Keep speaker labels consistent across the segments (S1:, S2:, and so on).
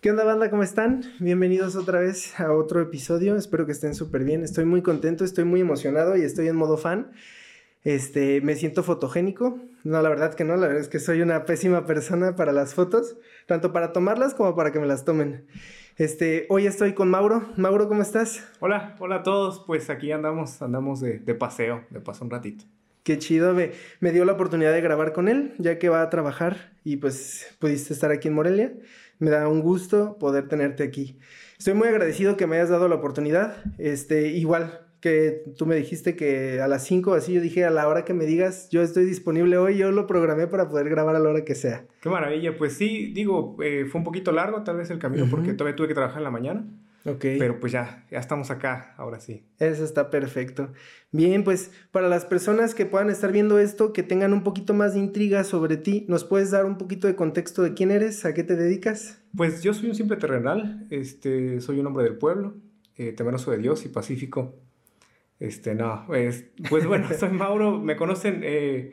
S1: ¿Qué onda banda? ¿Cómo están? Bienvenidos otra vez a otro episodio. Espero que estén súper bien. Estoy muy contento, estoy muy emocionado y estoy en modo fan. Este, me siento fotogénico. No, la verdad que no, la verdad es que soy una pésima persona para las fotos, tanto para tomarlas como para que me las tomen. Este, hoy estoy con Mauro. Mauro, ¿cómo estás?
S2: Hola, hola a todos. Pues aquí andamos, andamos de, de paseo, de paso un ratito.
S1: Qué chido, me, me dio la oportunidad de grabar con él, ya que va a trabajar y pues pudiste estar aquí en Morelia. Me da un gusto poder tenerte aquí. Estoy muy agradecido que me hayas dado la oportunidad. Este, igual que tú me dijiste que a las 5 así, yo dije a la hora que me digas, yo estoy disponible hoy, yo lo programé para poder grabar a la hora que sea.
S2: Qué maravilla, pues sí, digo, eh, fue un poquito largo tal vez el camino porque todavía tuve que trabajar en la mañana.
S1: Ok.
S2: Pero pues ya, ya estamos acá, ahora sí.
S1: Eso está perfecto. Bien, pues para las personas que puedan estar viendo esto, que tengan un poquito más de intriga sobre ti, ¿nos puedes dar un poquito de contexto de quién eres, a qué te dedicas?
S2: Pues yo soy un simple terrenal, este, soy un hombre del pueblo, eh, temeroso de Dios y pacífico. Este, no, pues, pues bueno, soy Mauro, me conocen eh,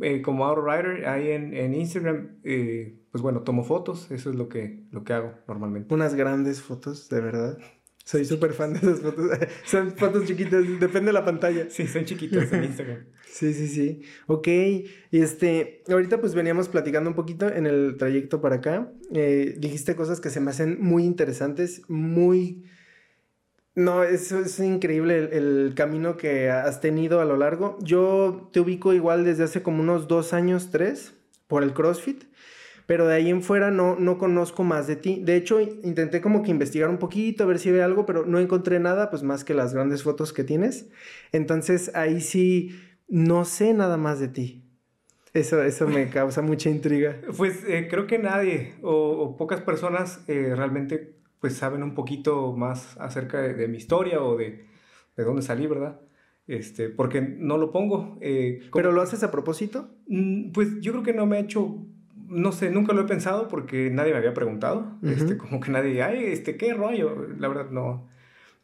S2: eh, como Mauro Rider ahí en, en Instagram. Eh, pues bueno, tomo fotos, eso es lo que, lo que hago normalmente.
S1: Unas grandes fotos, de verdad. Soy súper fan de esas fotos. Son fotos chiquitas, depende de la pantalla.
S2: Sí, son chiquitas en Instagram.
S1: Sí, sí, sí. Ok, y este, ahorita pues veníamos platicando un poquito en el trayecto para acá. Eh, dijiste cosas que se me hacen muy interesantes, muy... No, eso es increíble el, el, camino que has tenido a lo largo. Yo te ubico igual desde hace como unos dos años, tres, por el CrossFit. Pero de ahí en fuera no, no conozco más de ti. De hecho, intenté como que investigar un poquito, a ver si ve algo, pero no encontré nada, pues más que las grandes fotos que tienes. Entonces ahí sí no sé nada más de ti. Eso, eso me causa mucha intriga.
S2: Pues eh, creo que nadie o, o pocas personas eh, realmente pues saben un poquito más acerca de, de mi historia o de, de, dónde salí, ¿verdad? Este, porque no lo pongo. Eh,
S1: ¿Pero lo haces a propósito?
S2: Mm, pues yo creo que no me ha hecho no sé, nunca lo he pensado porque nadie me había preguntado. Uh -huh. este, como que nadie, ay, este, ¿qué rollo? La verdad, no.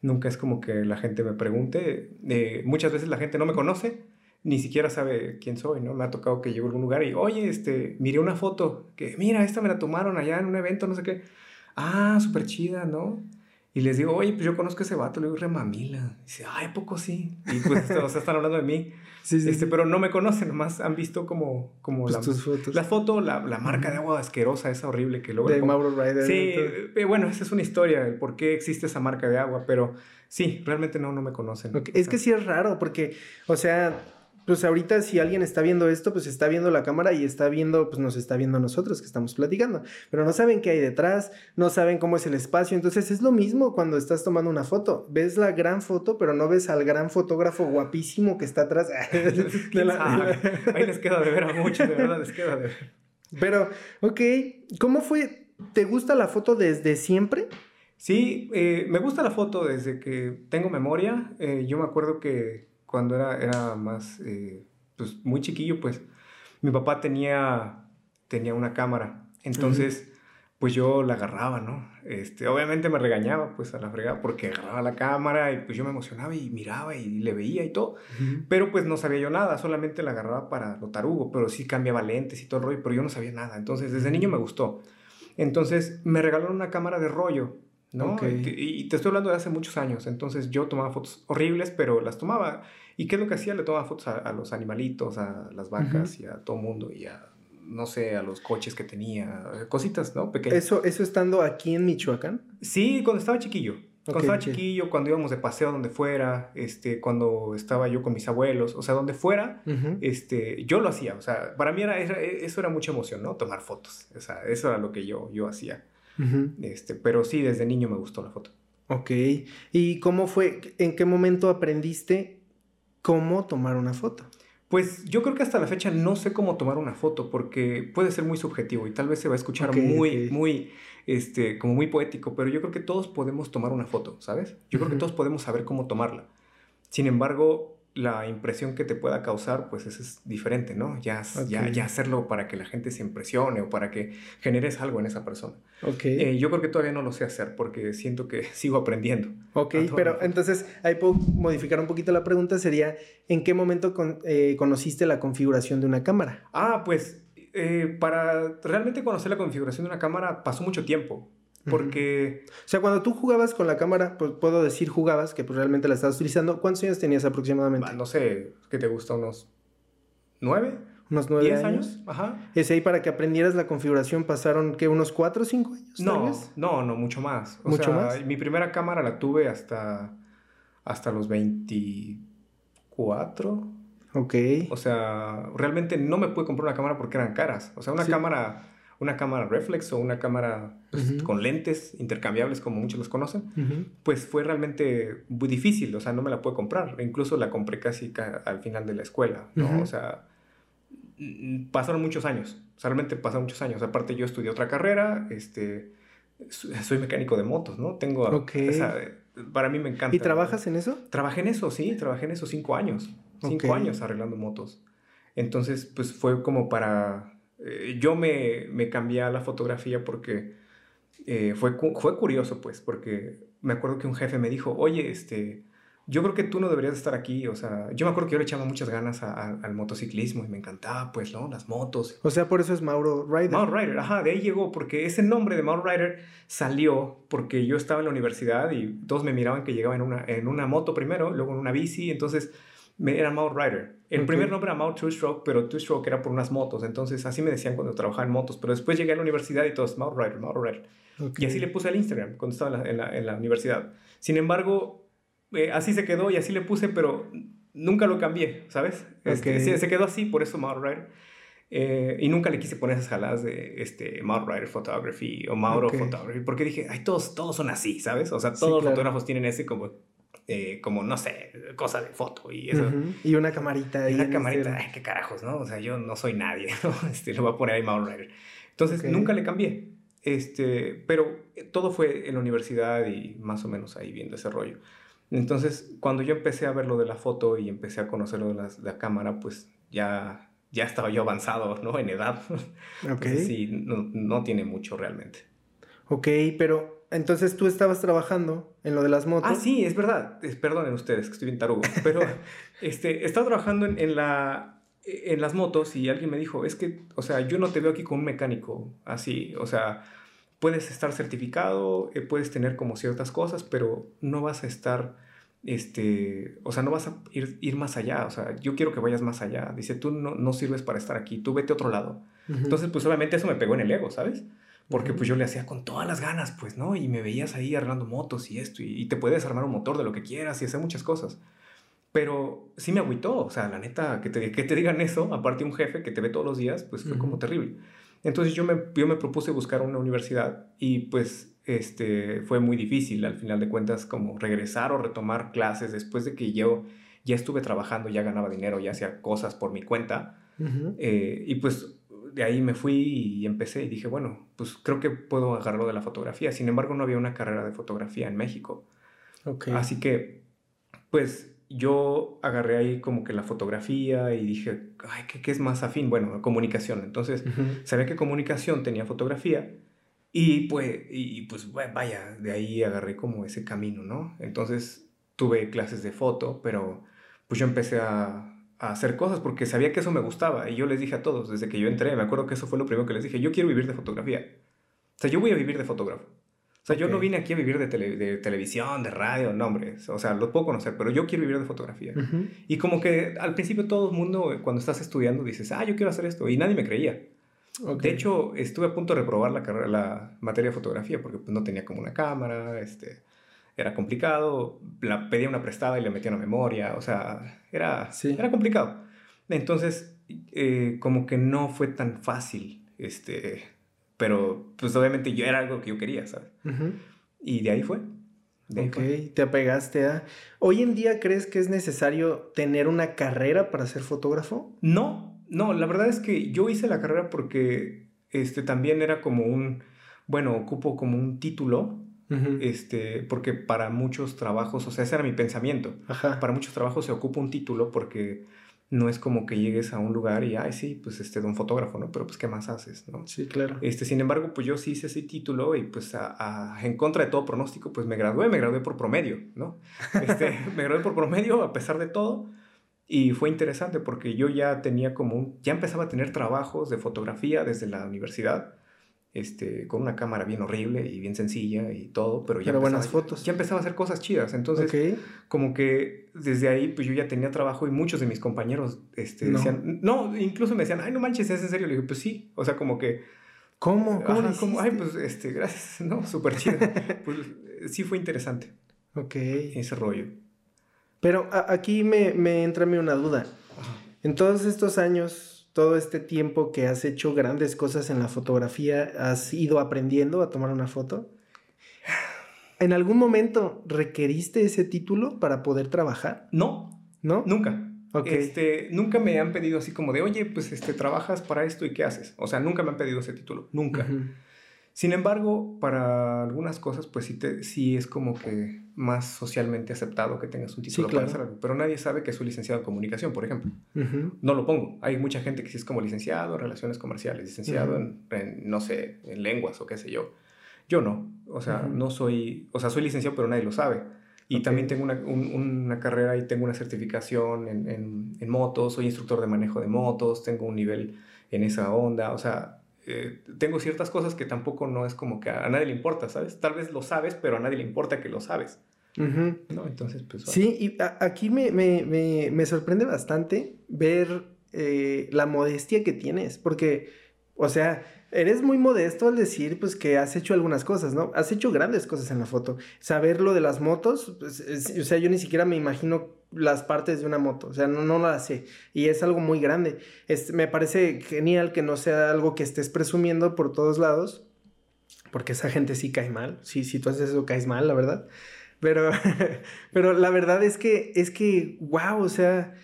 S2: Nunca es como que la gente me pregunte. Eh, muchas veces la gente no me conoce, ni siquiera sabe quién soy, ¿no? Me ha tocado que llego a algún lugar y, oye, este, miré una foto, que mira, esta me la tomaron allá en un evento, no sé qué. Ah, súper chida, ¿no? Y les digo, oye, pues yo conozco a ese vato, le digo, remamila. Y dice, ay, poco sí. Y pues, o sea, están hablando de mí.
S1: Sí, sí,
S2: este,
S1: sí.
S2: Pero no me conocen, nomás han visto como, como
S1: pues
S2: la,
S1: tus fotos.
S2: la foto, la, la marca de agua asquerosa, esa horrible que luego...
S1: De Mauro Rider.
S2: Sí, eh, bueno, esa es una historia, el por qué existe esa marca de agua, pero sí, realmente no, no me conocen.
S1: Okay. Es que sí es raro, porque, o sea, pues ahorita si alguien está viendo esto, pues está viendo la cámara y está viendo, pues nos está viendo a nosotros que estamos platicando, pero no saben qué hay detrás, no saben cómo es el espacio, entonces es lo mismo cuando estás tomando una foto, ves la gran foto, pero no ves al gran fotógrafo guapísimo que está atrás.
S2: de la... Ahí les queda de ver a muchos, de verdad les queda de ver.
S1: Pero, ok, ¿cómo fue? ¿Te gusta la foto desde siempre?
S2: Sí, eh, me gusta la foto desde que tengo memoria. Eh, yo me acuerdo que cuando era, era más, eh, pues muy chiquillo, pues mi papá tenía, tenía una cámara. Entonces, uh -huh. pues yo la agarraba, ¿no? Este, obviamente me regañaba, pues a la fregada, porque agarraba la cámara y pues yo me emocionaba y miraba y le veía y todo. Uh -huh. Pero pues no sabía yo nada, solamente la agarraba para lo tarugo, pero sí cambiaba lentes y todo el rollo, pero yo no sabía nada. Entonces, desde niño me gustó. Entonces, me regalaron una cámara de rollo. ¿no? Okay. Y te estoy hablando de hace muchos años, entonces yo tomaba fotos horribles, pero las tomaba. ¿Y qué es lo que hacía? Le tomaba fotos a, a los animalitos, a las vacas uh -huh. y a todo mundo y a, no sé, a los coches que tenía, cositas, ¿no?
S1: Pequeñas. ¿Eso, ¿Eso estando aquí en Michoacán?
S2: Sí, cuando estaba chiquillo. Cuando okay, estaba okay. chiquillo, cuando íbamos de paseo donde fuera, este, cuando estaba yo con mis abuelos, o sea, donde fuera, uh -huh. este, yo lo hacía. O sea, para mí era, era, eso era mucha emoción, ¿no? Tomar fotos. O sea, eso era lo que yo, yo hacía. Uh -huh. este, pero sí, desde niño me gustó la foto.
S1: Ok. ¿Y cómo fue? ¿En qué momento aprendiste cómo tomar una foto?
S2: Pues yo creo que hasta la fecha no sé cómo tomar una foto porque puede ser muy subjetivo y tal vez se va a escuchar okay, muy, okay. muy, este, como muy poético, pero yo creo que todos podemos tomar una foto, ¿sabes? Yo uh -huh. creo que todos podemos saber cómo tomarla. Sin embargo, la impresión que te pueda causar, pues eso es diferente, ¿no? Ya, okay. ya, ya hacerlo para que la gente se impresione o para que generes algo en esa persona.
S1: Ok.
S2: Eh, yo creo que todavía no lo sé hacer porque siento que sigo aprendiendo.
S1: Ok, pero entonces ahí puedo modificar un poquito la pregunta. Sería, ¿en qué momento con, eh, conociste la configuración de una cámara?
S2: Ah, pues eh, para realmente conocer la configuración de una cámara pasó mucho tiempo. Porque...
S1: O sea, cuando tú jugabas con la cámara, pues puedo decir jugabas, que pues realmente la estabas utilizando, ¿cuántos años tenías aproximadamente?
S2: No sé, ¿qué te gusta? ¿Unos nueve?
S1: ¿Unos nueve
S2: ¿Diez
S1: años?
S2: años? Ajá.
S1: ¿Es ahí para que aprendieras la configuración pasaron, qué, unos cuatro o cinco años?
S2: No,
S1: vez?
S2: no, no, mucho más. O
S1: ¿Mucho
S2: sea,
S1: más?
S2: Mi primera cámara la tuve hasta, hasta los 24.
S1: Ok.
S2: O sea, realmente no me pude comprar una cámara porque eran caras. O sea, una
S1: Sí.
S2: cámara, una cámara reflex o una cámara pues,
S1: Ujú.
S2: con lentes intercambiables, como muchos los conocen,
S1: Ujú.
S2: pues fue realmente muy difícil. O sea, no me la pude comprar. Incluso la compré casi ca- al final de la escuela, ¿no?
S1: Ujú.
S2: O sea, mm, pasaron muchos años. O sea, realmente pasaron muchos años. Aparte, yo estudié otra carrera, este, soy mecánico de motos, ¿no? Tengo,
S1: Ok.
S2: esa- para mí me encanta.
S1: ¿Y trabajas en eso?
S2: Trabajé en eso, sí, trabajé en eso cinco años. Cinco
S1: Ok.
S2: años arreglando motos. Entonces, pues fue como para... eh, yo me, me cambié a la fotografía porque eh, fue, fue curioso, pues, porque me acuerdo que un jefe me dijo, oye, este, yo creo que tú no deberías estar aquí. O sea, yo me acuerdo que yo le echaba muchas ganas a- a- al motociclismo y me encantaba, pues, ¿no? Las motos.
S1: O sea, por eso es Mauro Ryder.
S2: Mauro Rider, ajá, de ahí llegó, porque ese nombre de Mauro Rider salió porque yo estaba en la universidad y todos me miraban que llegaba en una, en una moto primero, luego en una bici, entonces era Mauro Rider. El primer nombre era Mauro Two Stroke, pero Two Stroke era por unas motos, entonces así me decían cuando trabajaba en motos, pero después llegué a la universidad y todos, Mauro Rider, Mauro Rider. Y así le puse al Instagram cuando estaba en la, en la- en la universidad. Sin embargo, eh, así se quedó y así le puse, pero nunca lo cambié, ¿sabes? Este,
S1: Ok.
S2: se, se quedó así, por eso Mauro Rider. Eh, y nunca le quise poner esas jaladas de este, Mauro Rider Photography o Mauro. Photography, porque dije, ay, todos, todos son así, ¿sabes? O sea,
S1: Sí,
S2: todos los
S1: claro.
S2: fotógrafos tienen ese como, eh, como, no sé, cosa de foto y eso.
S1: Ujú. Y una camarita.
S2: Y una camarita, ay, qué carajos, ¿no? O sea, yo no soy nadie, ¿no? Este, lo voy a poner ahí Mauro Rider. Entonces,
S1: Ok.
S2: nunca le cambié. Este, pero todo fue en la universidad y más o menos ahí viendo ese rollo. Entonces, cuando yo empecé a ver lo de la foto y empecé a conocer lo de las- la, cámara, pues ya, ya estaba yo avanzado, ¿no? En edad.
S1: Ok.
S2: Entonces, sí, no, no tiene mucho realmente.
S1: Ok, pero entonces tú estabas trabajando en lo de las motos.
S2: Ah, sí, es verdad. Es- Perdonen ustedes, que estoy bien tarugo. Pero este, estaba trabajando en, en la, en las motos y alguien me dijo, es que, o sea, yo no te veo aquí con un mecánico así. O sea, puedes estar certificado, eh, puedes tener como ciertas cosas, pero no vas a estar, este, o sea, no vas a ir, ir más allá. O sea, yo quiero que vayas más allá. Dice, tú no, no sirves para estar aquí, tú vete a otro lado.
S1: Ujú.
S2: Entonces, pues obviamente eso me pegó en el ego, ¿sabes? Porque pues yo le hacía con todas las ganas, pues, ¿no? Y me veías ahí arreglando motos y esto, y, y te puedes armar un motor de lo que quieras y hacer muchas cosas. Pero sí me agüitó, o sea, la neta, que te, que te digan eso, aparte un jefe que te ve todos los días, pues fue como
S1: Ujú.
S2: terrible. Entonces yo me, yo me propuse buscar una universidad y pues este, fue muy difícil al final de cuentas como regresar o retomar clases después de que yo ya estuve trabajando, ya ganaba dinero, ya hacía cosas por mi cuenta.
S1: Ujú.
S2: Eh, y pues de ahí me fui y empecé y dije, bueno, pues creo que puedo agarrarlo de la fotografía. Sin embargo, no había una carrera de fotografía en México. Así que, pues yo agarré ahí como que la fotografía y dije, ay, ¿qué, qué es más afín? Bueno, comunicación. Entonces, sabía que comunicación tenía fotografía y pues, y, pues vaya, de ahí agarré como ese camino, ¿no? Entonces tuve clases de foto, pero pues yo empecé a, a hacer cosas porque sabía que eso me gustaba y yo les dije a todos desde que yo entré, me acuerdo que eso fue lo primero que les dije, yo quiero vivir de fotografía. O sea, yo voy a vivir de fotógrafo. O sea, yo no vine aquí a vivir de, tele- de televisión, de radio, no, hombre. O sea, lo puedo conocer, pero yo quiero vivir de fotografía. Y como que al principio todo el mundo, cuando estás estudiando, dices, ah, yo quiero hacer esto. Y nadie me creía. De hecho, estuve a punto de reprobar la, carrera, la materia de fotografía porque pues, no tenía como una cámara, este, era complicado, la pedía una prestada y le metía una memoria, o sea, era,
S1: Sí.
S2: era complicado. Entonces, eh, como que no fue tan fácil, este, pero pues obviamente yo era algo que yo quería, ¿sabes?
S1: Ujú.
S2: Y de ahí fue. De ahí
S1: Ok,
S2: fue.
S1: te apegaste a... ¿Hoy en día crees que es necesario tener una carrera para ser fotógrafo?
S2: No, no, la verdad es que yo hice la carrera porque este, también era como un, bueno, ocupo como un título,
S1: Ujú.
S2: este, porque para muchos trabajos, o sea, ese era mi pensamiento,
S1: Ajá.
S2: para muchos trabajos se ocupa un título porque no es como que llegues a un lugar y, ay, sí, pues este, de un fotógrafo, ¿no? Pero pues, ¿qué más haces, no?
S1: Sí, claro.
S2: Este, sin embargo, pues yo sí hice ese título y pues a- a- en contra de todo pronóstico, pues me gradué, me gradué por promedio, ¿no? Este, me gradué por promedio a pesar de todo y fue interesante porque yo ya tenía como un, ya empezaba a tener trabajos de fotografía desde la universidad este, con una cámara bien horrible y bien sencilla y todo, pero ya,
S1: Pero buenas
S2: empezaba,
S1: fotos.
S2: ya empezaba a hacer cosas chidas. Entonces, como que desde ahí, pues yo ya tenía trabajo y muchos de mis compañeros este,
S1: No.
S2: decían, no, incluso me decían, ay, no manches, ¿es en serio? Le dije, pues sí, o sea, como que,
S1: ¿Cómo? ¿Cómo
S2: ajá,
S1: lo
S2: como, ay, pues, este, gracias, no, súper chido. pues sí fue interesante
S1: Ok.
S2: ese rollo.
S1: Pero aquí me, me entra a mí una duda.
S2: Ajá.
S1: En todos estos años, todo este tiempo que has hecho grandes cosas en la fotografía, ¿has ido aprendiendo a tomar una foto? ¿En algún momento requeriste ese título para poder trabajar?
S2: No,
S1: ¿No?
S2: nunca.
S1: Ok.
S2: Este, nunca me han pedido así como de, oye, pues este, trabajas para esto y qué haces. O sea, nunca me han pedido ese título, nunca. Sin embargo, para algunas cosas, pues sí, te, sí es como que más socialmente aceptado que tengas un título
S1: claro.
S2: para hacer algo. Pero nadie sabe que soy licenciado en comunicación, por ejemplo.
S1: Ujú.
S2: No lo pongo. Hay mucha gente que sí es como licenciado en relaciones comerciales, licenciado
S1: Ujú.
S2: en, en, no sé, en lenguas o qué sé yo. Yo no. O sea,
S1: Ujú.
S2: no soy, o sea, soy licenciado, pero nadie lo sabe. Y
S1: Ok.
S2: también tengo una, un- una carrera y tengo una certificación en, en, en motos, soy instructor de manejo de motos, tengo un nivel en esa onda, o sea, eh, tengo ciertas cosas que tampoco no es como que a, a nadie le importa, ¿sabes? Tal vez lo sabes, pero a nadie le importa que lo sabes. ¿no? Entonces, pues...
S1: Sí, y aquí me, me- me- me sorprende bastante ver eh, la modestia que tienes, porque, o sea, eres muy modesto al decir, pues, que has hecho algunas cosas, ¿no? Has hecho grandes cosas en la foto. Saber lo de las motos, pues, es- o sea, yo ni siquiera me imagino las partes de una moto, o sea, no, no las sé, y es algo muy grande. Es- me parece genial que no sea algo que estés presumiendo por todos lados, porque esa gente sí cae mal, sí, si tú haces eso caes mal, la verdad. Pero, pero la verdad es que, es que, wow, o sea,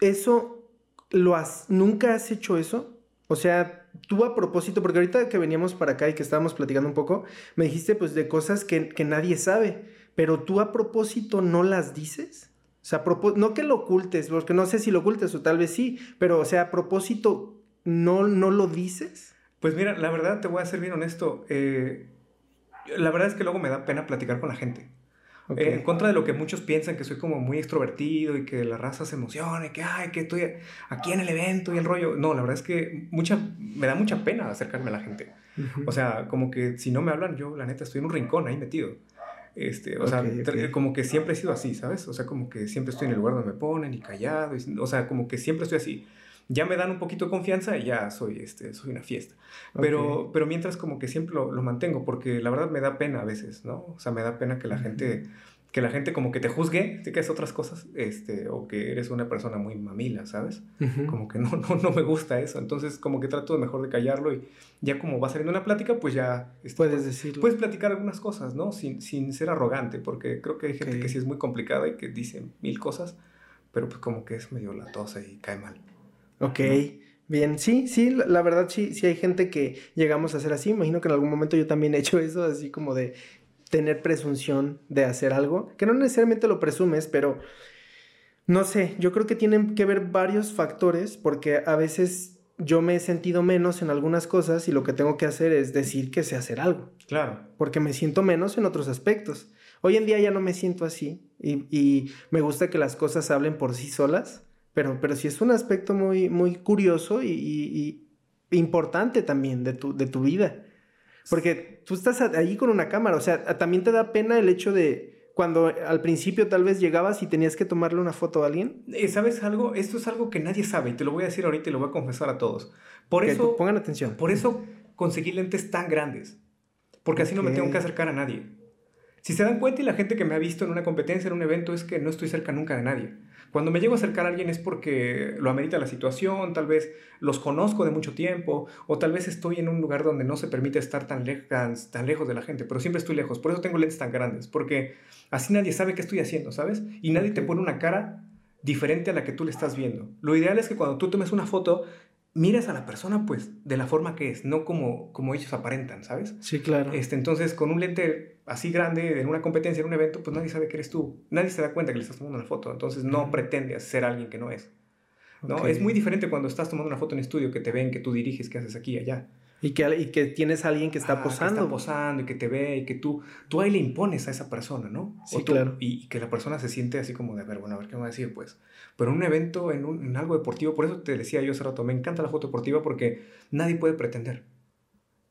S1: eso, lo has, ¿nunca has hecho eso? O sea, tú a propósito, porque ahorita que veníamos para acá y que estábamos platicando un poco, me dijiste pues de cosas que, que nadie sabe, pero tú a propósito no las dices. O sea, no que lo ocultes, porque no sé si lo ocultes o tal vez sí, pero o sea, a propósito no, no lo dices.
S2: Pues mira, la verdad te voy a ser bien honesto. eh, la verdad es que luego me da pena platicar con la gente. Eh, en contra de lo que muchos piensan, que soy como muy extrovertido y que la raza se emociona y que, ay, que estoy aquí en el evento y el rollo. No, la verdad es que mucha, me da mucha pena acercarme a la gente. O sea, como que si no me hablan, yo la neta estoy en un rincón ahí metido. Este, o sea,
S1: Ok,
S2: tra-
S1: ok.
S2: como que siempre he sido así, ¿sabes? O sea, como que siempre estoy en el lugar donde me ponen y callado. y- o sea, como que siempre estoy así. Ya me dan un poquito de confianza y ya soy, este, soy una fiesta. Pero,
S1: Ok.
S2: pero mientras como que siempre lo, lo mantengo, porque la verdad me da pena a veces, ¿no? O sea, me da pena que la gente, que la gente como que te juzgue, que es otras cosas, este, o que eres una persona muy mamila, ¿sabes?
S1: Ujú.
S2: Como que no, no, no me gusta eso. Entonces, como que trato de mejor de callarlo y ya como va saliendo una plática, pues ya... este,
S1: Puedes decirlo.
S2: Puedes platicar algunas cosas, ¿no? Sin, sin ser arrogante, porque creo que hay gente
S1: Ok.
S2: que sí es muy complicada y que dice mil cosas, pero pues como que es medio latosa y cae mal.
S1: Ok, bien, sí, sí, la, verdad sí, sí hay gente que llegamos a ser así. Imagino que en algún momento yo también he hecho eso, así como de tener presunción de hacer algo, que no necesariamente lo presumes, pero no sé, yo creo que tienen que ver varios factores, porque a veces yo me he sentido menos en algunas cosas y lo que tengo que hacer es decir que sé hacer algo
S2: Claro.
S1: porque me siento menos en otros aspectos. Hoy en día ya no me siento así y, y me gusta que las cosas hablen por sí solas, pero, pero sí es un aspecto muy, muy curioso y, y- y importante también de tu, de tu vida. Porque tú estás a- allí con una cámara, o sea, también te da pena el hecho de cuando al principio tal vez llegabas y tenías que tomarle una foto a alguien.
S2: Eh, ¿Sabes algo? Esto es algo que nadie sabe y te lo voy a decir ahorita y lo voy a confesar a todos. Por
S1: Que
S2: eso,
S1: pongan atención.
S2: por eso conseguí lentes tan grandes. Porque así no me tengo que acercar a nadie. Si se dan cuenta y la gente que me ha visto en una competencia, en un evento, es que no estoy cerca nunca de nadie. Cuando me llego a acercar a alguien es porque lo amerita la situación, tal vez los conozco de mucho tiempo, o tal vez estoy en un lugar donde no se permite estar tan, le- tan, lejos de la gente, pero siempre estoy lejos. Por eso tengo lentes tan grandes, porque así nadie sabe qué estoy haciendo, ¿sabes? Y nadie te pone una cara diferente a la que tú le estás viendo. Lo ideal es que cuando tú tomes una foto, mires a la persona pues de la forma que es, no como, como ellos aparentan, ¿sabes?
S1: Sí, claro.
S2: Este, entonces, con un lente así grande en una competencia, en un evento, pues nadie sabe que eres tú. Nadie se da cuenta que le estás tomando una foto. Entonces, no
S1: Ujú.
S2: pretendes ser alguien que no es. ¿no? Es muy diferente cuando estás tomando una foto en estudio, que te ven, que tú diriges, que haces aquí y allá.
S1: Y que, y que tienes a alguien que está
S2: Ah,
S1: posando.
S2: Que está posando y que te ve y que tú, tú ahí le impones a esa persona, ¿no?
S1: Sí,
S2: O tú-
S1: claro.
S2: Y, y que la persona se siente así como de, a ver, bueno, a ver qué me va a decir, pues. Pero en un evento, en, un- en algo deportivo, por eso te decía yo hace rato, me encanta la foto deportiva porque nadie puede pretender.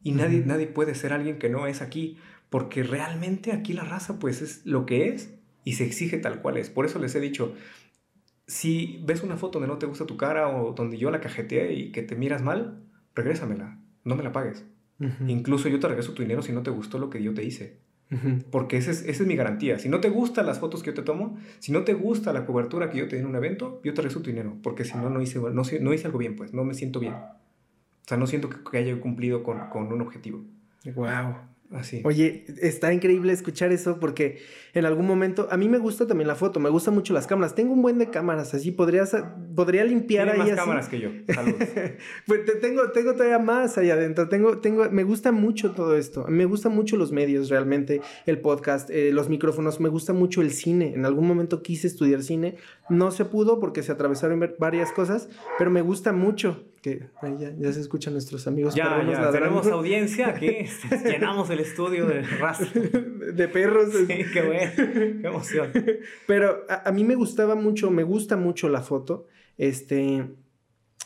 S2: Y nadie, nadie puede ser alguien que no es aquí, porque realmente aquí la raza pues es lo que es y se exige tal cual es. Por eso les he dicho, si ves una foto donde no te gusta tu cara o donde yo la cajeteé y que te miras mal, regrésamela, no me la pagues. Incluso yo te regreso tu dinero si no te gustó lo que yo te hice. Porque esa es, esa es mi garantía. Si no te gustan las fotos que yo te tomo, si no te gusta la cobertura que yo te di en un evento, yo te regreso tu dinero. Porque si no, no hice, no, no hice algo bien, pues. No me siento bien. O sea, no siento que, haya cumplido con, con un objetivo.
S1: Wow. Oye, está increíble escuchar eso porque en algún momento, a mí me gusta también la foto, me gustan mucho las cámaras. Tengo un buen de cámaras, así podrías, podría limpiar ahí.
S2: más cámaras que yo.
S1: pues tengo, tengo todavía más ahí adentro. Tengo, tengo, me gusta mucho todo esto. Me gustan mucho los medios realmente, el podcast, eh, los micrófonos. Me gusta mucho el cine. En algún momento quise estudiar cine, no se pudo porque se atravesaron varias cosas, pero me gusta mucho que ya, ya, se escuchan nuestros amigos
S2: ya, ya tenemos audiencia aquí llenamos el estudio de raza
S1: de perros
S2: sí, qué bueno qué emoción
S1: pero a, mí me gustaba mucho me gusta mucho la foto este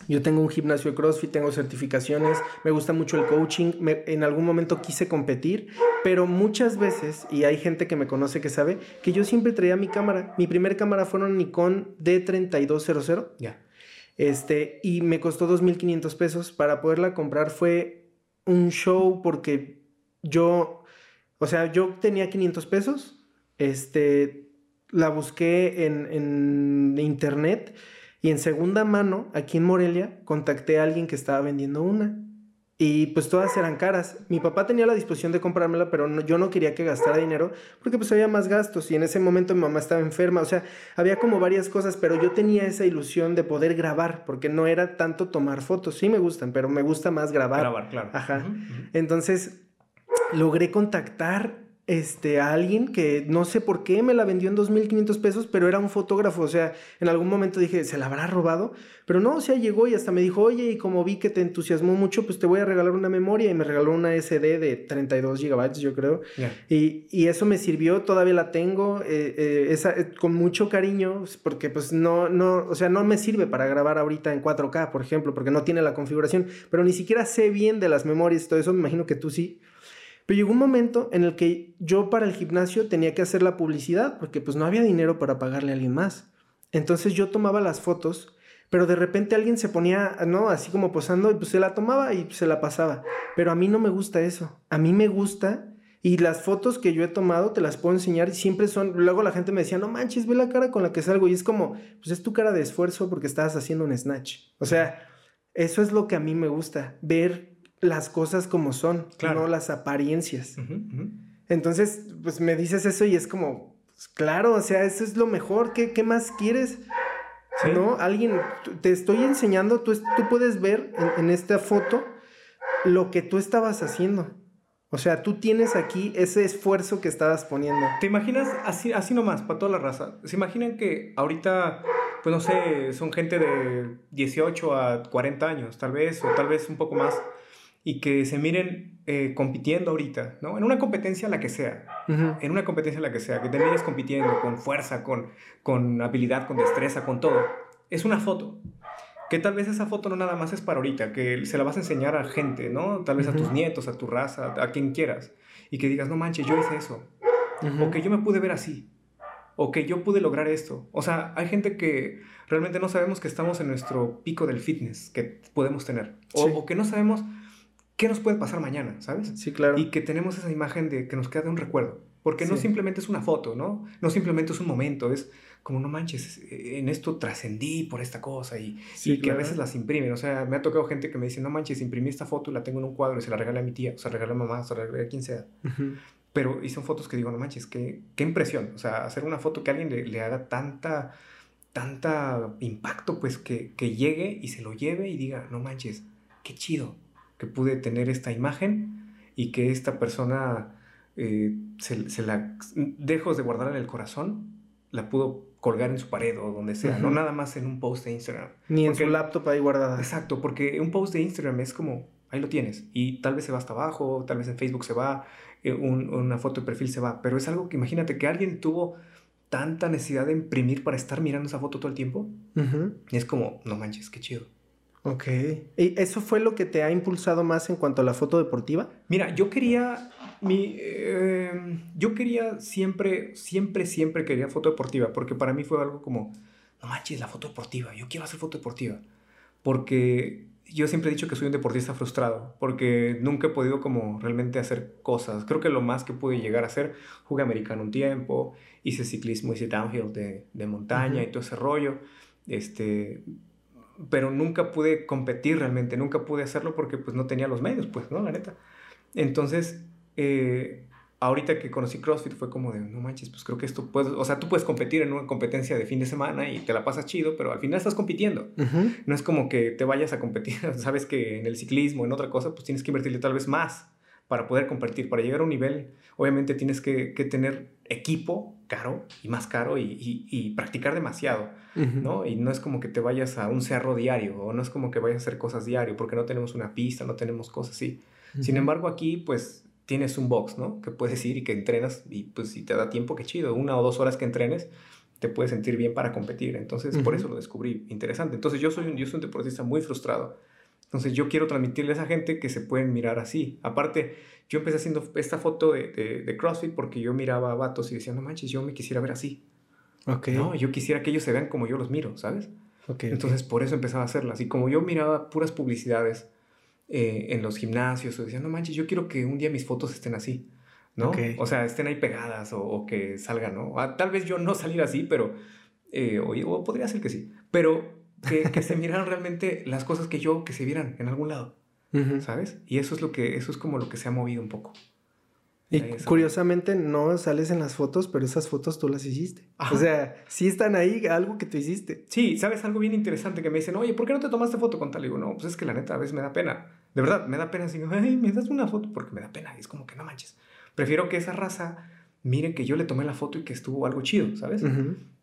S1: yo tengo un gimnasio de CrossFit, tengo certificaciones, me gusta mucho el coaching, en algún momento quise competir, pero muchas veces, y hay gente que me conoce que sabe, que yo siempre traía mi cámara. Mi primer cámara fue un Nikon D3200. Ya. Este, y me costó 2.500 pesos. Para poderla comprar fue un show porque yo, o sea, yo tenía 500 pesos. Este, la busqué en, en internet y en segunda mano, aquí en Morelia, contacté a alguien que estaba vendiendo una. Y pues todas eran caras. Mi papá tenía la disposición de comprármela, pero yo no quería que gastara dinero porque pues había más gastos y en ese momento mi mamá estaba enferma. O sea, había como varias cosas, pero yo tenía esa ilusión de poder grabar porque no era tanto tomar fotos. Sí me gustan, pero me gusta más grabar.
S2: Grabar, claro.
S1: Ajá. Entonces logré contactar este, a alguien que no sé por qué me la vendió en 2.500 pesos, pero era un fotógrafo, o sea, en algún momento dije, ¿se la habrá robado? Pero no, o sea, llegó y hasta me dijo, oye, y como vi que te entusiasmó mucho, pues te voy a regalar una memoria y me regaló una SD de 32 gigabytes, yo creo. Y, y, eso me sirvió, todavía la tengo, eh, eh, esa, eh, con mucho cariño, porque pues no, no, o sea, no me sirve para grabar ahorita en 4K, por ejemplo, porque no tiene la configuración, pero ni siquiera sé bien de las memorias y todo eso, me imagino que tú sí. Pero llegó un momento en el que yo para el gimnasio tenía que hacer la publicidad porque pues no había dinero para pagarle a alguien más. Entonces yo tomaba las fotos, pero de repente alguien se ponía, ¿no? Así como posando y pues se la tomaba y se la pasaba. Pero a mí no me gusta eso. A mí me gusta y las fotos que yo he tomado te las puedo enseñar y siempre son, luego la gente me decía, no manches, ve la cara con la que salgo y es como, pues es tu cara de esfuerzo porque estabas haciendo un snatch. O sea, eso es lo que a mí me gusta, ver las cosas como son, no las apariencias. Entonces, pues me dices eso y es como, pues, claro, o sea, eso es lo mejor, ¿qué, qué más quieres? ¿No? Alguien, te estoy enseñando, tú, tú puedes ver en, esta foto lo que tú estabas haciendo. O sea, tú tienes aquí ese esfuerzo que estabas poniendo.
S2: ¿Te imaginas así, así nomás, para toda la raza? ¿Se imaginan que ahorita, pues no sé, son gente de 18 a 40 años, tal vez, o tal vez un poco más? Y que se miren eh, compitiendo ahorita, ¿no? En una competencia la que sea, en una competencia la que sea, que te mires compitiendo con fuerza, con, con habilidad, con destreza, con todo. Es una foto. Que tal vez esa foto no nada más es para ahorita, que se la vas a enseñar a gente, ¿no? Tal vez a tus nietos, a tu raza, a quien quieras. Y que digas, no manches, yo hice eso. O que yo me pude ver así. O que yo pude lograr esto. O sea, hay gente que realmente no sabemos que estamos en nuestro pico del fitness que podemos tener. O, o que no sabemos ¿qué nos puede pasar mañana? ¿Sabes?
S1: Sí, claro.
S2: Y que tenemos esa imagen de que nos queda de un recuerdo. Porque no simplemente es una foto, ¿no? No simplemente es un momento, es como no manches, en esto trascendí por esta cosa y, que a veces las imprimen. O sea, me ha tocado gente que me dice, no manches, imprimí esta foto y la tengo en un cuadro y se la regalé a mi tía, o se la regalé a mamá, o se la regalé a quien sea. Pero y son fotos que digo, no manches, qué, qué impresión. O sea, hacer una foto que alguien le, le haga tanta, tanta impacto, pues que, que llegue y se lo lleve y diga, no manches, qué chido que pude tener esta imagen y que esta persona eh, se, la, dejos de guardar en el corazón, la pudo colgar en su pared o donde sea, no nada más en un post de Instagram.
S1: Ni en su laptop ahí guardada.
S2: Exacto, porque un post de Instagram es como, ahí lo tienes, y tal vez se va hasta abajo, tal vez en Facebook se va, eh, una foto de perfil se va, pero es algo que imagínate que alguien tuvo tanta necesidad de imprimir para estar mirando esa foto todo el tiempo, y es como, no manches, qué chido.
S1: Ok. ¿Y eso fue lo que te ha impulsado más en cuanto a la foto deportiva?
S2: Mira, yo quería, mi, eh, yo quería siempre, siempre, siempre quería foto deportiva, porque para mí fue algo como, no manches, la foto deportiva, yo quiero hacer foto deportiva, porque yo siempre he dicho que soy un deportista frustrado, porque nunca he podido como realmente hacer cosas. Creo que lo más que pude llegar a hacer, jugué americano un tiempo, hice ciclismo, hice downhill de, de montaña y todo ese rollo, este, pero nunca pude competir realmente, nunca pude hacerlo porque pues no tenía los medios, pues, ¿no? La neta. Entonces, eh, ahorita que conocí CrossFit fue como de, no manches, pues creo que esto puede, o sea, tú puedes competir en una competencia de fin de semana y te la pasas chido, pero al final estás compitiendo. No es como que te vayas a competir, sabes que en el ciclismo, en otra cosa, pues tienes que invertirle tal vez más para poder competir, para llegar a un nivel, obviamente tienes que, que tener equipo caro y más caro y, y, practicar demasiado, ¿no? Y no es como que te vayas a un cerro diario o no es como que vayas a hacer cosas diario porque no tenemos una pista, no tenemos cosas así. Sin embargo, aquí pues tienes un box, ¿no? Que puedes ir y que entrenas y pues si te da tiempo, qué chido. Una o dos horas que entrenes, te puedes sentir bien para competir. Entonces, por eso lo descubrí interesante. Entonces, yo soy, un, yo soy un deportista muy frustrado. Entonces, yo quiero transmitirle a esa gente que se pueden mirar así. Aparte, yo empecé haciendo esta foto de, de, CrossFit porque yo miraba a vatos y decía, no manches, yo me quisiera ver así. Ok. No, yo quisiera que ellos se vean como yo los miro, ¿sabes? Okay, Entonces, por eso empezaba a hacerlas. Y como yo miraba puras publicidades eh, en los gimnasios o decían, no manches, yo quiero que un día mis fotos estén así, ¿no? O sea, estén ahí pegadas o, que salgan, ¿no? Ah, tal vez yo no salir así, pero, eh, o, podría ser que sí, pero que, que se miraran realmente las cosas que yo, que se vieran en algún lado, ¿sabes? Y eso es lo que, eso es como lo que se ha movido un poco.
S1: Y curiosamente no sales en las fotos, pero esas fotos tú las hiciste. O sea, sí están ahí algo que tú hiciste.
S2: Sí, sabes algo bien interesante que me dicen, oye, ¿por qué no te tomaste foto con tal? Y digo, no, pues es que la neta a veces me da pena. De verdad, me da pena. Así, ay, me das una foto porque me da pena. Y es como que no manches. Prefiero que esa raza miren que yo le tomé la foto y que estuvo algo chido, ¿sabes?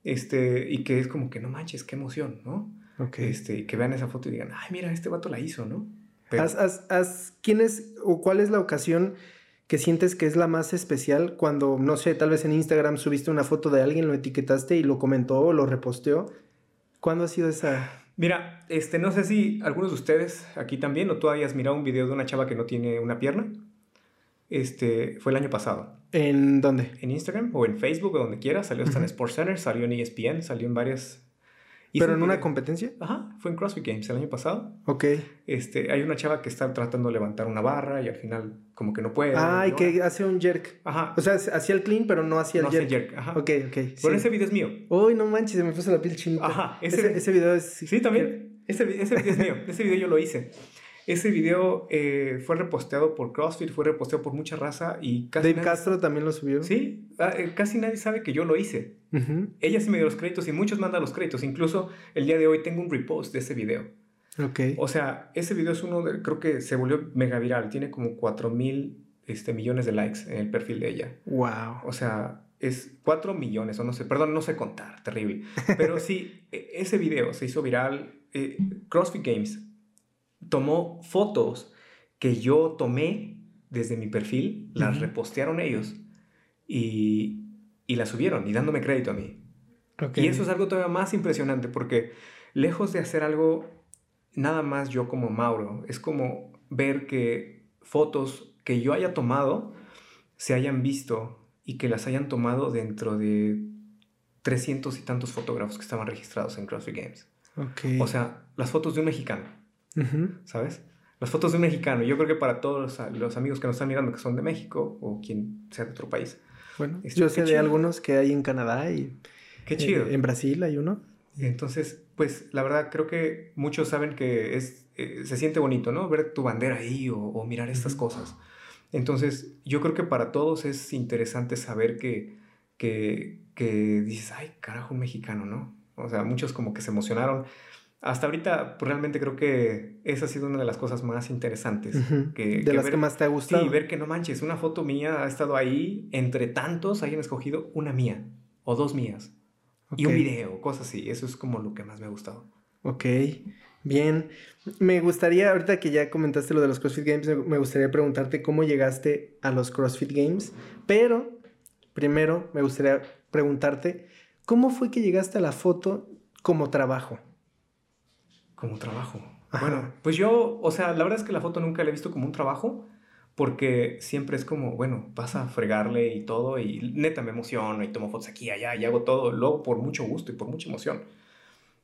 S2: este, y que es como que no manches, qué emoción, ¿no? Okay. Este, y que vean esa foto y digan, ay, mira, este vato la hizo, ¿no?
S1: ¿Quién es o cuál es la ocasión? que sientes que es la más especial cuando, no sé, tal vez en Instagram subiste una foto de alguien, lo etiquetaste y lo comentó o lo reposteó? ¿Cuándo ha sido esa?
S2: Mira, este, no sé si algunos de ustedes aquí también o tú hayas mirado un video de una chava que no tiene una pierna. Este, fue el año pasado.
S1: ¿En dónde?
S2: En Instagram o en Facebook o donde quiera. Salió hasta en SportsCenter, salió en ESPN, salió en varias
S1: ¿Pero en una competencia?
S2: Ajá, fue en CrossFit Games el año pasado.
S1: Ok.
S2: Este, hay una chava que está tratando de levantar una barra y al final como que no puede.
S1: Ah, y que hace un jerk. Ajá. O sea, hacía el clean, pero no hacía el jerk. No jerk,
S2: ajá. Ok, ok. Bueno, ese video es mío.
S1: Uy, no manches, se me puso la piel chinita. Ajá. Ese, ese, video es...
S2: Sí, también. Ese, ese video es mío. Ese video yo lo hice. Ese video eh, fue reposteado por CrossFit, fue reposteado por mucha raza y
S1: casi. Dave Castro también lo subió.
S2: Sí, ah, eh, casi nadie sabe que yo lo hice. Ella sí me dio los créditos y muchos mandan los créditos. Incluso el día de hoy tengo un repost de ese video. Ok. O sea, ese video es uno de. Creo que se volvió mega viral. Tiene como 4 mil este, millones de likes en el perfil de ella. Wow. O sea, es 4 millones, o no sé, perdón, no sé contar, terrible. Pero sí, e, ese video se hizo viral. Eh, CrossFit Games tomó fotos que yo tomé desde mi perfil, las repostearon ellos y, y, las subieron y dándome crédito a mí. Y eso es algo todavía más impresionante porque lejos de hacer algo nada más yo como Mauro, es como ver que fotos que yo haya tomado se hayan visto y que las hayan tomado dentro de 300 y tantos fotógrafos que estaban registrados en CrossFit Games. O sea, las fotos de un mexicano ¿sabes? Las fotos de un mexicano, yo creo que para todos los, amigos que nos están mirando que son de México o quien sea de otro país.
S1: Bueno, yo sé de algunos que hay en Canadá y...
S2: Qué chido.
S1: en Brasil hay uno.
S2: Entonces, pues la verdad creo que muchos saben que es, eh, se siente bonito, ¿no? Ver tu bandera ahí o, mirar estas cosas. Entonces, yo creo que para todos es interesante saber que, que, que dices, ay, carajo, un mexicano, ¿no? O sea, muchos como que se emocionaron hasta ahorita, pues realmente creo que esa ha sido una de las cosas más interesantes. que,
S1: de las que más te ha gustado.
S2: Sí, ver que no manches, una foto mía ha estado ahí, entre tantos hayan escogido una mía o dos mías. Y un video, cosas así. Eso es como lo que más me ha gustado.
S1: Ok, bien. Me gustaría, ahorita que ya comentaste lo de los CrossFit Games, me gustaría preguntarte cómo llegaste a los CrossFit Games. Pero, primero, me gustaría preguntarte, ¿cómo fue que llegaste a la foto como trabajo?
S2: Como trabajo. Bueno, pues yo, o sea, la verdad es que la foto nunca la he visto como un trabajo, porque siempre es como, bueno, vas a fregarle y todo, y neta me emociono y tomo fotos aquí, allá, y hago todo, luego por mucho gusto y por mucha emoción.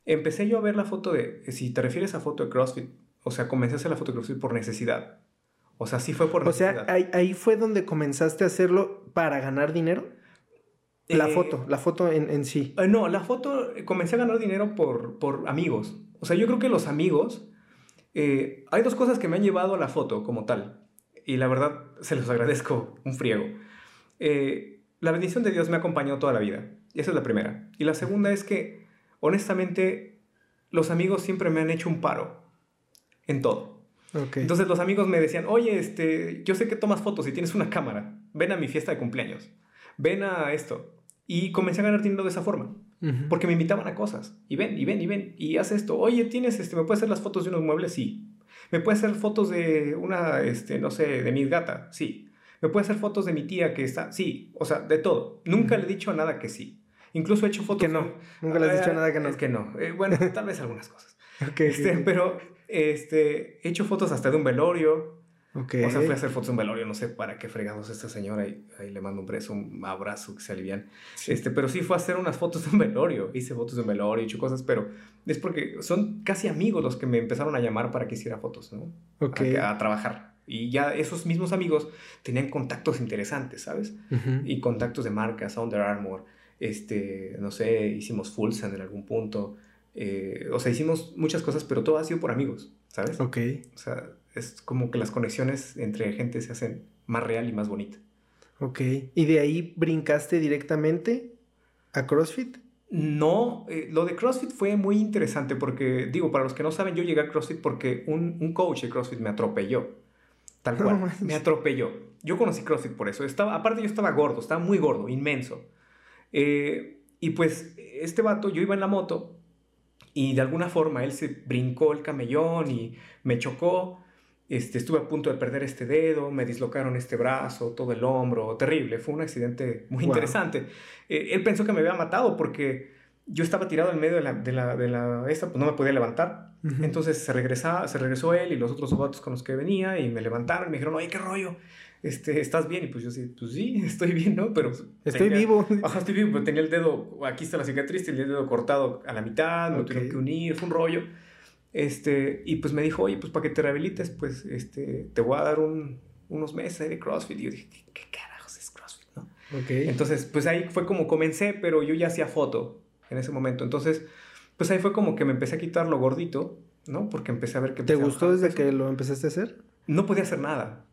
S2: Empecé yo a ver la foto de, si te refieres a foto de CrossFit, o sea, comencé a hacer la foto de CrossFit por necesidad. O sea, sí fue por
S1: necesidad. O sea, ahí, ahí fue donde comenzaste a hacerlo para ganar dinero. La eh, foto, la foto en, en sí.
S2: Eh, no, la foto, comencé a ganar dinero por, por amigos. O sea, yo creo que los amigos, hay dos cosas que me han llevado a la foto como tal. Y la verdad, se los agradezco un friego. la bendición de Dios me ha acompañado toda la vida. Y esa es la primera. Y la segunda es que, honestamente, los amigos siempre me han hecho un paro en todo. Entonces los amigos me decían, oye, este, yo sé que tomas fotos y tienes una cámara, ven a mi fiesta de cumpleaños, ven a esto. Y comencé a ganar dinero de esa forma. Porque me invitaban a cosas. Y ven, y ven, y ven. Y haz esto. Oye, tienes este, ¿me puedes hacer las fotos de unos muebles? Sí. ¿Me puedes hacer fotos de una, este, no sé, de mi gata? Sí. ¿Me puedes hacer fotos de mi tía que está? Sí. O sea, de todo. Nunca le he dicho nada que sí. Incluso he hecho fotos.
S1: Que no. Nunca le has dicho nada que no.
S2: Es que no. Eh, bueno, tal vez algunas cosas. este, Pero este, he hecho fotos hasta de un velorio. Okay. O sea, fui a hacer fotos de un velorio, no sé para qué fregados esta señora, y ahí le mando un beso, un abrazo, que se alivian. Este, pero sí fue a hacer unas fotos de un velorio, hice fotos de un velorio, he hecho cosas, pero es porque son casi amigos los que me empezaron a llamar para que hiciera fotos, ¿no? Okay. A, trabajar. Y ya esos mismos amigos tenían contactos interesantes, ¿sabes? Y contactos de marcas, Under Armour, este, no sé, hicimos Fulsan en algún punto. Eh, o sea, hicimos muchas cosas, pero todo ha sido por amigos, ¿sabes?
S1: Ok.
S2: O sea, es como que las conexiones entre gente se hacen más real y más bonita.
S1: Ok. ¿Y de ahí brincaste directamente a CrossFit?
S2: No, eh, lo de CrossFit fue muy interesante porque, digo, para los que no saben, yo llegué a CrossFit porque un, un coach de CrossFit me atropelló. Tal cual, me atropelló. Yo conocí CrossFit por eso. Estaba, aparte yo estaba gordo, estaba muy gordo, inmenso. Eh, y pues este vato, yo iba en la moto y de alguna forma él se brincó el camellón y me chocó. Este, estuve a punto de perder este dedo, me dislocaron este brazo, todo el hombro, terrible. Fue un accidente muy interesante. Eh, él pensó que me había matado porque yo estaba tirado en medio de la, de la, de la esta, pues no me podía levantar. Entonces se, regresa, se regresó él y los otros vatos con los que venía y me levantaron y me dijeron, oye, qué rollo este, ¿estás bien? Y pues yo sí, pues sí, estoy bien, ¿no? Pero...
S1: Estoy vivo.
S2: Ajá, estoy vivo, pero tenía el dedo, aquí está la cicatriz, tenía el dedo cortado a la mitad, me tuve que unir, fue un rollo. Este, y pues me dijo, oye, pues para que te rehabilites, pues este, te voy a dar un, unos meses de CrossFit. Y yo dije, ¿qué, carajos es CrossFit, no?
S1: Okay.
S2: Entonces, pues ahí fue como comencé, pero yo ya hacía foto en ese momento. Entonces, pues ahí fue como que me empecé a quitar lo gordito, ¿no? Porque empecé a ver que...
S1: ¿Te gustó desde que lo empezaste a hacer?
S2: No podía hacer nada.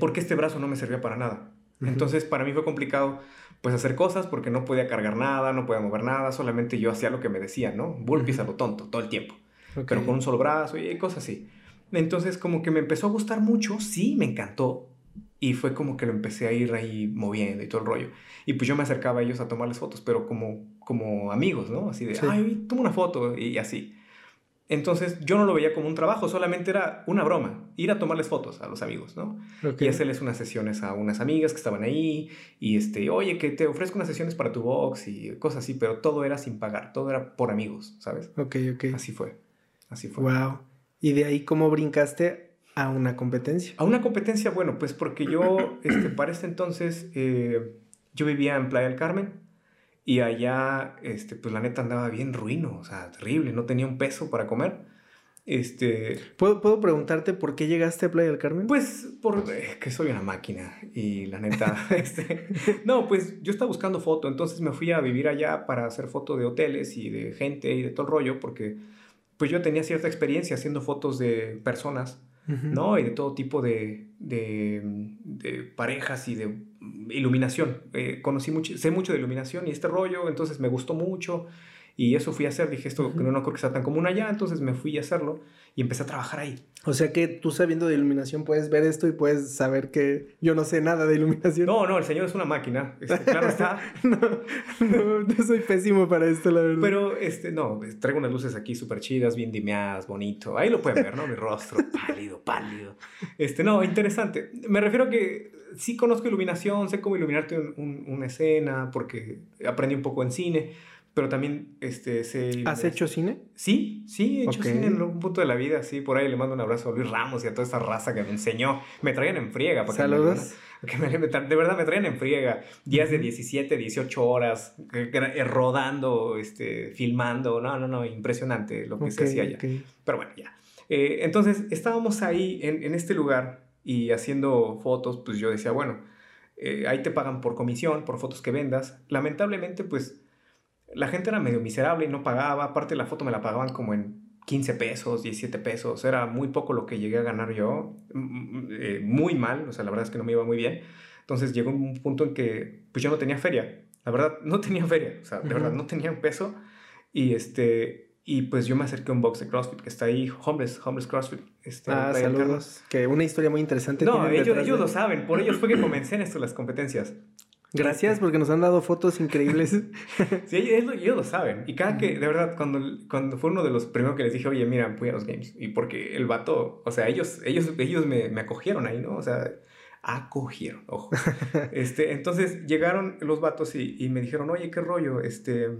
S2: Porque este brazo no me servía para nada. Entonces, para mí fue complicado, pues, hacer cosas porque no podía cargar nada, no podía mover nada, solamente yo hacía lo que me decían, ¿no? Burpees a lo tonto, todo el tiempo. Pero con un solo brazo y cosas así. Entonces, como que me empezó a gustar mucho, sí, me encantó. Y fue como que lo empecé a ir ahí moviendo y todo el rollo. Y pues yo me acercaba a ellos a tomarles fotos, pero como, como amigos, ¿no? Así de, ay, toma una foto y así. Entonces yo no lo veía como un trabajo, solamente era una broma, ir a tomarles fotos a los amigos, ¿no? Y hacerles unas sesiones a unas amigas que estaban ahí y este, oye, que te ofrezco unas sesiones para tu box y cosas así, pero todo era sin pagar, todo era por amigos, ¿sabes?
S1: Ok, ok.
S2: Así fue, así fue.
S1: Wow. ¿Y de ahí cómo brincaste a una competencia?
S2: A una competencia, bueno, pues porque yo, este, para este entonces, eh, yo vivía en Playa del Carmen, y allá, este, pues la neta andaba bien ruino, o sea, terrible, no tenía un peso para comer. Este...
S1: ¿Puedo, ¿Puedo preguntarte por qué llegaste a Playa del Carmen?
S2: Pues porque eh, soy una máquina y la neta, este... no, pues yo estaba buscando foto, entonces me fui a vivir allá para hacer foto de hoteles y de gente y de todo el rollo, porque pues yo tenía cierta experiencia haciendo fotos de personas, ¿no? Y de todo tipo de, de, de parejas y de iluminación. Eh, conocí mucho, sé mucho de iluminación y este rollo, entonces me gustó mucho y eso fui a hacer. Dije, esto no, no creo que sea tan común allá, entonces me fui a hacerlo y empecé a trabajar ahí.
S1: O sea que tú sabiendo de iluminación puedes ver esto y puedes saber que yo no sé nada de iluminación.
S2: No, no, el señor es una máquina. Este, claro está.
S1: no, no, soy pésimo para esto, la verdad.
S2: Pero, este, no, traigo unas luces aquí súper chidas, bien dimeadas, bonito. Ahí lo pueden ver, ¿no? Mi rostro pálido, pálido. Este, no, interesante. Me refiero a que sí conozco iluminación, sé cómo iluminarte una escena porque aprendí un poco en cine pero también este, se...
S1: ¿Has hecho cine?
S2: Sí, sí, he hecho cine en algún punto de la vida, sí, por ahí le mando un abrazo a Luis Ramos y a toda esa raza que me enseñó. Me traían en friega.
S1: Saludos.
S2: de verdad me traían en friega. Días de 17, 18 horas, eh, rodando, este, filmando. No, no, no, impresionante lo que se hacía allá. Pero bueno, ya. Eh, entonces, estábamos ahí en, en, este lugar y haciendo fotos, pues yo decía, bueno, eh, ahí te pagan por comisión, por fotos que vendas. Lamentablemente, pues la gente era medio miserable y no pagaba. Aparte, la foto me la pagaban como en 15 pesos, 17 pesos. Era muy poco lo que llegué a ganar yo. Eh, muy mal, o sea, la verdad es que no me iba muy bien. Entonces llegó un punto en que pues yo no tenía feria. La verdad, no tenía feria. O sea, de verdad, no tenía un peso. Y este... Y pues yo me acerqué a un box de CrossFit que está ahí, Homeless, Homeless CrossFit.
S1: Este, ah, saludos. Que una historia muy interesante.
S2: No, ellos, ellos lo saben. Por ellos fue que comencé en esto las competencias.
S1: Gracias porque nos han dado fotos increíbles.
S2: sí, ellos, lo saben. Y cada que, de verdad, cuando, cuando fue uno de los primeros que les dije, oye, mira, fui a los games. Y porque el vato, o sea, ellos, ellos, ellos me, me acogieron ahí, ¿no? O sea, acogieron, ojo. este, entonces llegaron los vatos y, y, me dijeron, oye, qué rollo, este,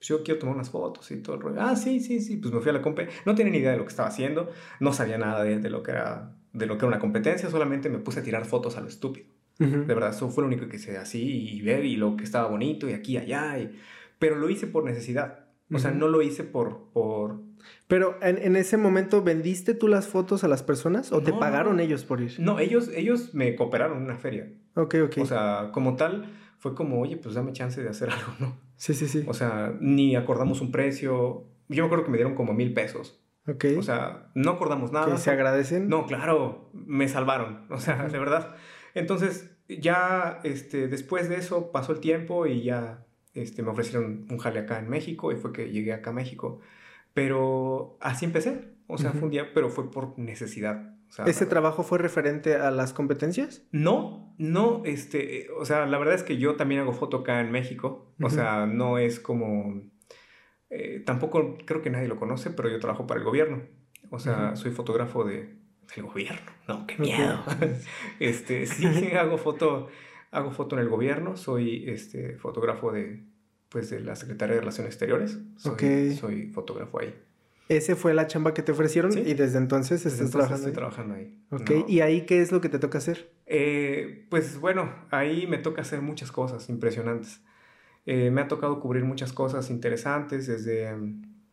S2: yo quiero tomar unas fotos y todo el rollo. Ah, sí, sí, sí, pues me fui a la competencia. No tenía ni idea de lo que estaba haciendo, no sabía nada de, de, lo que era, de lo que era una competencia, solamente me puse a tirar fotos a lo estúpido. De verdad, eso fue lo único que hice así y ver y lo que estaba bonito y aquí y allá. Y... Pero lo hice por necesidad. O sea, no lo hice por... por...
S1: Pero en, en, ese momento, ¿vendiste tú las fotos a las personas o te pagaron ellos por ir?
S2: No, ellos, ellos me cooperaron en una feria.
S1: Ok, ok.
S2: O sea, como tal, fue como, oye, pues dame chance de hacer algo, ¿no?
S1: Sí, sí, sí.
S2: O sea, ni acordamos un precio. Yo me acuerdo que me dieron como mil pesos.
S1: Ok.
S2: O sea, no acordamos nada.
S1: ¿Que se agradecen?
S2: No, claro, me salvaron. O sea, de verdad. Entonces, ya este, después de eso pasó el tiempo y ya este, me ofrecieron un jale acá en México y fue que llegué acá a México. Pero así empecé. O sea, fue un día, pero fue por necesidad.
S1: ¿Ese trabajo fue referente a las competencias?
S2: No, no, este, o sea, la verdad es que yo también hago foto acá en México. O sea, no es como, eh, tampoco creo que nadie lo conoce, pero yo trabajo para el gobierno. O sea, soy fotógrafo de, el gobierno. No, qué miedo. este, sí, hago foto, hago foto en el gobierno. Soy este, fotógrafo de, pues, de la Secretaría de Relaciones Exteriores. Soy, soy fotógrafo ahí.
S1: Ese fue la chamba que te ofrecieron y desde entonces estás trabajando
S2: estoy trabajando ahí.
S1: Ok, ¿y ahí qué es lo que te toca hacer?
S2: Eh, pues bueno, ahí me toca hacer muchas cosas impresionantes. Eh, me ha tocado cubrir muchas cosas interesantes desde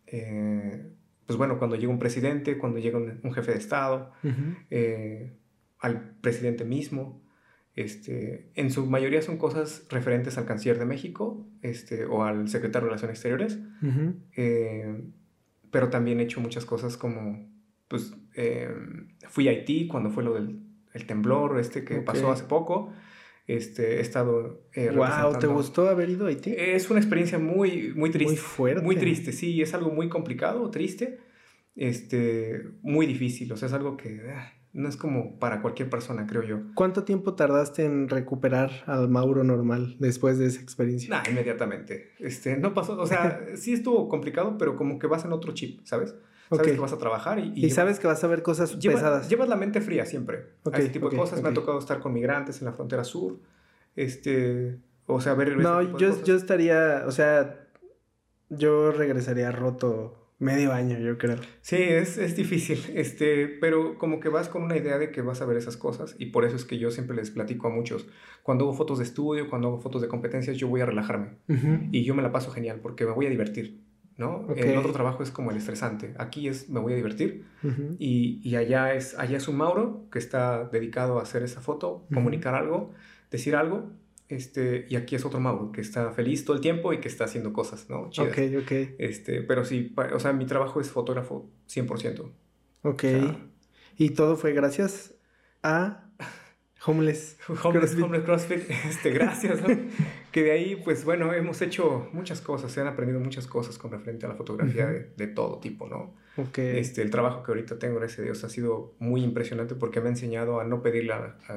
S2: eh, pues bueno, cuando llega un presidente, cuando llega un, jefe de Estado, eh, al presidente mismo, este, en su mayoría son cosas referentes al canciller de México este, o al secretario de Relaciones Exteriores, eh, pero también he hecho muchas cosas como, pues, eh, fui a Haití cuando fue lo del el temblor este que pasó hace poco, este, he estado...
S1: Eh, wow, ¿te gustó haber ido a Haití?
S2: Es una experiencia muy, muy triste.
S1: Muy fuerte.
S2: Muy triste, sí, es algo muy complicado, triste, este, muy difícil, o sea, es algo que ah, no es como para cualquier persona, creo yo.
S1: ¿Cuánto tiempo tardaste en recuperar al Mauro normal después de esa experiencia?
S2: Nah, inmediatamente. Este, no pasó, o sea, sí estuvo complicado, pero como que vas en otro chip, ¿sabes? Sabes que vas a trabajar y...
S1: Y, sabes que vas a ver cosas pesadas.
S2: Llevas la mente fría siempre. Okay, ese tipo de cosas. Me ha tocado estar con migrantes en la frontera sur. Este... O sea, ver...
S1: No, yo, yo estaría... O sea, yo regresaría roto medio año, yo creo.
S2: Sí, es, es, difícil, este, pero como que vas con una idea de que vas a ver esas cosas y por eso es que yo siempre les platico a muchos, cuando hago fotos de estudio, cuando hago fotos de competencias, yo voy a relajarme y yo me la paso genial porque me voy a divertir. ¿No? El otro trabajo es como el estresante. Aquí es me voy a divertir y, y, allá, es, allá es un Mauro que está dedicado a hacer esa foto, comunicar algo, decir algo. Este, y aquí es otro Mauro que está feliz todo el tiempo y que está haciendo cosas, ¿no?
S1: Chidas. Ok, ok.
S2: Este, pero sí, o sea, mi trabajo es fotógrafo 100%.
S1: Ok. y todo fue gracias a Homeless.
S2: Homeless CrossFit. Este, gracias. que de ahí, pues bueno, hemos hecho muchas cosas, se han aprendido muchas cosas con referente a la fotografía de, todo tipo, ¿no?
S1: Okay.
S2: Este, el trabajo que ahorita tengo, gracias a Dios, ha sido muy impresionante porque me ha enseñado a no pedirle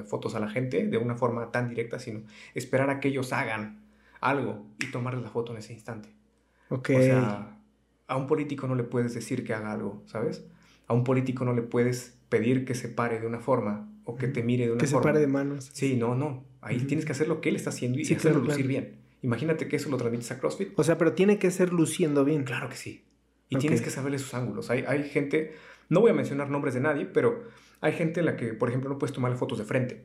S2: fotos a la gente de una forma tan directa, sino esperar a que ellos hagan algo y tomarles la foto en ese instante.
S1: Okay.
S2: O sea, a un político no le puedes decir que haga algo, ¿sabes? A un político no le puedes pedir que se pare de una forma o que te mire de una
S1: que
S2: forma.
S1: Que se pare de manos.
S2: Sí, no, no. Ahí tienes que hacer lo que él está haciendo y hacerlo lucir bien. Imagínate que eso lo transmites a CrossFit.
S1: O sea, pero tiene que ser luciendo bien.
S2: Claro que sí. Y tienes que saberle sus ángulos. Hay, hay gente, no voy a mencionar nombres de nadie, pero hay gente en la que, por ejemplo, no puedes tomarle fotos de frente.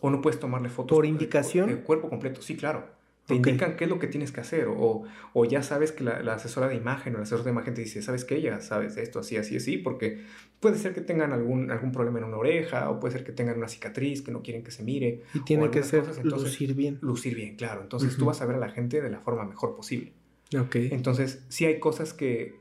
S2: O no puedes tomarle fotos.
S1: ¿Por indicación?
S2: De, cuerpo completo, sí, claro. Te indican qué es lo que tienes que hacer. O, o ya sabes que la, asesora de imagen o el asesor de imagen te dice, ¿sabes qué? Ya sabes esto, así, así, así. Porque puede ser que tengan algún, algún problema en una oreja. O puede ser que tengan una cicatriz que no quieren que se mire.
S1: Y tiene que ser lucir bien.
S2: Lucir bien, claro. Entonces tú vas a ver a la gente de la forma mejor posible.
S1: Ok.
S2: Entonces, sí hay cosas que,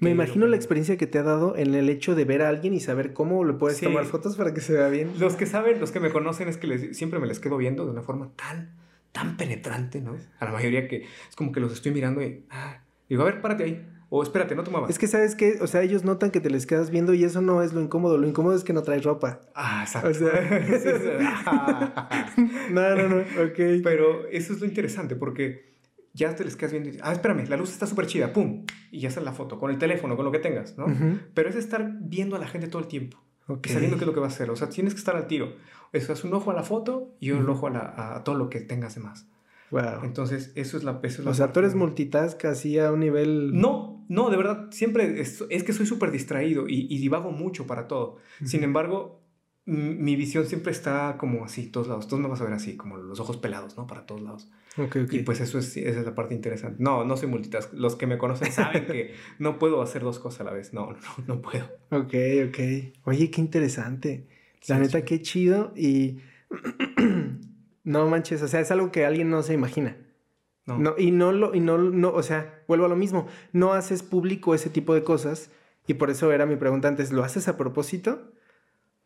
S1: me imagino la experiencia que te ha dado en el hecho de ver a alguien y saber cómo le puedes tomar fotos para que se vea bien.
S2: Los que saben, los que me conocen, es que siempre me les quedo viendo de una forma tan, tan penetrante, ¿no? A la mayoría que es como que los estoy mirando y, ah, digo, a ver, párate ahí. O espérate, no tomabas.
S1: Es que sabes que, o sea, ellos notan que te les quedas viendo y eso no es lo incómodo. Lo incómodo es que no traes ropa.
S2: Ah, exacto. O sea,
S1: no, no, no, ok.
S2: Pero eso es lo interesante porque ya te les quedas viendo y dices, ah, espérame, la luz está súper chida, pum, y ya está la foto, con el teléfono, con lo que tengas, ¿no? Pero es estar viendo a la gente todo el tiempo, okay. sabiendo qué es lo que va a hacer, o sea, tienes que estar al tiro. Eso es un ojo a la foto y un ojo a, todo lo que tengas de más.
S1: Wow.
S2: Entonces, eso es la... Eso
S1: o sea, tú eres multitask así a un nivel...
S2: No, no, de verdad, siempre es, es que soy súper distraído y, y, divago mucho para todo. Sin embargo, mi visión siempre está como así, todos lados. Todos me vas a ver así, como los ojos pelados, ¿no? Para todos lados.
S1: Okay, okay.
S2: Y pues eso es, esa es la parte interesante. No, no soy multitask. Los que me conocen saben que no puedo hacer dos cosas a la vez. No, no, no puedo.
S1: Ok, ok. Oye, qué interesante. La neta, qué chido. Y no manches, o sea, es algo que alguien no se imagina. No. no. y no lo, y no, no, o sea, vuelvo a lo mismo. No haces público ese tipo de cosas. Y por eso era mi pregunta antes, ¿lo haces a propósito?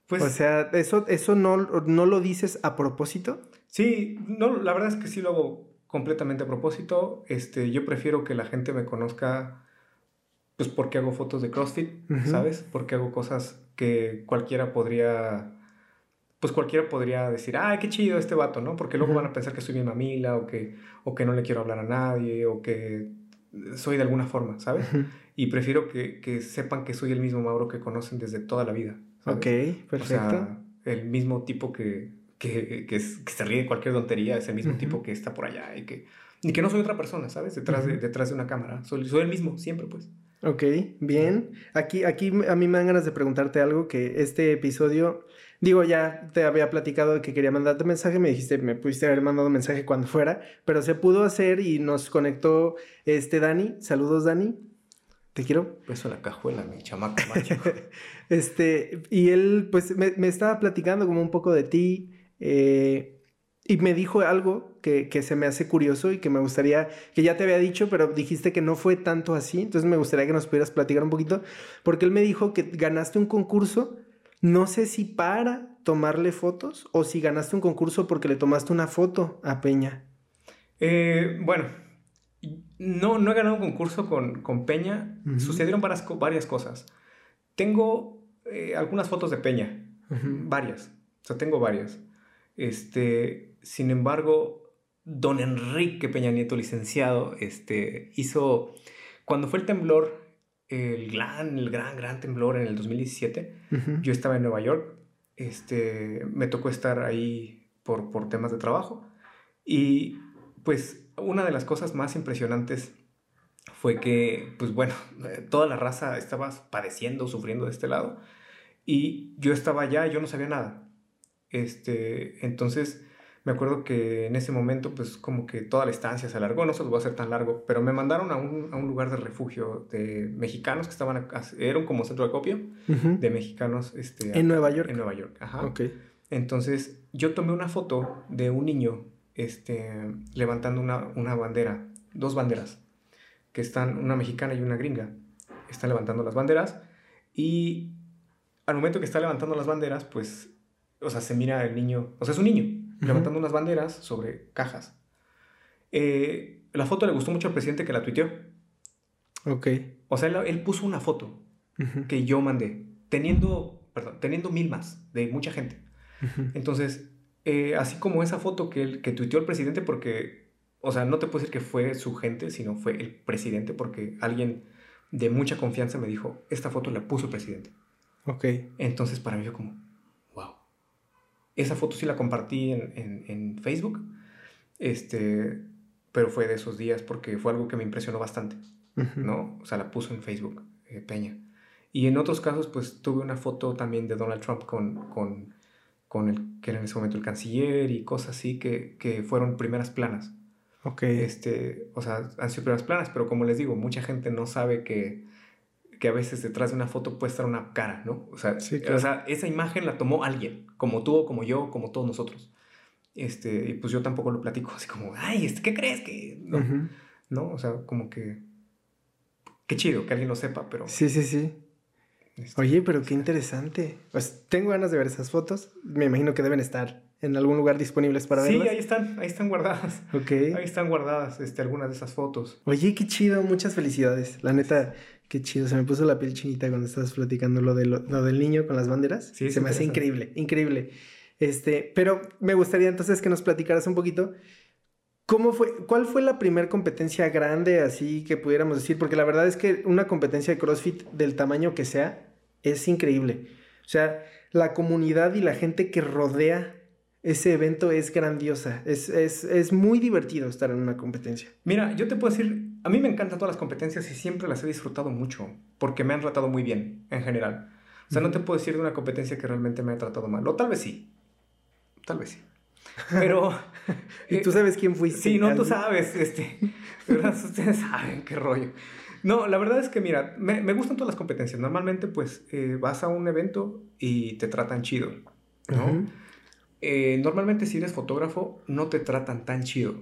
S1: Pues, o sea, ¿eso, eso no, no lo dices a propósito?
S2: Sí, no, la verdad es que sí lo hago completamente a propósito. Este, yo prefiero que la gente me conozca pues porque hago fotos de CrossFit, ¿sabes? Porque hago cosas que cualquiera podría pues cualquiera podría decir, ay, qué chido este vato, ¿no? Porque luego van a pensar que soy bien mamila o que, o que no le quiero hablar a nadie o que soy de alguna forma, ¿sabes? Y prefiero que, que, sepan que soy el mismo Mauro que conocen desde toda la vida.
S1: Ok, perfecto. O sea,
S2: el mismo tipo que, que, que, se ríe de cualquier tontería, es el mismo tipo que está por allá y que, y que no soy otra persona, ¿sabes? Detrás, de, detrás de una cámara. Soy, soy el mismo, siempre, pues.
S1: Ok, bien. Aquí, aquí a mí me dan ganas de preguntarte algo que este episodio, digo, ya te había platicado de que quería mandarte mensaje, me dijiste, me pudiste haber mandado mensaje cuando fuera, pero se pudo hacer y nos conectó este Dani. Saludos, Dani. Te quiero.
S2: Beso a la cajuela, mi chamaco macho.
S1: este, y él, pues, me, me, estaba platicando como un poco de ti. Eh, y me dijo algo que, que, se me hace curioso y que me gustaría, que ya te había dicho, pero dijiste que no fue tanto así. Entonces me gustaría que nos pudieras platicar un poquito. Porque él me dijo que ganaste un concurso, no sé si para tomarle fotos o si ganaste un concurso porque le tomaste una foto a Peña.
S2: Eh, bueno, no, no he ganado un concurso con, con Peña. Sucedieron varias, varias, cosas. Tengo eh, algunas fotos de Peña. Varias. O sea, tengo varias. Este, sin embargo, don Enrique Peña Nieto, licenciado, este, hizo... Cuando fue el temblor, el gran, el gran, gran temblor en el 2017, yo estaba en Nueva York. Este, me tocó estar ahí por, por temas de trabajo. Y pues una de las cosas más impresionantes fue que, pues bueno, toda la raza estaba padeciendo, sufriendo de este lado, y yo estaba allá y yo no sabía nada. Este, entonces, me acuerdo que en ese momento, pues como que toda la estancia se alargó, no se lo voy a hacer tan largo, pero me mandaron a un, a un lugar de refugio de mexicanos que estaban acá, era como centro de copio de mexicanos. Este,
S1: en Nueva York.
S2: En Nueva York, ajá.
S1: Ok.
S2: Entonces, yo tomé una foto de un niño este, levantando una, una bandera, dos banderas, que están, una mexicana y una gringa, están levantando las banderas y al momento que está levantando las banderas, pues, o sea, se mira el niño, o sea, es un niño levantando unas banderas sobre cajas. Eh, la foto le gustó mucho al presidente que la tuiteó.
S1: Ok.
S2: O sea, él, puso una foto que yo mandé, teniendo, perdón, teniendo mil más de mucha gente. Entonces, eh, así como esa foto que, que tuiteó el presidente, porque, o sea, no te puedo decir que fue su gente, sino fue el presidente, porque alguien de mucha confianza me dijo, esta foto la puso el presidente.
S1: Ok.
S2: Entonces para mí fue como. Esa foto sí la compartí en, en, Facebook. Este, pero fue de esos días porque fue algo que me impresionó bastante, ¿no? O sea, la puso en Facebook, eh, Peña. Y en otros casos, pues tuve una foto también de Donald Trump con, con, con el que era en ese momento el canciller y cosas así que, que fueron primeras planas.
S1: Ok.
S2: Este, o sea, han sido primeras planas, pero como les digo, mucha gente no sabe que, que a veces detrás de una foto puede estar una cara, ¿no? O sea, o sea, esa imagen la tomó alguien, como tú, como yo, como todos nosotros. Este, y pues yo tampoco lo platico así como, ay, este, ¿qué crees que...? No, ¿no? O sea, como que... Qué chido que alguien lo sepa, pero...
S1: Sí, sí, sí. Este, Oye, pero qué interesante. Pues tengo ganas de ver esas fotos. Me imagino que deben estar en algún lugar disponibles para verlas.
S2: Sí, ahí están, ahí están guardadas.
S1: Ok.
S2: Ahí están guardadas este, algunas de esas fotos.
S1: Oye, qué chido, muchas felicidades. La neta, qué chido. Se me puso la piel chinita cuando estabas platicando lo, de lo, del niño con las banderas. Sí, Se me hace increíble, increíble. Este, pero me gustaría entonces que nos platicaras un poquito. ¿Cómo fue, ¿Cuál fue la primera competencia grande así que pudiéramos decir? Porque la verdad es que una competencia de CrossFit del tamaño que sea es increíble. O sea, la comunidad y la gente que rodea ese evento es grandiosa. Es, es, muy divertido estar en una competencia.
S2: Mira, yo te puedo decir, a mí me encantan todas las competencias y siempre las he disfrutado mucho porque me han tratado muy bien en general. O sea, no te puedo decir de una competencia que realmente me ha tratado mal. O tal vez sí. Tal vez sí. Pero...
S1: ¿Y tú sabes quién fuiste?
S2: Sí, no, tú sabes. Este, ¿verdad? Ustedes saben qué rollo. No, la verdad es que, mira, me, me gustan todas las competencias. Normalmente, pues, eh, vas a un evento y te tratan chido, ¿no? Eh, normalmente, si eres fotógrafo, no te tratan tan chido.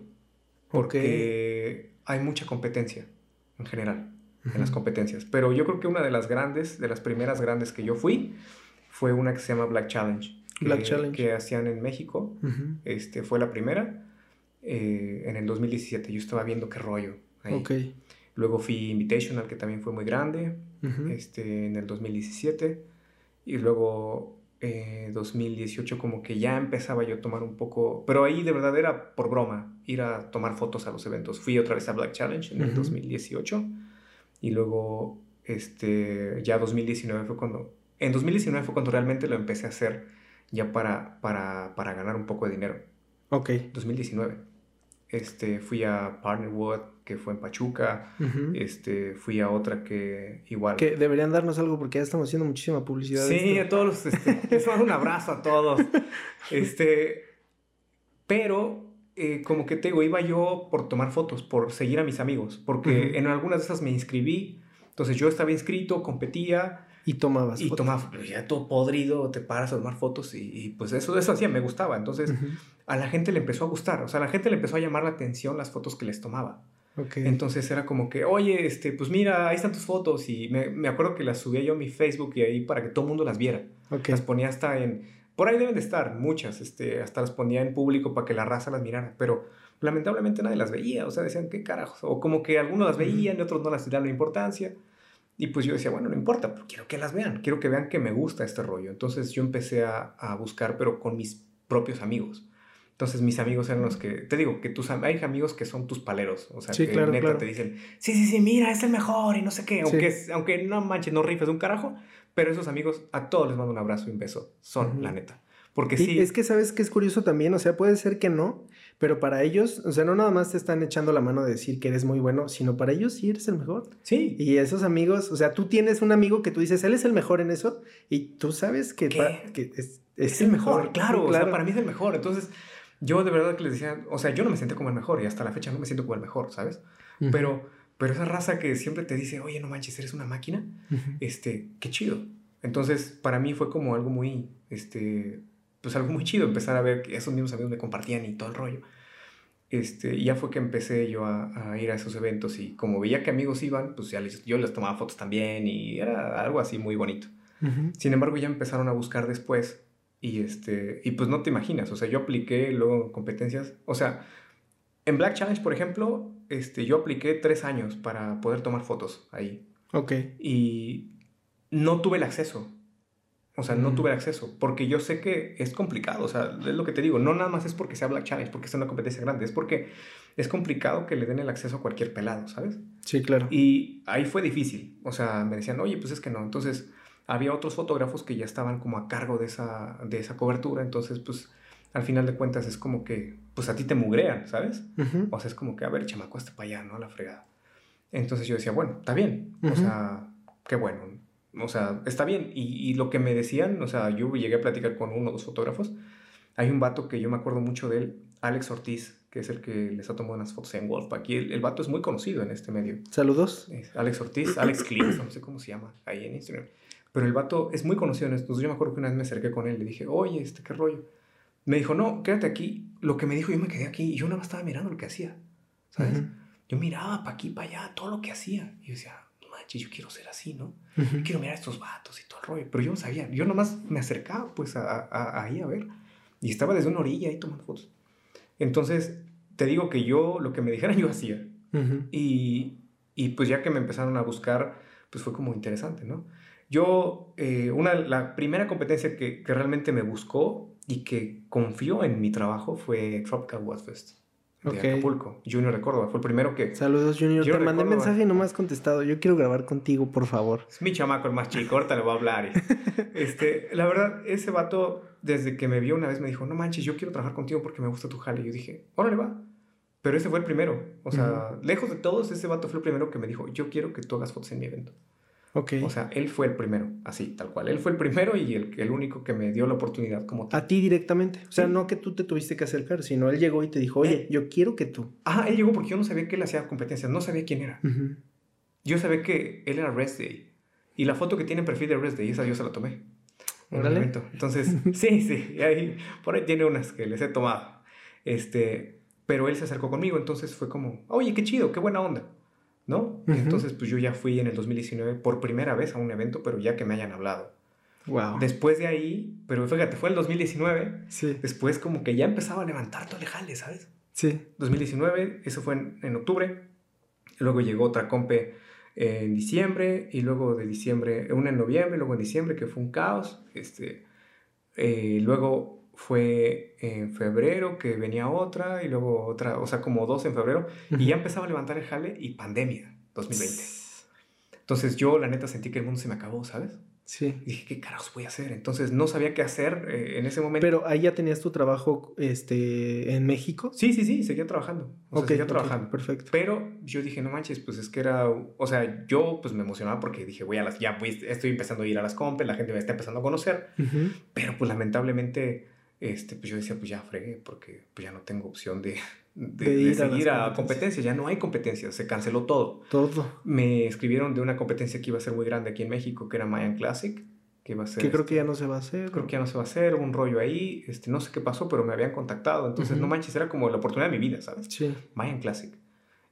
S2: Porque hay mucha competencia, en general, en las competencias. Pero yo creo que una de las grandes, de las primeras grandes que yo fui, fue una que se llama Black Challenge.
S1: Black Challenge.
S2: Que hacían en México. este, fue la primera. Eh, en el 2017. Yo estaba viendo qué rollo. Ahí.
S1: Ok.
S2: Luego fui Invitational, que también fue muy grande, este, en el 2017. Y luego eh, 2018 como que ya empezaba yo a tomar un poco... Pero ahí de verdad era por broma, ir a tomar fotos a los eventos. Fui otra vez a Black Challenge en el 2018. Y luego, este, ya 2019 fue cuando... En 2019 fue cuando realmente lo empecé a hacer ya para, para, para ganar un poco de dinero.
S1: Ok.
S2: 2019. Este, fui a Partnerwood, que fue en Pachuca. este, fui a otra que igual.
S1: Que deberían darnos algo porque ya estamos haciendo muchísima publicidad.
S2: Sí, a todos los. Este, les mando un abrazo a todos. Este. Pero, eh, como que te digo, iba yo por tomar fotos, por seguir a mis amigos. Porque en algunas de esas me inscribí. Entonces yo estaba inscrito, competía.
S1: Y tomabas
S2: y tomaba, ya todo podrido, te paras a tomar fotos y, pues eso, eso hacía, me gustaba. Entonces a la gente le empezó a gustar, o sea, a la gente le empezó a llamar la atención las fotos que les tomaba. Entonces era como que, oye, este, pues mira, ahí están tus fotos. Y me, me acuerdo que las subía yo a mi Facebook y ahí para que todo el mundo las viera. Las ponía hasta en... Por ahí deben de estar muchas, este, hasta las ponía en público para que la raza las mirara. Pero lamentablemente nadie las veía, o sea, decían, ¿qué carajos? O como que algunos las veían y otros no las daban importancia. Y pues yo decía, bueno, no importa, pero quiero que las vean, quiero que vean que me gusta este rollo. Entonces yo empecé a, a buscar, pero con mis propios amigos. Entonces mis amigos eran los que, te digo, que tus hay amigos que son tus paleros, o sea, que neta te dicen, sí, sí, sí, mira, es el mejor y no sé qué, aunque, aunque no manches, no rifes un carajo, pero esos amigos a todos les mando un abrazo y un beso, son la neta. Porque sí.
S1: Es que sabes que es curioso también, o sea, puede ser que no, pero para ellos, o sea, no nada más te están echando la mano de decir que eres muy bueno, sino para ellos sí eres el mejor.
S2: Sí.
S1: Y esos amigos, o sea, tú tienes un amigo que tú dices, él es el mejor en eso, y tú sabes que, que es,
S2: es, el mejor, claro, claro, o sea, para mí es el mejor. Entonces, yo de verdad que les decía, o sea, yo no me senté como el mejor y hasta la fecha no me siento como el mejor, ¿sabes? Pero, pero esa raza que siempre te dice, oye, no manches, eres una máquina, este, qué chido. Entonces, para mí fue como algo muy, este, pues algo muy chido empezar a ver que esos mismos amigos me compartían y todo el rollo. Este, ya fue que empecé yo a, a, ir a esos eventos y como veía que amigos iban, pues ya les, yo les tomaba fotos también y era algo así muy bonito. Sin embargo, ya empezaron a buscar después y, este, y pues no te imaginas, o sea, yo apliqué luego competencias, o sea, en Black Challenge, por ejemplo, este, yo apliqué tres años para poder tomar fotos ahí.
S1: Ok.
S2: Y no tuve el acceso. O sea, no mm. tuve el acceso, porque yo sé que es complicado, o sea, es lo que te digo, no nada más es porque sea Black Challenge, porque es una competencia grande, es porque es complicado que le den el acceso a cualquier pelado, ¿sabes?
S1: Sí, claro.
S2: Y ahí fue difícil, o sea, me decían, oye, pues es que no, entonces había otros fotógrafos que ya estaban como a cargo de esa, de esa cobertura, entonces pues al final de cuentas es como que, pues a ti te mugrean, ¿sabes? O sea, es como que, a ver, chamaco, hasta para allá, ¿no? A la fregada. Entonces yo decía, bueno, está bien, o sea, qué bueno, o sea, está bien. Y, y, lo que me decían, o sea, yo llegué a platicar con uno o dos fotógrafos. Hay un vato que yo me acuerdo mucho de él, Alex Ortiz, que es el que les ha tomado unas fotos en Wolf. Aquí el, el vato es muy conocido en este medio.
S1: Saludos.
S2: Alex Ortiz, Alex Clips, no sé cómo se llama ahí en Instagram. Pero el vato es muy conocido en esto. Entonces yo me acuerdo que una vez me acerqué con él y le dije, oye, este, ¿qué rollo? Me dijo, no, quédate aquí. Lo que me dijo, yo me quedé aquí y yo nada más estaba mirando lo que hacía, ¿sabes? Yo miraba para aquí, para allá, todo lo que hacía. Y yo decía, manches, yo quiero ser así, ¿no? quiero mirar a estos vatos y todo el rollo. Pero yo no sabía. Yo nomás me acercaba, pues, a, a, ahí a ver. Y estaba desde una orilla ahí tomando fotos. Entonces, te digo que yo, lo que me dijeran, yo hacía. y, y, pues ya que me empezaron a buscar, pues fue como interesante, ¿no? Yo, eh, una, la primera competencia que, que, realmente me buscó y que confió en mi trabajo fue Tropical Fest de okay. Acapulco, Junior de Córdoba. Fue el primero que...
S1: Saludos, Junior. Te mandé mensaje y no me has contestado. Yo quiero grabar contigo, por favor.
S2: Es mi chamaco el más chico, ahorita le voy a hablar. este, la verdad, ese vato, desde que me vio una vez, me dijo, no manches, yo quiero trabajar contigo porque me gusta tu jale. Y yo dije, órale, va. Pero ese fue el primero. O sea, lejos de todos, ese vato fue el primero que me dijo, yo quiero que tú hagas fotos en mi evento. Okay. O sea, él fue el primero, así, tal cual. Él fue el primero y el, el único que me dio la oportunidad como
S1: tal. A ti directamente. O sea, no que tú te tuviste que acercar, sino él llegó y te dijo, oye, eh. yo quiero que tú.
S2: Ah, él llegó porque yo no sabía que él hacía competencias, no sabía quién era. Yo sabía que él era Rest Day. Y la foto que tiene en perfil de Rest Day, esa yo se la tomé. En un momento. Entonces, sí, sí, ahí, por ahí tiene unas que les he tomado. Este, pero él se acercó conmigo, entonces fue como, oye, qué chido, qué buena onda. ¿No? Entonces, pues yo ya fui en el 2019 por primera vez a un evento, pero ya que me hayan hablado. Wow. Después de ahí, pero fíjate, fue el 2019. Sí. Después como que ya empezaba a levantar todo el jale, ¿sabes? Sí. 2019, eso fue en, octubre. Luego llegó otra compe en diciembre y luego de diciembre, una en noviembre, luego en diciembre, que fue un caos. Este, eh, luego fue en febrero que venía otra y luego otra, o sea, como dos en febrero, y ya empezaba a levantar el jale y pandemia, 2020. Entonces yo la neta sentí que el mundo se me acabó, ¿sabes? Sí. Y dije, ¿qué carajos voy a hacer? Entonces no sabía qué hacer eh, en ese momento.
S1: Pero ahí ya tenías tu trabajo este, en México.
S2: Sí, sí, sí, seguía trabajando. O sea, seguía trabajando. perfecto. Pero yo dije, no manches, pues es que era, o sea, yo pues me emocionaba porque dije, voy a las, ya estoy empezando a ir a las compras, la gente me está empezando a conocer. Pero pues lamentablemente este, pues yo decía, pues ya fregué, porque pues ya no tengo opción de, de, seguir a, competencias, ya no hay competencias, se canceló todo. Todo. Me escribieron de una competencia que iba a ser muy grande aquí en México, que era Mayan Classic, que iba a ser...
S1: Que creo que ya no se va a hacer.
S2: Creo que ya no se va a hacer, un rollo ahí, este, no sé qué pasó, pero me habían contactado, entonces no manches, era como la oportunidad de mi vida, ¿sabes? Sí. Mayan Classic.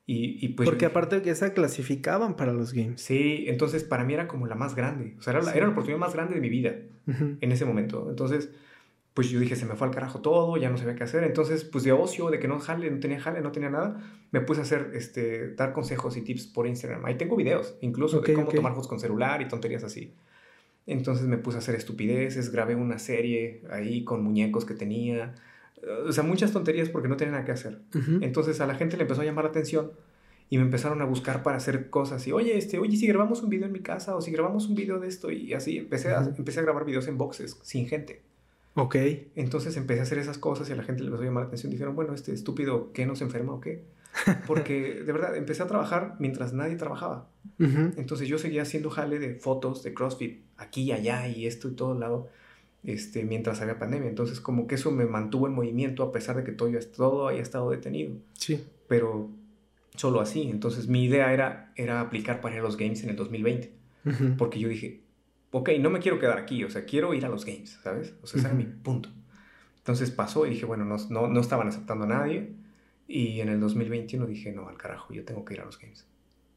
S2: Y, y pues
S1: Porque aparte de que esa clasificaban para los games.
S2: Sí, entonces para mí era como la más grande, o sea, era, la, era la oportunidad más grande de mi vida en ese momento. Entonces pues yo dije, se me fue al carajo todo, ya no sabía qué hacer. Entonces, pues de ocio, de que no jale, no tenía jale, no tenía nada, me puse a hacer, este, dar consejos y tips por Instagram. Ahí tengo videos, incluso de cómo tomar fotos con celular y tonterías así. Entonces me puse a hacer estupideces, grabé una serie ahí con muñecos que tenía. O sea, muchas tonterías porque no tenía nada que hacer. Entonces a la gente le empezó a llamar la atención y me empezaron a buscar para hacer cosas y oye este oye si grabamos un video en mi casa o si grabamos un video de esto y así empecé a, empecé a grabar videos en boxes sin gente Ok. Entonces empecé a hacer esas cosas y a la gente le empezó a llamar la atención. Dijeron, bueno, este estúpido, ¿qué nos enferma o qué? Porque de verdad empecé a trabajar mientras nadie trabajaba. Entonces yo seguía haciendo jale de fotos de CrossFit aquí y allá y esto y todo lado este, mientras había pandemia. Entonces como que eso me mantuvo en movimiento a pesar de que todo, todo haya estado detenido. Sí. Pero solo así. Entonces mi idea era, era aplicar para los games en el 2020. Porque yo dije, ok, no me quiero quedar aquí, o sea, quiero ir a los games, ¿sabes? O sea, ese era mi punto. Entonces pasó y dije, bueno, no, no, no, estaban aceptando a nadie. Y en el 2021 dije, no, al carajo, yo tengo que ir a los games.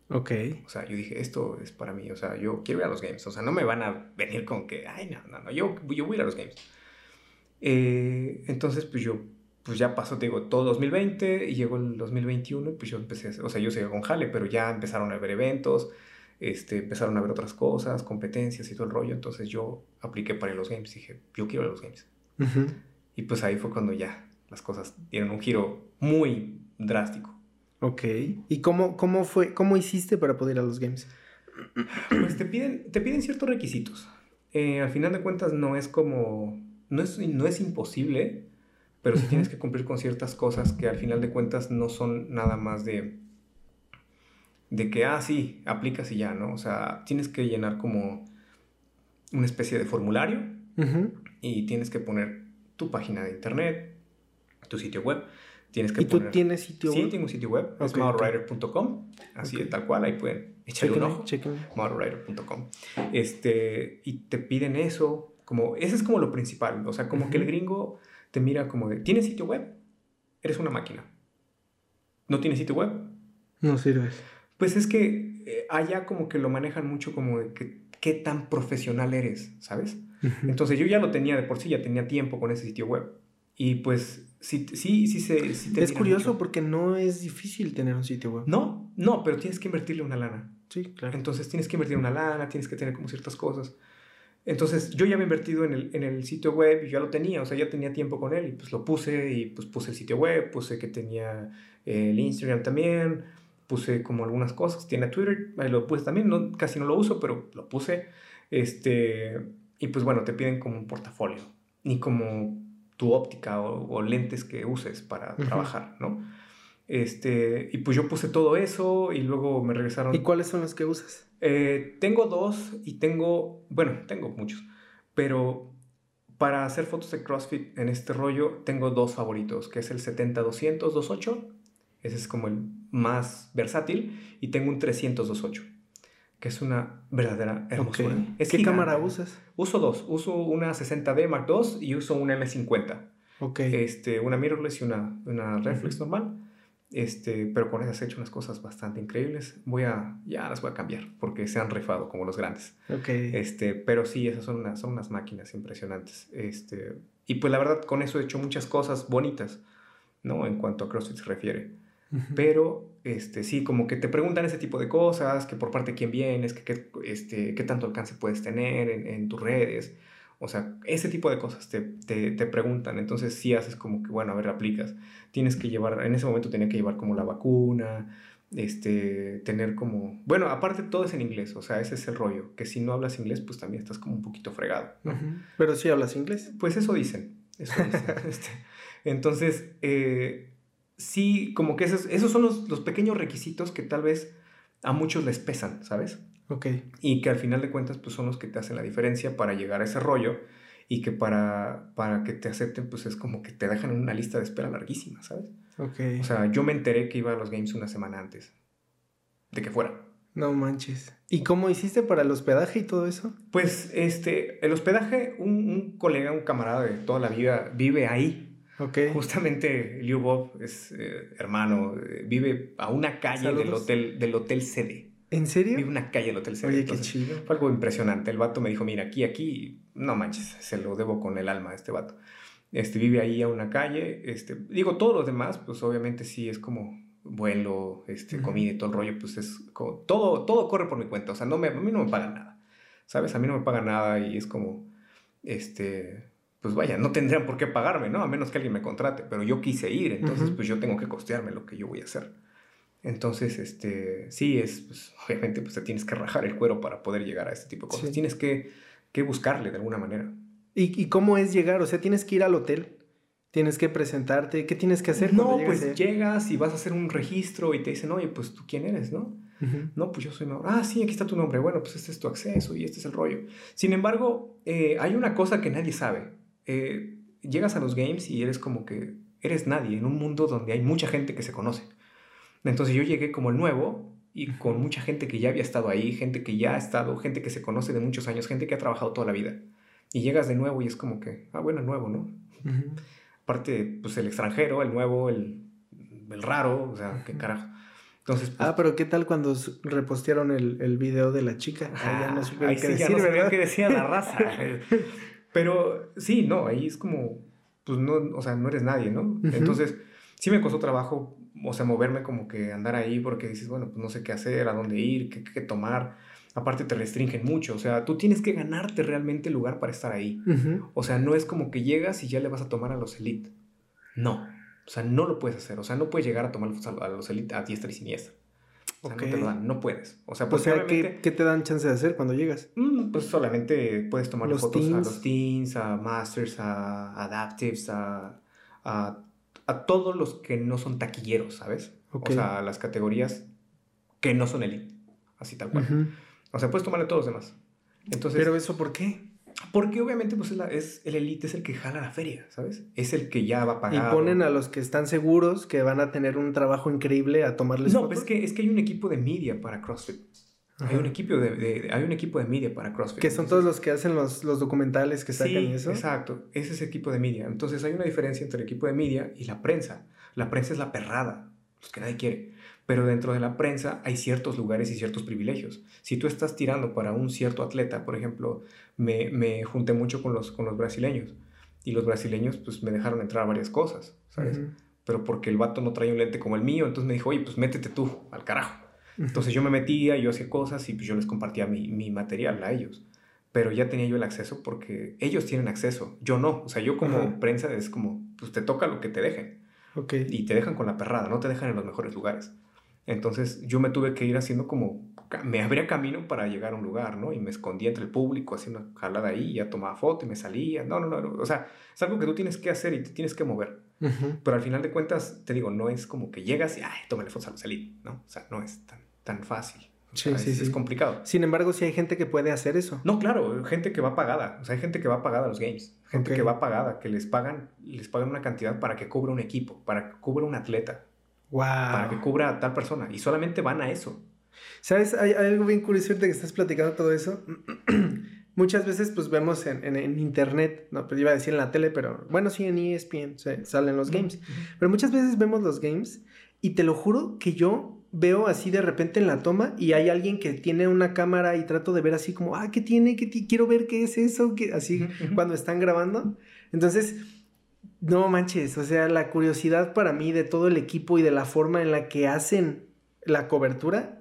S2: Ok. O sea, yo dije, esto es para mí, o sea, yo quiero ir a los games. O sea, no me van a venir con que, ay, no, no, no, yo, yo voy a ir a los games. Eh, entonces, pues yo, pues ya pasó, te digo, todo 2020 y llegó el 2021, pues yo empecé, o sea, yo seguí con Jale, pero ya empezaron a haber eventos, este, empezaron a ver otras cosas, competencias y todo el rollo. Entonces yo apliqué para los games. Dije, yo quiero los games. Y pues ahí fue cuando ya las cosas dieron un giro muy drástico.
S1: Ok. ¿Y cómo, cómo fue, cómo hiciste para poder ir a los games?
S2: Pues te piden, te piden ciertos requisitos. Eh, al final de cuentas no es como, no es, no es imposible, pero sí tienes que cumplir con ciertas cosas que al final de cuentas no son nada más de, de que, ah, sí, aplicas y ya, ¿no? O sea, tienes que llenar como una especie de formulario y tienes que poner tu página de internet, tu sitio web. Tienes que
S1: ¿Y tú tienes sitio
S2: web? Sí, tengo un sitio web, es modelwriter.com, así de tal cual, ahí pueden echarle un ojo. Este, y te piden eso, como, ese es como lo principal, o sea, como que el gringo te mira como de, ¿tienes sitio web? Eres una máquina. ¿No tienes sitio web?
S1: No sirves.
S2: Pues es que eh, allá como que lo manejan mucho como de que qué tan profesional eres, ¿sabes? Entonces yo ya lo tenía de por sí, ya tenía tiempo con ese sitio web. Y pues sí, sí, sí, se,
S1: Es curioso porque no es difícil tener un sitio web.
S2: No, no, pero tienes que invertirle una lana.
S1: Sí, claro.
S2: Entonces tienes que invertir una lana, tienes que tener como ciertas cosas. Entonces yo ya había invertido en el, en el sitio web y ya lo tenía, o sea, ya tenía tiempo con él y pues lo puse y pues puse el sitio web, puse que tenía el Instagram también, puse como algunas cosas, tiene Twitter, ahí lo puse también, no, casi no lo uso, pero lo puse. Este, y pues bueno, te piden como un portafolio, ni como tu óptica o, lentes que uses para trabajar, ¿no? Este, y pues yo puse todo eso y luego me regresaron.
S1: ¿Y cuáles son los que usas?
S2: Eh, tengo dos y tengo, bueno, tengo muchos, pero para hacer fotos de CrossFit en este rollo tengo dos favoritos, que es el 70-200 2.8 ese es como el más versátil. Y tengo un 300-28, que es una verdadera hermosura.
S1: ¿Qué cámara usas?
S2: Uso dos. Uso una 60D Mark II y uso una M50.
S1: Ok.
S2: Este, una mirrorless y una, una reflex normal. Este, pero con esas he hecho unas cosas bastante increíbles. Voy a, ya las voy a cambiar porque se han rifado como los grandes.
S1: Ok.
S2: Este, pero sí, esas son unas, son unas máquinas impresionantes. Este, y pues la verdad, con eso he hecho muchas cosas bonitas, ¿no? En cuanto a CrossFit se refiere. Pero este, sí, como que te preguntan ese tipo de cosas, que por parte de quién vienes, que, este, qué tanto alcance puedes tener en, en, tus redes. O sea, ese tipo de cosas te, te, te, preguntan. Entonces sí haces como que, bueno, a ver, aplicas. Tienes que llevar, en ese momento tenía que llevar como la vacuna, este, tener como... Bueno, aparte todo es en inglés, o sea, ese es el rollo, que si no hablas inglés, pues también estás como un poquito fregado.
S1: Pero si hablas inglés.
S2: Pues eso dicen. Eso dicen. este, entonces, eh, sí, como que esos, esos son los, los, pequeños requisitos que tal vez a muchos les pesan, ¿sabes?
S1: Ok.
S2: Y que al final de cuentas, pues son los que te hacen la diferencia para llegar a ese rollo y que para, para que te acepten, pues es como que te dejan en una lista de espera larguísima, ¿sabes?
S1: Ok.
S2: O sea, yo me enteré que iba a los games una semana antes de que fuera.
S1: No manches. ¿Y cómo hiciste para el hospedaje y todo eso?
S2: Pues, este, el hospedaje, un, un colega, un camarada de toda la vida vive ahí, Justamente Liu Bob es eh, hermano, eh, vive a una calle del hotel, del hotel sede.
S1: ¿En serio?
S2: Vive una calle del hotel sede.
S1: Oye, qué chido.
S2: Fue algo impresionante. El vato me dijo, mira, aquí, aquí, no manches, se lo debo con el alma a este vato. Este, vive ahí a una calle. Este, digo, todos los demás, pues obviamente sí es como vuelo, este, comida y todo el rollo, pues es como, todo, todo corre por mi cuenta. O sea, no me, a mí no me pagan nada. ¿Sabes? A mí no me pagan nada y es como, este, pues vaya, no tendrían por qué pagarme, ¿no? A menos que alguien me contrate, pero yo quise ir, entonces pues yo tengo que costearme lo que yo voy a hacer. Entonces, este, sí, es, pues, obviamente, pues te tienes que rajar el cuero para poder llegar a este tipo de cosas. Tienes que, que, buscarle de alguna manera.
S1: ¿Y, ¿Y, cómo es llegar? O sea, tienes que ir al hotel, tienes que presentarte, ¿qué tienes que hacer?
S2: No, pues llegas y vas a hacer un registro y te dicen, oye, pues tú quién eres, ¿no? No, pues yo soy Mauro. Ah, sí, aquí está tu nombre. Bueno, pues este es tu acceso y este es el rollo. Sin embargo, eh, hay una cosa que nadie sabe. Eh, llegas a los games y eres como que eres nadie en un mundo donde hay mucha gente que se conoce. Entonces yo llegué como el nuevo y con mucha gente que ya había estado ahí, gente que ya ha estado, gente que se conoce de muchos años, gente que ha trabajado toda la vida. Y llegas de nuevo y es como que, ah, bueno, el nuevo, ¿no? Aparte, pues el extranjero, el nuevo, el, el raro, o sea, qué carajo. Entonces,
S1: pues ah, pero ¿qué tal cuando repostearon el, el video de la chica?
S2: Ah, ya no supe qué decir, ya no qué decía la raza. Pero sí, no, ahí es como, pues no, o sea, no eres nadie, ¿no? Entonces, sí me costó trabajo, o sea, moverme como que andar ahí porque dices, bueno, pues no sé qué hacer, a dónde ir, qué, qué tomar. Aparte te restringen mucho, o sea, tú tienes que ganarte realmente el lugar para estar ahí. O sea, no es como que llegas y ya le vas a tomar a los elite. No, o sea, no lo puedes hacer. O sea, no puedes llegar a tomar a los elite a diestra y siniestra. O sea, no te lo dan, no puedes. O sea,
S1: pues ¿qué, ¿qué, te dan chance de hacer cuando llegas?
S2: Mm, pues solamente puedes tomar fotos a los teens, a masters, a adaptives, a, a, a todos los que no son taquilleros, ¿sabes? O sea, a las categorías que no son elite, así tal cual. O sea, puedes tomarle a todos los demás. Entonces,
S1: Pero eso, ¿por qué?
S2: Porque obviamente pues es, la- es- el elite es el que jala la feria, ¿sabes? Es el que ya va
S1: Y
S2: pagado.
S1: ponen a los que están seguros que van a tener un trabajo increíble a tomarles
S2: No, pues es que, es que hay un equipo de media para CrossFit. Hay un, equipo de, de- hay un equipo de media para CrossFit.
S1: Que son
S2: Entonces-
S1: todos los que hacen los, los documentales que sacan
S2: Sí,
S1: y eso.
S2: exacto. Ese es equipo de media. Entonces hay una diferencia entre el equipo de media y la prensa. La prensa es la perrada, los que nadie quiere. Pero dentro de la prensa hay ciertos lugares y ciertos privilegios. Si tú estás tirando para un cierto atleta, por ejemplo, me, me junté mucho con los, con los brasileños. Y los brasileños pues me dejaron entrar a varias cosas, ¿sabes?
S1: Ujú.
S2: Pero porque el vato no traía un lente como el mío, entonces me dijo, oye, pues métete tú al carajo. Entonces yo me metía, yo hacía cosas y pues yo les compartía mi, mi material a ellos. Pero ya tenía yo el acceso porque ellos tienen acceso, yo no. O sea, yo como
S1: Ajá.
S2: prensa es como, pues te toca lo que te dejen.
S1: Ok.
S2: Y te dejan con la perrada, no te dejan en los mejores lugares. Entonces yo me tuve que ir haciendo como, me abría camino para llegar a un lugar, ¿no? Y me escondía entre el público, hacía una jalada ahí, ya tomaba foto y me salía. No, no, no, no. O sea, es algo que tú tienes que hacer y te tienes que mover.
S1: Ujú.
S2: Pero al final de cuentas, te digo, no es como que llegas y, ay, tómale fotos a los elite, ¿no? O sea, no es tan, tan fácil. O
S1: Sí,
S2: sea,
S1: sí,
S2: es,
S1: sí.
S2: es complicado.
S1: Sin embargo, sí hay gente que puede hacer eso.
S2: No, claro, gente que va pagada. O sea, hay gente que va pagada a los games. Gente
S1: Ok.
S2: que va pagada, que les pagan, les pagan una cantidad para que cubra un equipo, para que cubra un atleta, para que
S1: Wow.
S2: cubra a tal persona. Y solamente van a eso.
S1: ¿Sabes? Hay, hay algo bien curioso ahorita que estás platicando todo eso. Muchas veces pues vemos en, en- en internet, no, pues iba a decir en la tele, pero bueno, sí, en ESPN se- salen los games. Pero muchas veces vemos los games y te lo juro que yo veo así de repente en la toma y hay alguien que tiene una cámara y trato de ver así como, ah, ¿qué tiene? ¿Qué Quiero ver qué es eso, ¿Qué-?" así cuando están grabando. Entonces, no manches, o sea, la curiosidad para mí de todo el equipo y de la forma en la que hacen la cobertura,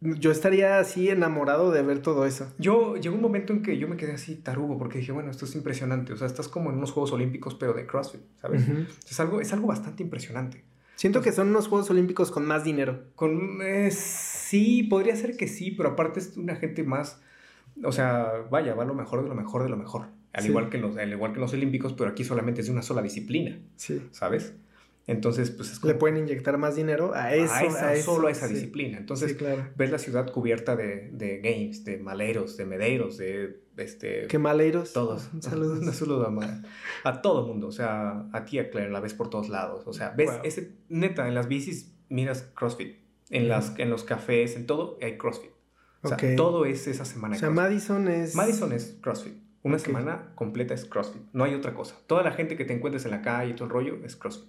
S1: yo estaría así enamorado de ver todo eso.
S2: Yo llegó un momento en que yo me quedé así tarugo porque dije, bueno, esto es impresionante. O sea, estás como en unos Juegos Olímpicos, pero de CrossFit, ¿sabes? Es, algo, es algo bastante impresionante.
S1: Siento que son unos Juegos Olímpicos con más dinero.
S2: Con, eh, sí, podría ser que sí, pero aparte es una gente más, o sea, vaya, va lo mejor de lo mejor de lo mejor. Al,
S1: Sí.
S2: igual, que los, al igual que los Olímpicos, pero aquí solamente es de una sola disciplina,
S1: Sí.
S2: ¿sabes? Entonces, pues es
S1: Le pueden inyectar más dinero a eso.
S2: a esa,
S1: eso,
S2: solo a esa
S1: sí.
S2: disciplina. Entonces,
S1: sí, claro.
S2: ves la ciudad cubierta de, de games, de maleros, de mederos, de este,
S1: Qué maleiros.
S2: todos.
S1: Un saludo.
S2: Un saludo a, a todo mundo. O sea, a ti, a Claire, la ves por todos lados. O sea, ves
S1: Wow.
S2: ese, neta, en las bicis miras CrossFit. En, las, en los cafés, en todo hay CrossFit. O sea, todo es esa semana.
S1: O sea,
S2: CrossFit.
S1: Madison es.
S2: Madison es CrossFit. Una semana completa es CrossFit. No hay otra cosa. Toda la gente que te encuentres en la calle y todo el rollo es CrossFit.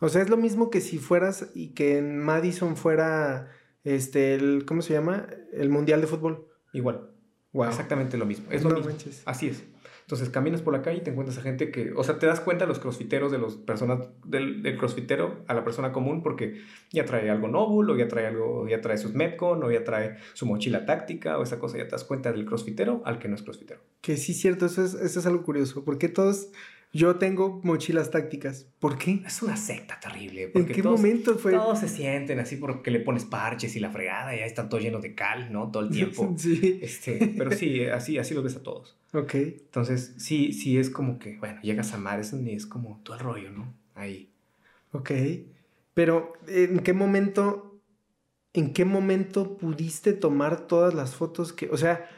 S1: O sea, es lo mismo que si fueras y que en Madison fuera este el ¿cómo se llama? El Mundial de Fútbol.
S2: Igual.
S1: Wow.
S2: Exactamente lo mismo. Es lo
S1: No
S2: mismo.
S1: manches.
S2: Así es. Entonces caminas por la calle y te encuentras a gente que, o sea, te das cuenta de los crossfiteros, de los personas, del, del crossfitero a la persona común porque ya trae algo Noble, o ya trae algo, ya trae sus Metcon, o ya trae su mochila táctica, o esa cosa, ya te das cuenta del crossfitero al que no es crossfitero.
S1: Que sí, cierto, eso es, eso es algo curioso. Porque todos. Yo tengo mochilas tácticas. ¿Por qué?
S2: Es una secta terrible.
S1: ¿En
S2: Porque
S1: qué
S2: todos,
S1: momento fue?
S2: todos se sienten así porque le pones parches y la fregada y ya están todos llenos de cal, ¿no? Todo el tiempo.
S1: sí.
S2: Este, pero sí, así, así lo ves a todos.
S1: Ok.
S2: Entonces, sí, sí es como que, bueno, llegas a Madison y es como todo el rollo, ¿no? Ahí.
S1: Ok. Pero, ¿en qué momento, en qué momento pudiste tomar todas las fotos que, o sea,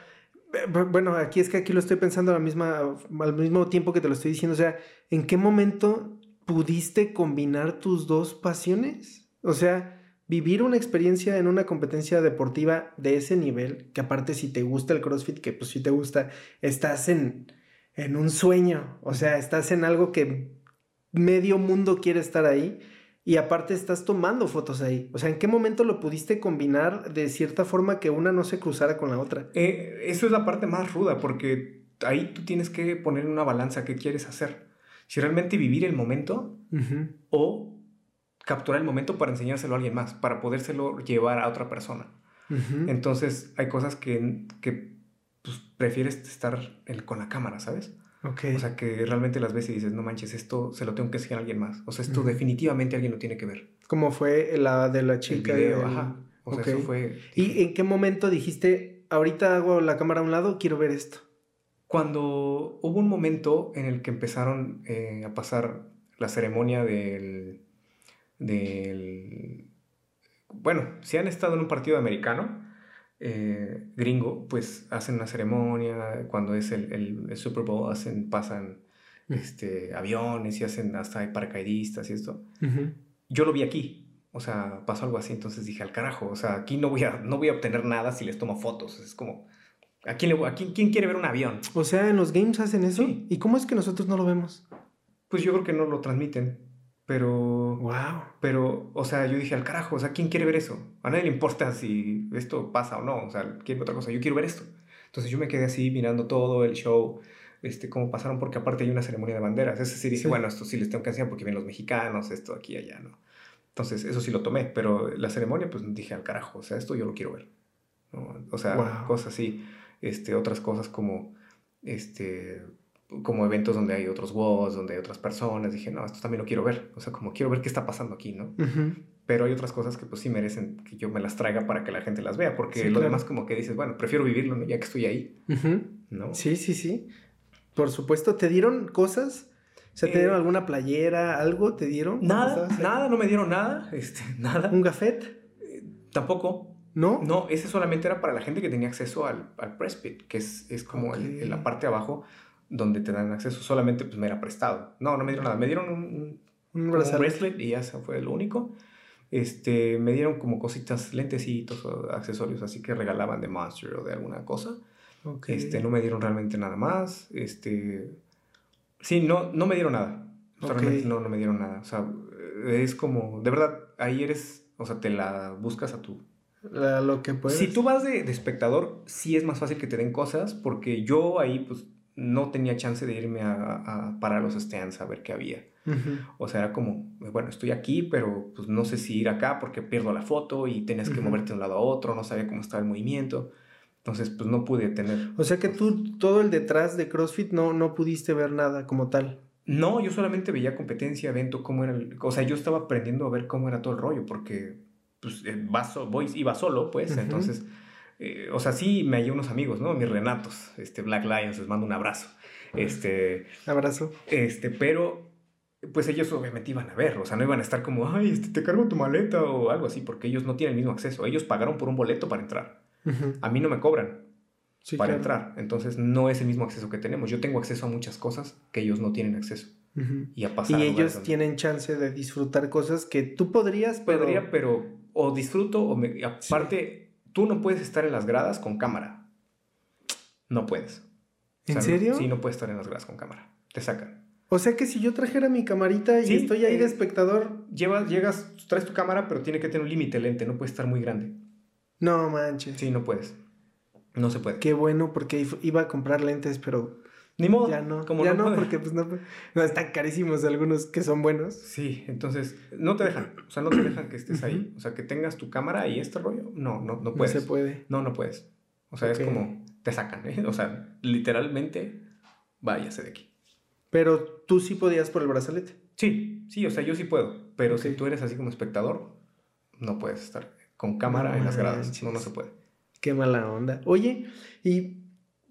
S1: eh, bu- bueno, aquí es que aquí lo estoy pensando a la al mismo tiempo que te lo estoy diciendo, o sea, ¿en qué momento pudiste combinar tus dos pasiones? O sea, vivir una experiencia en una competencia deportiva de ese nivel, que aparte si te gusta el CrossFit, que pues si te gusta, estás en, en un sueño, o sea, estás en algo que medio mundo quiere estar ahí y aparte estás tomando fotos ahí. O sea, ¿en qué momento lo pudiste combinar de cierta forma que una no se cruzara con la otra?
S2: Eh, eso es la parte más ruda, porque ahí tú tienes que poner en una balanza qué quieres hacer. Si realmente vivir el momento o capturar el momento para enseñárselo a alguien más, para podérselo llevar a otra persona. Entonces, hay cosas que, que pues, prefieres estar el- con la cámara, ¿sabes?
S1: Ok.
S2: O sea, que realmente las ves y dices, no manches, esto se lo tengo que enseñar a alguien más. O sea, esto definitivamente alguien lo tiene que ver.
S1: Como fue la de la
S2: El
S1: chica.
S2: video,
S1: del-
S2: ajá. O sea, eso fue...
S1: ¿Y en qué momento dijiste, ahorita hago la cámara a un lado, quiero ver esto?
S2: Cuando hubo un momento en el que empezaron eh, a pasar la ceremonia del, del... Bueno, si han estado en un partido americano, eh, gringo, pues hacen una ceremonia, cuando es el, el, Super Bowl, hacen, pasan este, aviones y hacen hasta hay paracaidistas y esto. Yo lo vi aquí, o sea, pasó algo así, entonces dije, al carajo, o sea, aquí no voy a, no voy a obtener nada si les tomo fotos, es como... ¿A quién, le, a quién, quién quiere ver un avión?
S1: O sea, en los games hacen eso. ¿Y cómo es que nosotros no lo vemos?
S2: Pues yo creo que no lo transmiten. Pero.
S1: Wow.
S2: Pero, o sea, yo dije al carajo, o sea, ¿quién quiere ver eso? A nadie le importa si esto pasa o no. O sea, quiere otra cosa. Yo quiero ver esto. Entonces yo me quedé así mirando todo el show, este, cómo pasaron, porque aparte hay una ceremonia de banderas. Ese sí dije, bueno, esto sí les tengo que enseñar porque ven los mexicanos, esto aquí allá, ¿no? Entonces, eso sí lo tomé, pero la ceremonia, pues dije al carajo, o sea, esto yo lo quiero ver. O sea, cosas así, este, otras cosas como, este, como eventos donde hay otros WOS, donde hay otras personas. Dije, no, esto también lo quiero ver. O sea, como quiero ver qué está pasando aquí, ¿no? Pero hay otras cosas que pues sí merecen que yo me las traiga para que la gente las vea, porque lo demás como que dices, bueno, prefiero vivirlo, ¿no? ya que estoy ahí, ¿no?
S1: Sí, sí, sí. Por supuesto, ¿te dieron cosas? ¿Se te dieron eh, alguna playera, algo? ¿Te dieron?
S2: Nada, nada, no me dieron nada, este, nada.
S1: ¿Un gafet?
S2: Eh, tampoco.
S1: ¿No?
S2: No, ese solamente era para la gente que tenía acceso al, al press pit, que es, es como en la parte de abajo donde te dan acceso. Solamente pues me era prestado. No, no me dieron nada. Me dieron un, un, bracelet y ya fue lo único. Este, me dieron como cositas, lentecitos o accesorios así que regalaban de Monster o de alguna cosa. Este, no me dieron realmente nada más. Este, Sí, no, no me dieron nada. Realmente no, no me dieron nada. O sea, es como, de verdad, ahí eres, o sea, te la buscas a tu...
S1: lo que puedes.
S2: Si tú vas de, de, espectador, sí es más fácil que te den cosas, porque yo ahí, pues, no tenía chance de irme a, a parar los stands a ver qué había. O sea, era como, bueno, estoy aquí, pero pues no sé si ir acá porque pierdo la foto y tenías que moverte de un lado a otro, no sabía cómo estaba el movimiento. Entonces, pues no pude tener.
S1: O sea que tú, todo el detrás de CrossFit, no, no pudiste ver nada como tal.
S2: No, yo solamente veía competencia, evento, cómo era. El, o sea, yo estaba aprendiendo a ver cómo era todo el rollo, porque pues, eh, voy, iba solo, pues. Entonces, eh, o sea, sí me hallé unos amigos, ¿no? Mis Renatos, este, Black Lions, les mando un abrazo. Este.
S1: Abrazo.
S2: Este, pero pues ellos obviamente iban a ver, o sea, no iban a estar como, ay, este, te cargo tu maleta o algo así, porque ellos no tienen el mismo acceso. Ellos pagaron por un boleto para entrar. A mí no me cobran para entrar. Entonces no es el mismo acceso que tenemos. Yo tengo acceso a muchas cosas que ellos no tienen acceso. Y a pasar.
S1: Y ellos tienen chance de disfrutar cosas que tú podrías,
S2: pero... Podría, pero o disfruto o me... aparte, tú no puedes estar en las gradas con cámara. No puedes.
S1: ¿En serio?
S2: sí, no puedes estar en las gradas con cámara. Te sacan.
S1: O sea que si yo trajera mi camarita y estoy ahí de eh, espectador.
S2: Llevas, llegas, traes tu cámara, pero tiene que tener un límite lente, no puede estar muy grande.
S1: No manches.
S2: Sí, no puedes. No se puede.
S1: Qué bueno, porque iba a comprar lentes, pero.
S2: Ni modo.
S1: Ya no. ya no, porque pues no, no, están carísimos algunos que son buenos.
S2: Sí, entonces no te dejan. O sea, no te dejan que estés ahí. O sea, que tengas tu cámara y este rollo. No, no, no puedes.
S1: No se puede.
S2: No, no puedes. O sea, es como te sacan, ¿eh? O sea, literalmente, váyase de aquí.
S1: Pero tú sí podías por el brazalete.
S2: Sí, sí, o sea, yo sí puedo. Pero si tú eres así como espectador, no puedes estar con cámara en las gradas. No, no se puede.
S1: Qué mala onda. Oye, y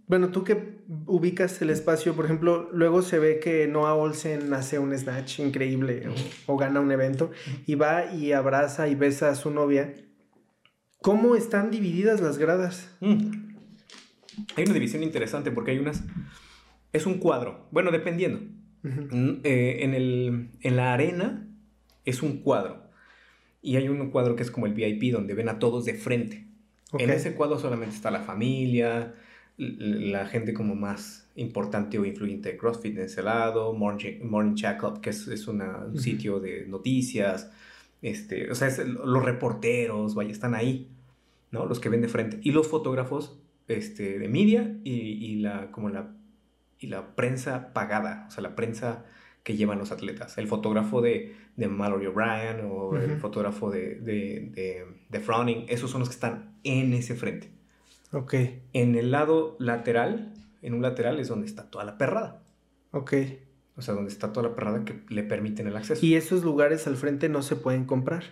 S1: bueno, tú que ubicas el espacio, por ejemplo, luego se ve que Noah Olsen hace un snatch increíble o, gana un evento y va y abraza y besa a su novia. ¿Cómo están divididas las gradas? Mm.
S2: Hay una división interesante porque hay unas... Es un cuadro. Bueno, dependiendo. Mm, eh, en, el, en la arena es un cuadro y hay un cuadro que es como el VIP, donde ven a todos de frente. En ese cuadro solamente está la familia, la gente como más importante o influyente de CrossFit en ese lado, Morning, Morning Checkup, que es, es un sitio de noticias, este, o sea, los reporteros, vaya, están ahí, ¿no? Los que ven de frente. Y los fotógrafos este, de media y, y, la, como la, y la prensa pagada, o sea, la prensa que llevan los atletas. El fotógrafo de, de Mallory O'Brien o el fotógrafo de, de, de, Frowning, esos son los que están en ese frente.
S1: Ok.
S2: En el lado lateral, en un lateral es donde está toda la perrada.
S1: Ok.
S2: O sea, donde está toda la perrada que le permiten el acceso.
S1: ¿Y esos lugares al frente no se pueden comprar?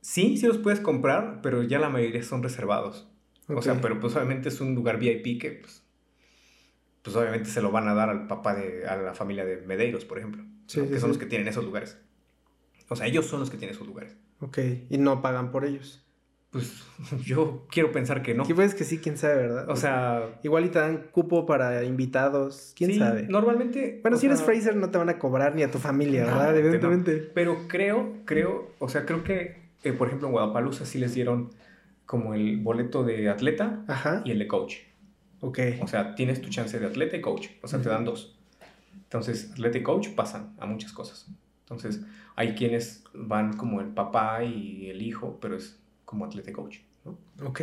S2: Sí, sí los puedes comprar, pero ya la mayoría son reservados. O sea, pero pues obviamente es un lugar VIP que pues pues obviamente se lo van a dar al papá de, a la familia de Medeiros, por ejemplo. que son los que tienen esos lugares. O sea, ellos son los que tienen esos lugares.
S1: Ok, y no pagan por ellos.
S2: Pues yo quiero pensar que no.
S1: ¿Qué ves que sí, quién sabe, verdad?
S2: O sea.
S1: Igual y te dan cupo para invitados, quién sabe.
S2: Normalmente.
S1: Bueno, si eres Fraser no te van a cobrar ni a tu familia, ¿verdad? Evidentemente.
S2: Pero creo, creo, o sea, creo que, eh, por ejemplo, en Guadalajara sí les dieron como el boleto de atleta y el de coach.
S1: Ok.
S2: O sea, tienes tu chance de atleta y coach. O sea, te dan dos. Entonces, atleta y coach pasan a muchas cosas. Entonces, hay quienes van como el papá y el hijo, pero es como atleta coach. ¿no?
S1: Ok.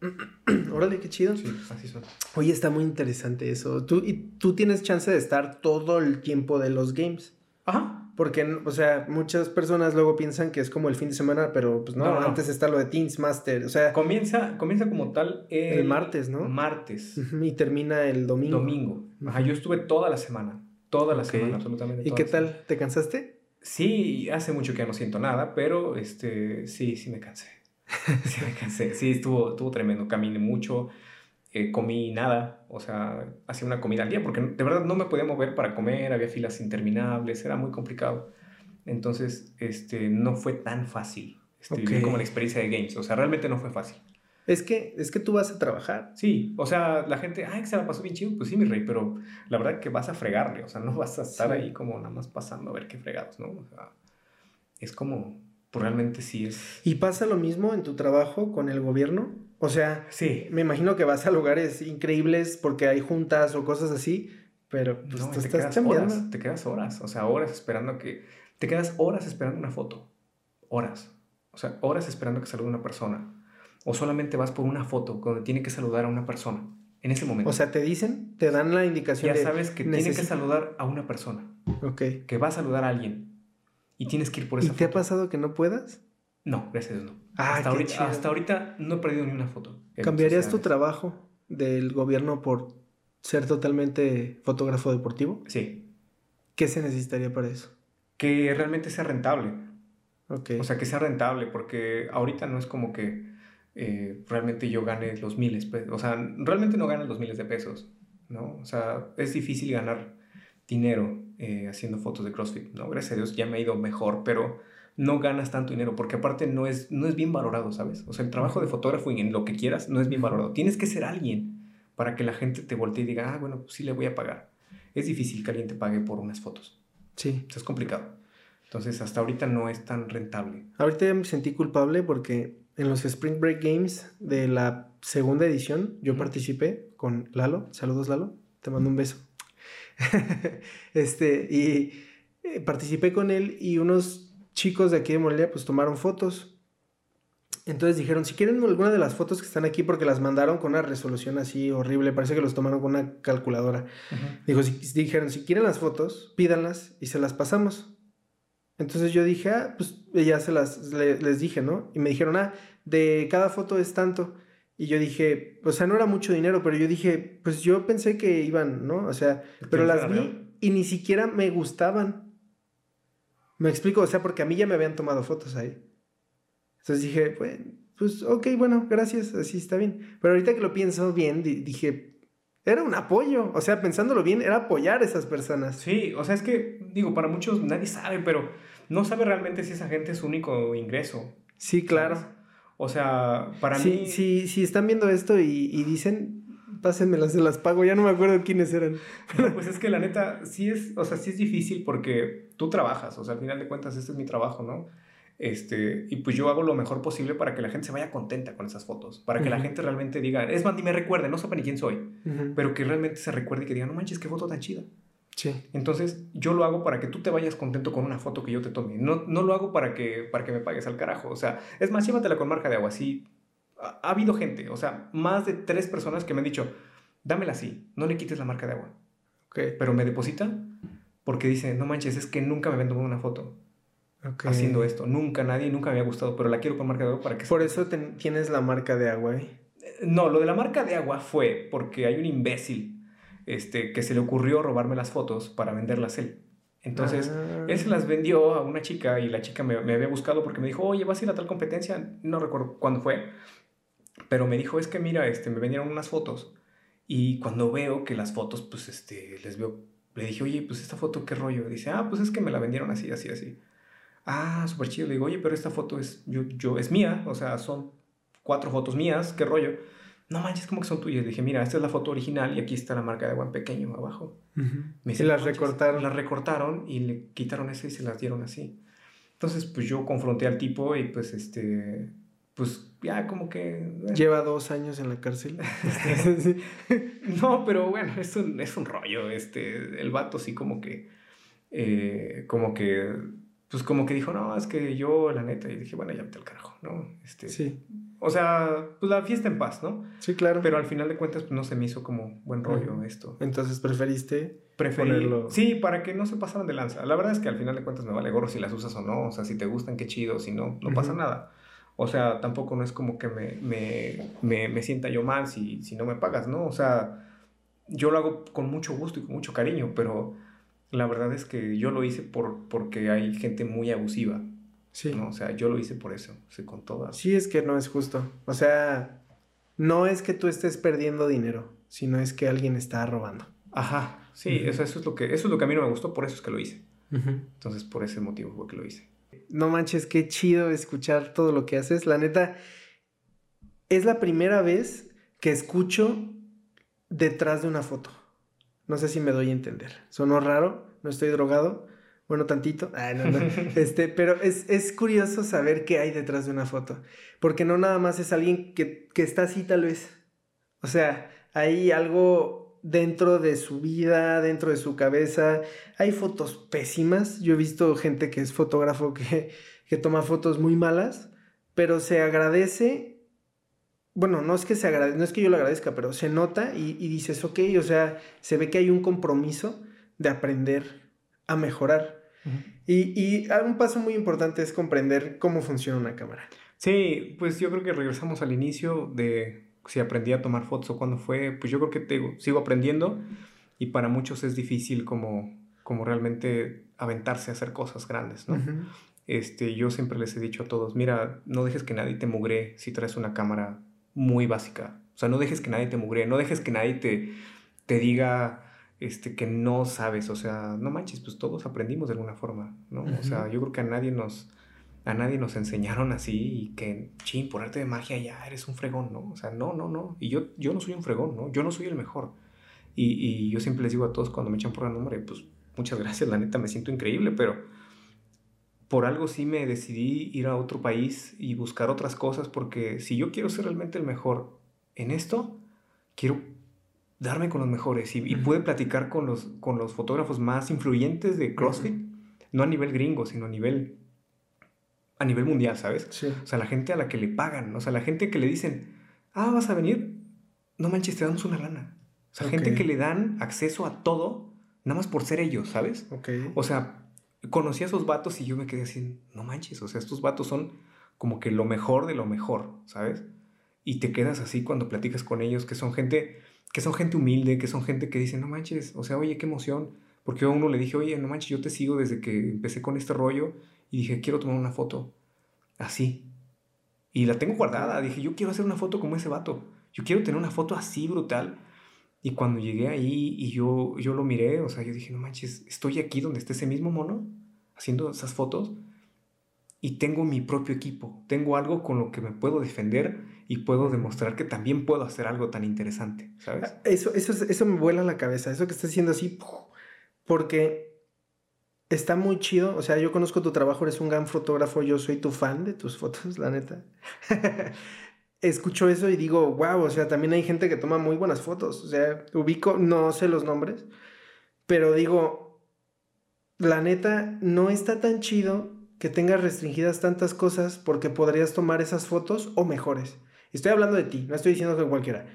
S1: Órale, qué chido.
S2: Sí, así son.
S1: Oye, está muy interesante eso. Tú, y tú tienes chance de estar todo el tiempo de los games.
S2: Ajá.
S1: Porque, o sea, muchas personas luego piensan que es como el fin de semana, pero pues no, antes está lo de Teens Master. O sea.
S2: Comienza, comienza como tal
S1: el, martes, ¿no?
S2: Martes.
S1: y termina el domingo.
S2: Domingo. Ajá, yo estuve toda la semana. Toda la semana, absolutamente.
S1: ¿Y qué tal? ¿Te cansaste?
S2: Sí, hace mucho que no siento nada, pero este, sí, sí me cansé. sí, me cansé. Sí, estuvo, estuvo tremendo. Caminé mucho, eh, comí nada. O sea, hacía una comida al día porque de verdad no me podía mover para comer. Había filas interminables, era muy complicado. Entonces, este, no fue tan fácil. Este, como la experiencia de games. O sea, realmente no fue fácil.
S1: Es que, es que tú vas a trabajar.
S2: Sí, o sea, la gente, ay, que se la pasó bien chido. Pues sí, mi rey, pero la verdad que vas a fregarle. O sea, no vas a estar ahí como nada más pasando a ver qué fregados, ¿no? O sea, es como, pues realmente sí es.
S1: ¿Y pasa lo mismo en tu trabajo con el gobierno? O sea,
S2: sí.
S1: me imagino que vas a lugares increíbles porque hay juntas o cosas así, pero pues
S2: no, te estás quedas Horas, te quedas horas, o sea, horas esperando que. Te quedas horas esperando una foto. Horas. O sea, horas esperando que salude una persona. O solamente vas por una foto donde tiene que saludar a una persona. En ese momento.
S1: O sea, te dicen, te dan la indicación.
S2: Ya sabes que tiene que saludar a una persona.
S1: Ok.
S2: Que va a saludar a alguien y tienes que ir por esa
S1: ¿Y te ha pasado que no puedas?
S2: No, gracias a Dios no. Ah, hasta, ahorita, hasta ahorita no he perdido ni una foto.
S1: ¿Cambiarías tu trabajo del gobierno por ser totalmente fotógrafo deportivo?
S2: Sí.
S1: ¿Qué se necesitaría para eso?
S2: Que realmente sea rentable. O sea, que sea rentable, porque ahorita no es como que eh, realmente yo gane los miles. O sea, realmente no ganas los miles de pesos, ¿no? O sea, es difícil ganar dinero eh, haciendo fotos de CrossFit, ¿no? Gracias a Dios ya me ha ido mejor, pero no ganas tanto dinero porque aparte no es, no es bien valorado, ¿sabes? O sea, el trabajo de fotógrafo y en lo que quieras no es bien valorado. Tienes que ser alguien para que la gente te voltee y diga, ah, bueno, pues sí le voy a pagar. Es difícil que alguien te pague por unas fotos.
S1: Sí.
S2: es complicado. Entonces, hasta ahorita no es tan rentable.
S1: Ahorita ya me sentí culpable porque en los Spring Break Games de la segunda edición yo participé con Lalo. Saludos, Lalo. Te mando un beso. este, y eh, participé con él y unos chicos de aquí de Morelia pues tomaron fotos. Entonces dijeron, si quieren alguna de las fotos que están aquí, porque las mandaron con una resolución así horrible, parece que los tomaron con una calculadora. Dijo, si, dijeron, si quieren las fotos, pídanlas y se las pasamos. Entonces yo dije, ah, pues ya se las, les dije, ¿no? Y me dijeron, ah, de cada foto es tanto. Y yo dije, o sea, no era mucho dinero, pero yo dije, pues yo pensé que iban, ¿no? O sea, pero las vi y ni siquiera me gustaban. Me explico, o sea, porque a mí ya me habían tomado fotos ahí. Entonces dije, pues, pues ok, bueno, gracias, así está bien. Pero ahorita que lo pienso bien, dije, era un apoyo, o sea, pensándolo bien, era apoyar a esas personas.
S2: Sí, o sea, es que, digo, para muchos nadie sabe, pero no sabe realmente si esa gente es su único ingreso.
S1: Sí, claro.
S2: O sea, para mí...
S1: Si, si están viendo esto y, y dicen, pásenmelas, se las pago. Ya no me acuerdo quiénes eran.
S2: pues es que la neta, sí es, o sea, sí es difícil porque tú trabajas. O sea, al final de cuentas, este es mi trabajo, ¿no? Este, y pues yo hago lo mejor posible para que la gente se vaya contenta con esas fotos. Para que la gente realmente diga, es más, ni me recuerde, no sepa ni quién soy. Pero que realmente se recuerde y que diga, no manches, qué foto tan chida. Entonces, yo lo hago para que tú te vayas contento con una foto que yo te tome. No, no lo hago para que, para que me pagues al carajo. O sea, es más, llévatela con marca de agua. Sí, ha, habido gente, o sea, más de tres personas que me han dicho, dámela así, no le quites la marca de agua.
S1: Okay.
S2: Pero me deposita porque dice, no manches, es que nunca me habían tomado una foto. Haciendo esto. Nunca, nadie, nunca me había gustado, pero la quiero con marca de agua para que...
S1: Por eso tienes la marca de agua, ¿eh?
S2: No, lo de la marca de agua fue porque hay un imbécil este, que se le ocurrió robarme las fotos para venderlas él. Entonces, ah. él se las vendió a una chica y la chica me, había buscado porque me dijo, oye, ¿vas a ir a tal competencia? No recuerdo cuándo fue, pero me dijo, es que mira, este, me vendieron unas fotos y cuando veo que las fotos, pues, este, les veo le dije, oye, pues esta foto, ¿qué rollo? Dice, ah, pues es que me la vendieron así, así, así. Ah, súper chido. Le digo, oye, pero esta foto es, yo, yo, es mía, o sea, son cuatro fotos mías, ¿qué rollo? No manches, como que son tuyas. Le dije, mira, esta es la foto original y aquí está la marca de agua en pequeño abajo.
S1: Me y las recortaron.
S2: Las recortaron y le quitaron eso y se las dieron así. Entonces, pues yo confronté al tipo y pues este, pues ya como que...
S1: Eh. Lleva dos años en la cárcel.
S2: no, pero bueno, es un, es un rollo. Este, el vato sí como que, eh, como que, pues como que dijo, no, es que yo la neta, y dije, bueno, ya vete al carajo, ¿no? Este, sí. O sea, pues la fiesta en paz, ¿no?
S1: Sí, claro.
S2: Pero al final de cuentas, pues no se me hizo como buen rollo esto.
S1: Entonces, ¿preferiste
S2: ponerlo? Sí, para que no se pasaran de lanza. La verdad es que al final de cuentas me vale gorro si las usas o no. O sea, si te gustan, qué chido. Si no, no pasa nada. O sea, tampoco no es como que me, me, me, me, sienta yo mal si, si no me pagas, ¿no? O sea, yo lo hago con mucho gusto y con mucho cariño, pero la verdad es que yo lo hice por, porque hay gente muy abusiva. Sí. ¿no? O sea, yo lo hice por eso, sí, con todas.
S1: Sí, es que no es justo. O sea, no es que tú estés perdiendo dinero, sino es que alguien está robando.
S2: Ajá, sí, eso, es lo que, eso es lo que a mí no me gustó, por eso es que lo hice. Entonces, por ese motivo fue que lo hice.
S1: No manches, qué chido escuchar todo lo que haces. La neta, es la primera vez que escucho detrás de una foto. No sé si me doy a entender. Sonó raro, no estoy drogado, bueno, tantito. Ah, no, no. Este, pero es, curioso saber qué hay detrás de una foto. Porque no nada más es alguien que, que está así tal vez. O sea, hay algo dentro de su vida, dentro de su cabeza. Hay fotos pésimas. Yo he visto gente que es fotógrafo que, que toma fotos muy malas, pero se agradece. Bueno, no es que se agradezca, no es que yo lo agradezca, pero se nota y, y dices, ok, o sea, se ve que hay un compromiso de aprender a mejorar y, un paso muy importante es comprender cómo funciona una cámara.
S2: Sí, pues yo creo que regresamos al inicio de si aprendí a tomar fotos o cuándo fue, pues yo creo que te, sigo aprendiendo y para muchos es difícil como, como realmente aventarse a hacer cosas grandes, ¿no? este, yo siempre les he dicho a todos, mira, no dejes que nadie te mugre si traes una cámara muy básica. O sea, no dejes que nadie te mugre, no dejes que nadie te, te diga este, que no sabes, o sea, no manches, pues todos aprendimos de alguna forma, ¿no? O sea, yo creo que a nadie nos, a nadie nos enseñaron así y que, ching, por arte de magia ya eres un fregón, ¿no? O sea, no, no, no, y yo, yo no soy un fregón, ¿no? Yo no soy el mejor. Y, y yo siempre les digo a todos cuando me echan por el nombre, pues muchas gracias, la neta me siento increíble, pero por algo sí me decidí ir a otro país y buscar otras cosas porque si yo quiero ser realmente el mejor en esto, quiero darme con los mejores y, pude platicar con los, con los fotógrafos más influyentes de CrossFit, no a nivel gringo, sino a nivel, a nivel mundial, ¿sabes? O sea, la gente a la que le pagan, o sea, la gente que le dicen, ah, vas a venir, no manches, te damos una lana. O sea, gente que le dan acceso a todo, nada más por ser ellos, ¿sabes? O sea, conocí a esos vatos y yo me quedé así, no manches, o sea, estos vatos son como que lo mejor de lo mejor, ¿sabes? Y te quedas así cuando platicas con ellos, que son gente que son gente humilde, que son gente que dice, no manches, o sea, oye, qué emoción. Porque a uno le dije, oye, no manches, yo te sigo desde que empecé con este rollo y dije, quiero tomar una foto así. Y la tengo guardada. Dije, yo quiero hacer una foto como ese vato. Yo quiero tener una foto así brutal. Y cuando llegué ahí y yo, yo lo miré, o sea, yo dije, no manches, estoy aquí donde está ese mismo mono haciendo esas fotos y tengo mi propio equipo. Tengo algo con lo que me puedo defender y puedo demostrar que también puedo hacer algo tan interesante, ¿sabes?
S1: Ah, eso, eso, eso me vuela la cabeza, eso que estás haciendo así, porque está muy chido, o sea, yo conozco tu trabajo, eres un gran fotógrafo, yo soy tu fan de tus fotos, la neta. Escucho eso y digo, wow, o sea, también hay gente que toma muy buenas fotos, o sea, ubico, no sé los nombres, pero digo, la neta, no está tan chido que tengas restringidas tantas cosas porque podrías tomar esas fotos o mejores. Estoy hablando de ti, no estoy diciendo que cualquiera.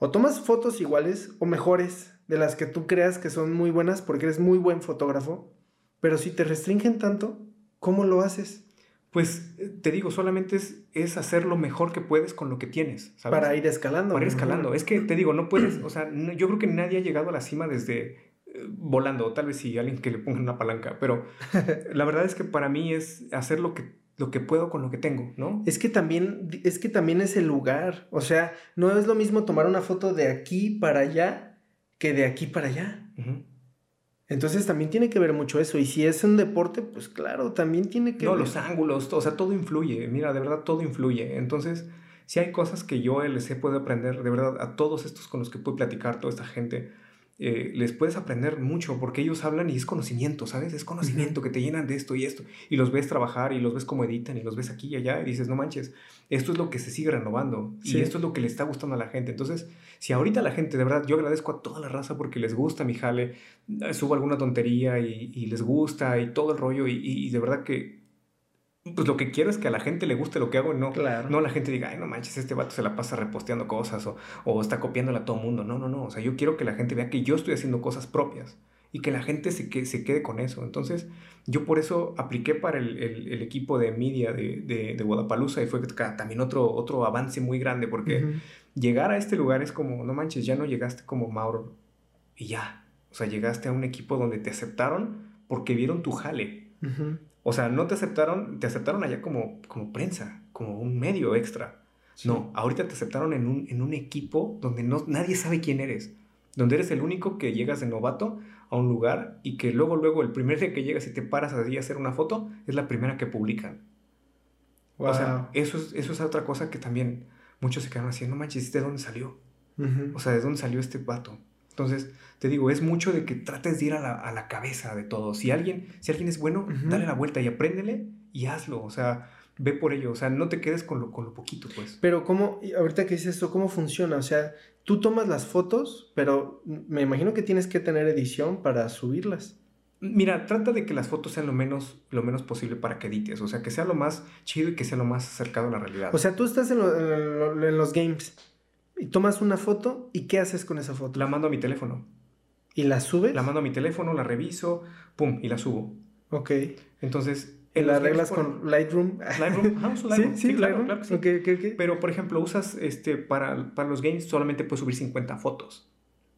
S1: O tomas fotos iguales o mejores de las que tú creas que son muy buenas porque eres muy buen fotógrafo, pero si te restringen tanto, ¿cómo lo haces?
S2: Pues eh, te digo, solamente es, es hacer lo mejor que puedes con lo que tienes,
S1: ¿sabes? Para ir escalando.
S2: Para ir escalando. Es que te digo, no puedes, o sea, yo creo que nadie ha llegado a la cima desde volando, tal vez si alguien que le ponga una palanca, pero la verdad es que para mí es hacer lo que lo que puedo con lo que tengo, ¿no?
S1: Es que también, es que también es el lugar. O sea, no es lo mismo tomar una foto de aquí para allá que de aquí para allá. Entonces también tiene que ver mucho eso. Y si es un deporte, pues claro, también tiene que
S2: no,
S1: ver.
S2: los ángulos, o sea, todo influye. Mira, de verdad todo influye. Entonces, si hay cosas que yo les he podido aprender, de verdad, a todos estos con los que puedo platicar, toda esta gente, eh, les puedes aprender mucho porque ellos hablan y es conocimiento, ¿sabes? Es conocimiento que te llenan de esto y esto. Y los ves trabajar y los ves cómo editan y los ves aquí y allá y dices, no manches, esto es lo que se sigue renovando y esto es lo que le está gustando a la gente. Entonces, si ahorita la gente, de verdad, yo agradezco a toda la raza porque les gusta mi jale, eh, subo alguna tontería y, les gusta y todo el rollo y de verdad que pues lo que quiero es que a la gente le guste lo que hago y no, no la gente diga, ay, no manches, este vato se la pasa reposteando cosas o, o está copiándola a todo mundo. No, no, no. O sea, yo quiero que la gente vea que yo estoy haciendo cosas propias y que la gente se, que, se quede con eso. Entonces, yo por eso apliqué para el, el, equipo de media de, de, de Guadalajara y fue también otro, otro avance muy grande porque llegar a este lugar es como, no manches, ya no llegaste como Mauro y ya. O sea, llegaste a un equipo donde te aceptaron porque vieron tu jale. O sea, no te aceptaron, te aceptaron allá como, como prensa, como un medio extra. No, ahorita te aceptaron en un, en un equipo donde no, nadie sabe quién eres. Donde eres el único que llegas de novato a un lugar y que luego, luego, el primer día que llegas y te paras allí a hacer una foto, es la primera que publican. O sea, eso es, eso es otra cosa que también muchos se quedan haciendo, no manches, ¿de dónde salió? O sea, ¿de dónde salió este vato? Entonces, te digo, es mucho de que trates de ir a la, a la cabeza de todo. Si alguien, si alguien es bueno, dale la vuelta y apréndele y hazlo. O sea, ve por ello. O sea, no te quedes con lo, con lo poquito, pues.
S1: Pero, ¿cómo, ahorita que dices esto, cómo funciona? O sea, tú tomas las fotos, pero me imagino que tienes que tener edición para subirlas.
S2: Mira, trata de que las fotos sean lo menos, lo menos posible para que edites. O sea, que sea lo más chido y que sea lo más acercado a la realidad.
S1: O sea, tú estás en, en los games y tomas una foto y ¿qué haces con esa foto?
S2: La mando a mi teléfono.
S1: ¿Y la subes?
S2: La mando a mi teléfono, la reviso, pum, y la subo.
S1: Ok.
S2: Entonces...
S1: ¿En ¿La arreglas con Lightroom?
S2: Lightroom, ah, Lightroom. Sí, sí, claro, claro sí. Okay, okay, Pero, por ejemplo, usas, este, para, para los games solamente puedes subir 50 fotos.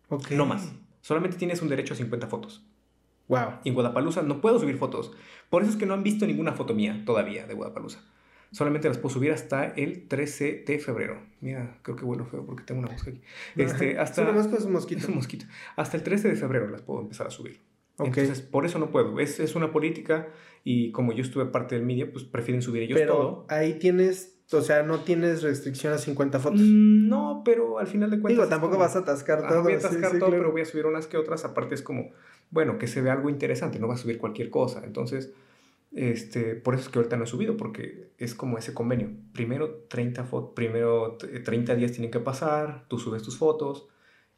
S2: Ok. No más. Solamente tienes un derecho a 50 fotos.
S1: Wow.
S2: Y en no puedo subir fotos. Por eso es que no han visto ninguna foto mía todavía de Guadalajara solamente las puedo subir hasta el 13 de febrero. Mira, creo que vuelo feo porque tengo una mosca aquí.
S1: Este, hasta, una mosca es un mosquito.
S2: Es un mosquito. Hasta el 13 de febrero las puedo empezar a subir. Entonces, por eso no puedo. Es, es una política y como yo estuve parte del media, pues prefieren subir ellos
S1: pero
S2: todo.
S1: ahí tienes, o sea, no tienes restricción a 50 fotos.
S2: Mm, no, pero al final de cuentas...
S1: Digo, tampoco vas a atascar todo.
S2: voy a atascar todo, pero voy a subir unas que otras. Aparte es como, bueno, que se ve algo interesante, no va a subir cualquier cosa. Entonces este, por eso es que ahorita no he subido, porque es como ese convenio. Primero 30, primero 30 días tienen que pasar, tú subes tus fotos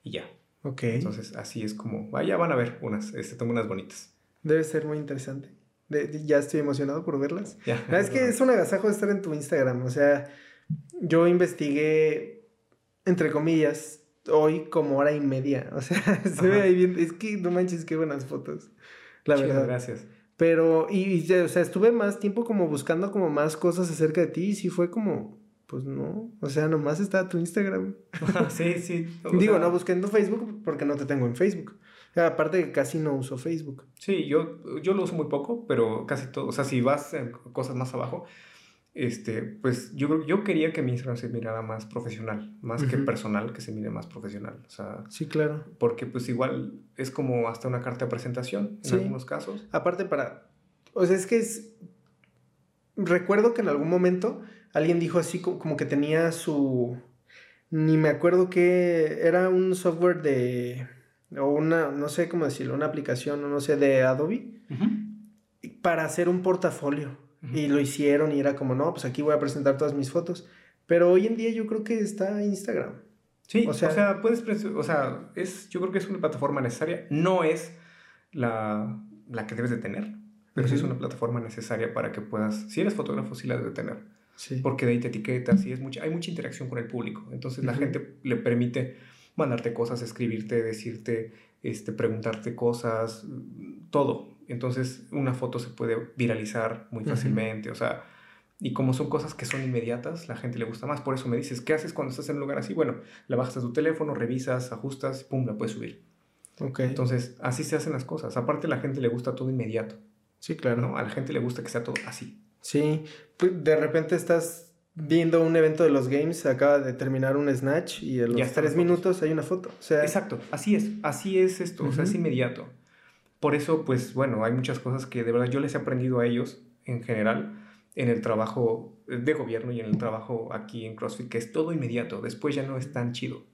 S2: y ya.
S1: Ok.
S2: Entonces, así es como, vaya, van a ver unas, este, tengo unas bonitas.
S1: Debe ser muy interesante. ya estoy emocionado por verlas. Ya, es que es un agasajo estar en tu Instagram. O sea, yo investigué, entre comillas, hoy como hora y media. O sea, se ve ahí bien. Es que no manches, qué buenas fotos. La verdad.
S2: Gracias.
S1: Pero, y, o sea, estuve más tiempo como buscando como más cosas acerca de ti y sí fue como, pues no, o sea, nomás está tu Instagram.
S2: sí, sí.
S1: Digo, no busqué en tu Facebook porque no te tengo en Facebook. aparte que casi no uso Facebook.
S2: Sí, yo, yo lo uso muy poco, pero casi todo, o sea, si vas en cosas más abajo, este, pues yo, yo quería que mi Instagram se mirara más profesional, más que personal, que se mire más profesional. O sea,
S1: sí, claro.
S2: Porque pues igual es como hasta una carta de presentación en algunos casos.
S1: Aparte para, o sea, es que es, recuerdo que en algún momento alguien dijo así como, que tenía su, ni me acuerdo que era un software de, o una, no sé cómo decirlo, una aplicación, no sé, de Adobe, para hacer un portafolio. Y lo hicieron y era como, no, pues aquí voy a presentar todas mis fotos. Pero hoy en día yo creo que está Instagram.
S2: Sí, o sea, puedes, o sea, es, yo creo que es una plataforma necesaria. No es la, la que debes de tener, pero sí es una plataforma necesaria para que puedas, si eres fotógrafo, sí la debes de tener. Sí. Porque de ahí te etiquetas y es mucha, hay mucha interacción con el público. Entonces la gente le permite mandarte cosas, escribirte, decirte, este, preguntarte cosas, todo. Entonces una foto se puede viralizar muy fácilmente, o sea, y como son cosas que son inmediatas, la gente le gusta más. Por eso me dices, ¿qué haces cuando estás en un lugar así? Bueno, la bajas a tu teléfono, revisas, ajustas, pum, la puedes subir.
S1: Ok.
S2: Entonces, así se hacen las cosas. Aparte, a la gente le gusta todo inmediato.
S1: Sí, claro.
S2: ¿no? A la gente le gusta que sea todo así.
S1: Sí, pues, de repente estás viendo un evento de los games, acaba de terminar un snatch y en los tres minutos hay una foto. O sea...
S2: Exacto, así es, así es esto, o sea, es inmediato. Por eso, pues bueno, hay muchas cosas que de verdad yo les he aprendido a ellos en general en el trabajo de gobierno y en el trabajo aquí en CrossFit, que es todo inmediato, después ya no es tan chido.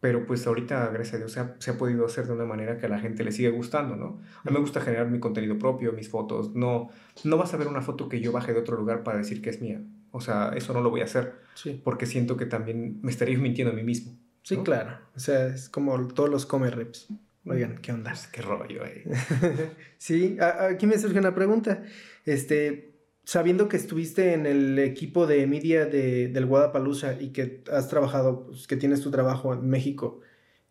S2: Pero pues ahorita, gracias a Dios, se ha, se ha podido hacer de una manera que a la gente le sigue gustando, ¿no? A mí me gusta generar mi contenido propio, mis fotos. No, no vas a ver una foto que yo baje de otro lugar para decir que es mía. O sea, eso no lo voy a hacer.
S1: Sí.
S2: Porque siento que también me estaría mintiendo a mí mismo.
S1: Sí,
S2: ¿no?
S1: claro. O sea, es como todos los come reps. Oigan, ¿qué onda?
S2: Pues, qué rollo, eh.
S1: sí, aquí me surge una pregunta. Este, sabiendo que estuviste en el equipo de media de, del Guadalajara y que has trabajado, pues, que tienes tu trabajo en México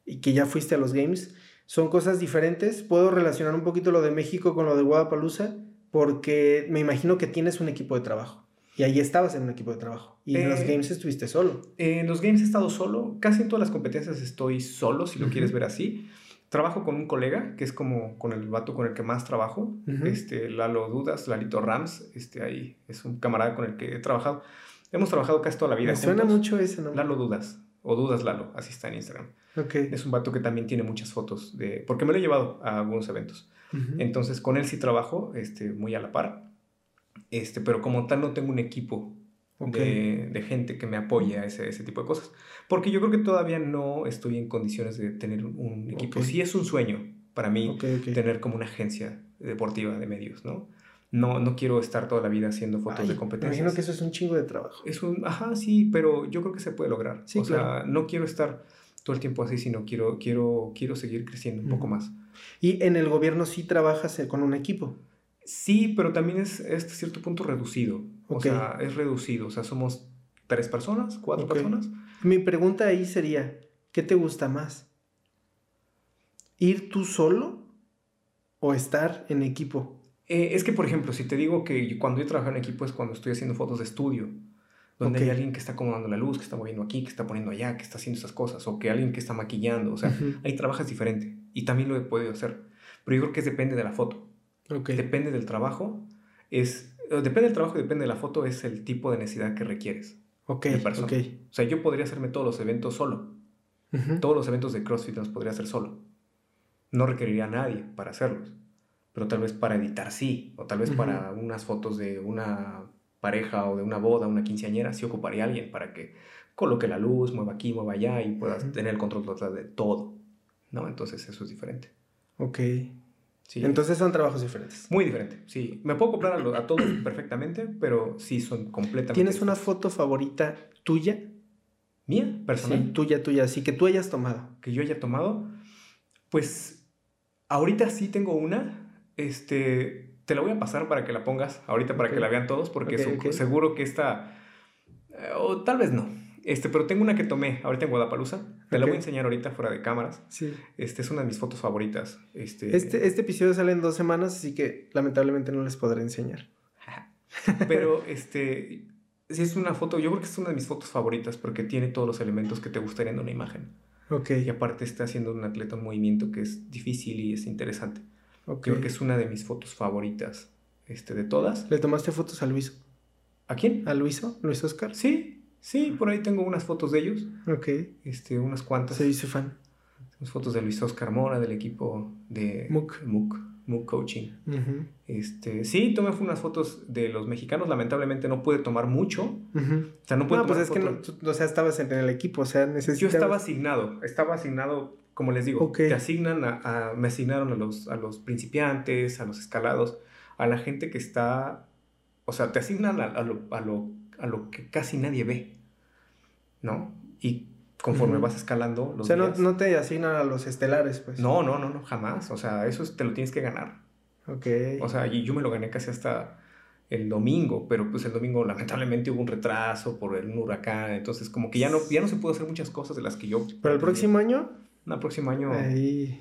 S1: y que ya fuiste a los Games, son cosas diferentes. Puedo relacionar un poquito lo de México con lo de Guadalajara porque me imagino que tienes un equipo de trabajo y ahí estabas en un equipo de trabajo y en los
S2: Eh,
S1: Games estuviste solo.
S2: En los games he estado solo, casi en todas las competencias estoy solo, si lo
S1: Ujú.
S2: quieres ver así. Trabajo con un colega, que es como con el vato con el que más trabajo,
S1: Ujú.
S2: este, Lalo Dudas, Lalito Rams, este, ahí es un camarada con el que he trabajado. Hemos trabajado casi toda la vida
S1: Me suena
S2: juntos.
S1: mucho ese nombre.
S2: Lalo Dudas, o Dudas Lalo, así está en Instagram.
S1: Ok.
S2: Es un vato que también tiene muchas fotos, de, porque me lo he llevado a algunos eventos.
S1: Ujú.
S2: Entonces con él sí trabajo este, muy a la par, este, pero como tal no tengo un equipo
S1: Ok.
S2: de, de gente que me apoye a ese, ese tipo de cosas. Porque yo creo que todavía no estoy en condiciones de tener un, equipo.
S1: Ok.
S2: Sí es un sueño para mí
S1: Ok, ok.
S2: tener como una agencia deportiva de medios, ¿no? No, no quiero estar toda la vida haciendo fotos
S1: Ay,
S2: de
S1: Me
S2: competencias.
S1: imagino que eso es un chingo de trabajo.
S2: Es un, ajá, sí, pero yo creo que se puede lograr.
S1: Sí,
S2: o sea,
S1: claro.
S2: no quiero estar todo el tiempo así, sino quiero, quiero, quiero seguir creciendo un poco
S1: Ujú.
S2: más.
S1: Y en el gobierno sí trabajas eh, con un equipo.
S2: Sí, pero también es es hasta cierto punto reducido. O sea, es reducido. O sea, somos tres personas, cuatro personas.
S1: Mi pregunta ahí sería, ¿qué te gusta más? ¿Ir tú solo o estar en equipo?
S2: Eh, es que, por ejemplo, si te digo que cuando yo trabajo en equipo es cuando estoy haciendo fotos de estudio, donde
S1: Ok.
S2: hay alguien que está acomodando la luz, que está moviendo aquí, que está poniendo allá, que está haciendo esas cosas, o que alguien que está maquillando, o sea,
S1: Ujú.
S2: ahí trabajas diferente y también lo he podido hacer. Pero yo creo que depende de la foto,
S1: Ok.
S2: depende del trabajo, es, depende del trabajo y depende de la foto, es el tipo de necesidad que requieres.
S1: Ok, ok.
S2: O sea, yo podría hacerme todos los eventos solo, todos los eventos de CrossFit los podría hacer solo. No requeriría a nadie para hacerlos. Pero tal vez para editar sí. O tal vez para unas fotos de una pareja o de una boda, una quinceañera, sí ocuparía a alguien para que coloque la luz, mueva aquí, mueva allá y puedas tener el control total de todo. ¿No? Entonces eso es diferente.
S1: Ok.
S2: Sí.
S1: Entonces son trabajos diferentes.
S2: Muy diferente, sí. Me puedo comprar a, a todos perfectamente, pero sí son completamente
S1: ¿Tienes una foto favorita tuya?
S2: mía, personal?
S1: Sí, tuya, tuya, así que tú hayas tomado.
S2: que yo haya tomado, pues ahorita sí tengo una. Este, te la voy a pasar para que la pongas ahorita para
S1: Ok.
S2: que la vean todos porque
S1: Ok,
S2: su-
S1: ok.
S2: seguro que esta eh, o tal vez no. Este, pero tengo una que tomé ahorita en Guadalajara. Te la voy a enseñar ahorita fuera de cámaras.
S1: Sí.
S2: Este es una de mis fotos favoritas. Este,
S1: Este, este episodio sale en dos semanas, así que lamentablemente no les podré enseñar.
S2: Pero este sí es una foto, yo creo que es una de mis fotos favoritas porque tiene todos los elementos que te gustarían de una imagen.
S1: Ok,
S2: Y aparte está haciendo un atleta un movimiento que es difícil y es interesante.
S1: ok.
S2: Creo que es una de mis fotos favoritas este, de todas.
S1: ¿Le tomaste fotos a Luiso?
S2: ¿A quién?
S1: ¿A Luiso? ¿Luis Oscar?
S2: Sí, sí, por ahí tengo unas fotos de ellos,
S1: Ok.
S2: este, unas cuantas.
S1: Se hizo fan.
S2: Unas fotos de Luis Oscar Mora, del equipo de
S1: MOOC.
S2: MOOC, MOOC Coaching. Este, sí, tomé unas fotos de los mexicanos, lamentablemente no pude tomar mucho. O sea, no pude
S1: No, pues es que no, o sea, estabas en el equipo, o sea,
S2: Yo
S1: necesitabas...
S2: estaba asignado, estaba asignado, como les digo,
S1: Ok.
S2: te asignan a, a- me asignaron a los, a los principiantes, a los escalados, a la gente que está, o sea, te asignan a, a lo, a, lo, a lo que casi nadie ve, ¿no? Y conforme vas escalando los
S1: O sea, no,
S2: días-
S1: no te asignan a los estelares, pues.
S2: no, no, no, no, jamás, o sea, eso es- te lo tienes que ganar.
S1: Ok.
S2: O sea, y yo me lo gané casi hasta el domingo, pero pues el domingo lamentablemente hubo un retraso por el huracán, entonces como que ya no, ya no se pudo hacer muchas cosas de las que yo...
S1: Para el próximo año,
S2: No, el próximo año,
S1: ahí...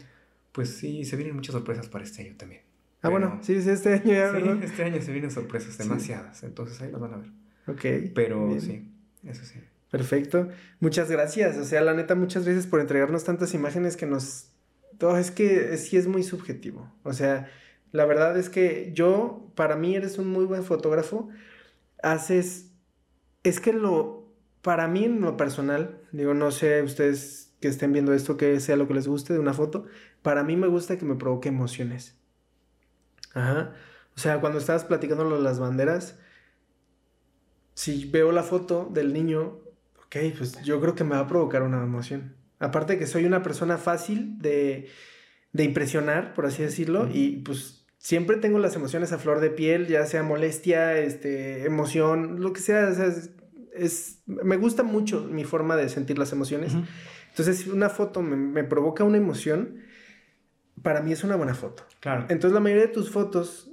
S2: pues sí, se vienen muchas sorpresas para este año también.
S1: Ah, bueno,
S2: Pero-
S1: sí, sí, este año ya,
S2: Sí,
S1: ¿verdad?
S2: este año se vienen sorpresas
S1: Sí.
S2: demasiadas, entonces ahí las van a ver.
S1: Ok.
S2: Pero
S1: bien.
S2: sí, eso sí.
S1: Perfecto. Muchas gracias. O sea, la neta, muchas gracias por entregarnos tantas imágenes que nos... Todo es que sí es muy subjetivo. O sea, la verdad es que yo, para mí eres un muy buen fotógrafo. Haces... Es que lo... para mí en lo personal, digo, no sé ustedes que estén viendo esto, que sea lo que les guste de una foto, para mí me gusta que me provoque emociones. Ajá. O sea, cuando estabas platicando las banderas, si veo la foto del niño, ok, pues yo creo que me va a provocar una emoción. Aparte que soy una persona fácil de, de impresionar, por así decirlo, y pues siempre tengo las emociones a flor de piel, ya sea molestia, este, emoción, lo que sea, es, me gusta mucho mi forma de sentir las emociones. Entonces, si una foto me, me, provoca una emoción, para mí es una buena foto.
S2: Claro.
S1: Entonces, la mayoría de tus fotos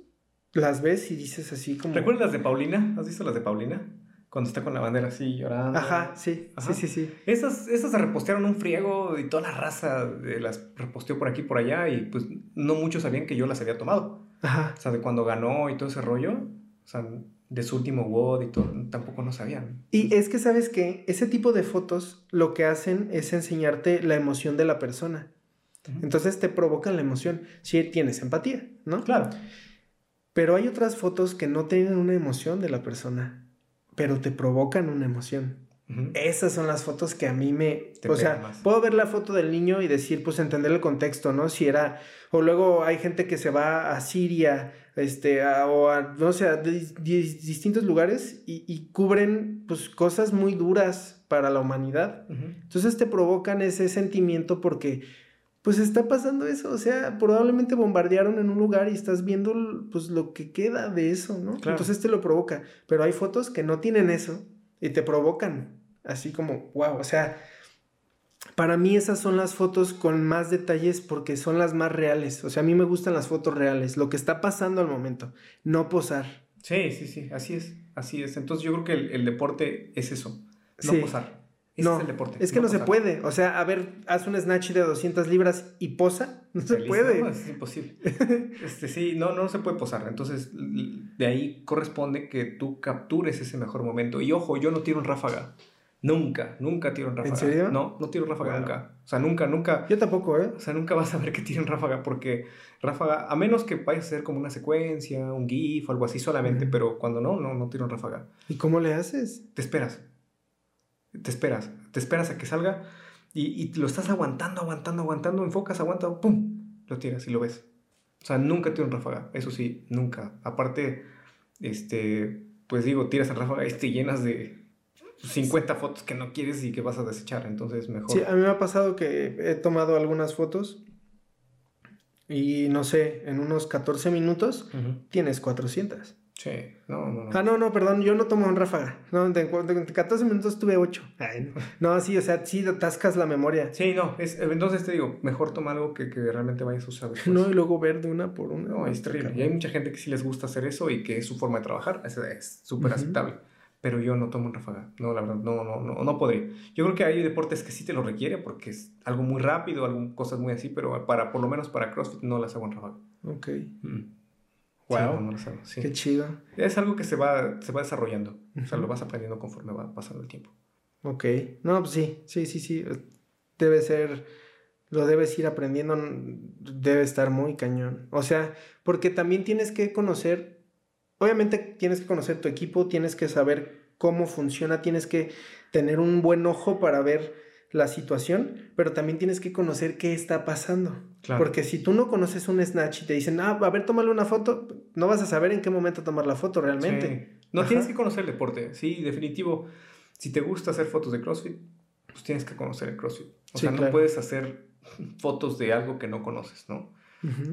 S1: las ves y dices así como...
S2: ¿Recuerdas las de Paulina? ¿Has visto las de Paulina? Cuando está con la bandera así llorando.
S1: Ajá, sí, sí, sí, sí.
S2: Esas, esas se repostearon un friego y toda la raza las reposteó por aquí y por allá y pues no muchos sabían que yo las había tomado.
S1: Ajá.
S2: O sea, de cuando ganó y todo ese rollo, o sea, de su último WOD y todo, tampoco no sabían.
S1: Y es que sabes que ese tipo de fotos lo que hacen es enseñarte la emoción de la persona. Entonces te provocan la emoción si tienes empatía, ¿no?
S2: Claro.
S1: Pero hay otras fotos que no tienen una emoción de la persona, pero te provocan una emoción. Esas son las fotos que a mí me... o sea, puedo ver la foto del niño y decir, pues entender el contexto, ¿no? Si era... O luego hay gente que se va a Siria, este, o a, no sé, a distintos lugares y, cubren, pues, cosas muy duras para la humanidad. Entonces te provocan ese sentimiento porque pues está pasando eso, o sea, probablemente bombardearon en un lugar y estás viendo pues lo que queda de eso, ¿no? Entonces te lo provoca, pero hay fotos que no tienen eso y te provocan, así como, wow, o sea, para mí esas son las fotos con más detalles porque son las más reales, o sea, a mí me gustan las fotos reales, lo que está pasando al momento, no posar.
S2: Sí, sí, sí, así es, así es. Entonces yo creo que el, deporte es eso, no posar
S1: no, es el deporte. Es que no, se puede. O sea, a ver, haz un snatch de 200 libras y posa. No se puede.
S2: No, es imposible. este, sí, no, no se puede posar. Entonces, de ahí corresponde que tú captures ese mejor momento. Y ojo, yo no tiro en ráfaga. Nunca, nunca tiro en ráfaga.
S1: ¿En serio?
S2: No, no tiro en ráfaga nunca. O sea, nunca, nunca.
S1: Yo tampoco, ¿eh?
S2: O sea, nunca vas a ver que tiro en ráfaga porque ráfaga, a menos que vayas a hacer como una secuencia, un GIF o algo así solamente, pero cuando no, no, no tiro en ráfaga.
S1: ¿Y cómo le haces?
S2: Te esperas te esperas, te esperas a que salga y, y lo estás aguantando, aguantando, aguantando, enfocas, aguanta, ¡pum! Lo tiras y lo ves. O sea, nunca tiene un ráfaga, eso sí, nunca. Aparte, este, pues digo, tiras el ráfaga y te llenas de 50 fotos que no quieres y que vas a desechar, entonces mejor.
S1: Sí, a mí me ha pasado que he tomado algunas fotos y no sé, en unos 14 minutos tienes 400.
S2: Sí, no, no, no.
S1: Ah, no, no, perdón, yo no tomo en ráfaga. No, en 14 minutos tuve 8. no. sí, o sea, sí atascas la memoria.
S2: Sí, no, es, entonces te digo, mejor toma algo que, que realmente vayas a usar.
S1: No, y luego ver de una por una.
S2: No, es terrible. Y hay mucha gente que sí les gusta hacer eso y que es su forma de trabajar, es súper aceptable. Pero yo no tomo en ráfaga. No, la verdad, no, no, no, no podría. Yo creo que hay deportes que sí te lo requiere porque es algo muy rápido, algo, cosas muy así, pero para, por lo menos para CrossFit no las hago en ráfaga.
S1: Ok.
S2: Mm.
S1: Wow. Qué chido.
S2: Es algo que se va, se va desarrollando. O sea, lo vas aprendiendo conforme va pasando el tiempo.
S1: Ok. No, pues sí, sí, sí, sí. Debe ser, lo debes ir aprendiendo, debe estar muy cañón. O sea, porque también tienes que conocer, obviamente tienes que conocer tu equipo, tienes que saber cómo funciona, tienes que tener un buen ojo para ver la situación, pero también tienes que conocer qué está pasando. Porque si tú no conoces un snatch y te dicen, ah, a ver, tómale una foto, no vas a saber en qué momento tomar la foto realmente.
S2: No tienes que conocer el deporte, sí, definitivo. Si te gusta hacer fotos de CrossFit, pues tienes que conocer el CrossFit. O sea, no puedes hacer fotos de algo que no conoces, ¿no?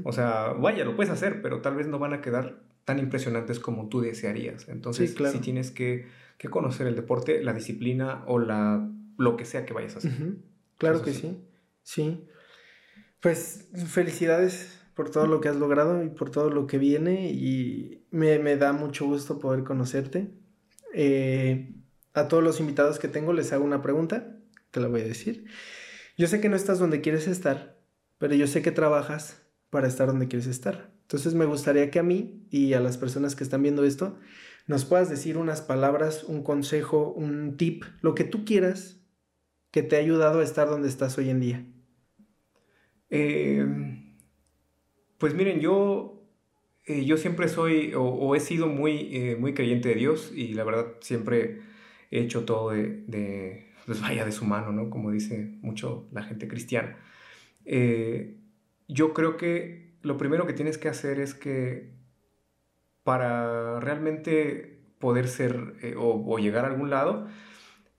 S2: O sea, vaya, lo puedes hacer, pero tal vez no van a quedar tan impresionantes como tú desearías. Entonces, sí, tienes que, que conocer el deporte, la disciplina o la lo que sea que vayas a hacer.
S1: Claro que sí. sí. Pues felicidades por todo lo que has logrado y por todo lo que viene y me, da mucho gusto poder conocerte. Eh, a todos los invitados que tengo les hago una pregunta, te la voy a decir. Yo sé que no estás donde quieres estar, pero yo sé que trabajas para estar donde quieres estar. Entonces me gustaría que a mí y a las personas que están viendo esto nos puedas decir unas palabras, un consejo, un tip, lo que tú quieras que te ha ayudado a estar donde estás hoy en día?
S2: Em, pues miren, yo, eh, yo siempre soy o, he sido muy, eh, muy creyente de Dios y la verdad siempre he hecho todo de, de pues vaya de su mano, ¿no? Como dice mucho la gente cristiana. Eh, yo creo que lo primero que tienes que hacer es que para realmente poder ser eh, o, llegar a algún lado,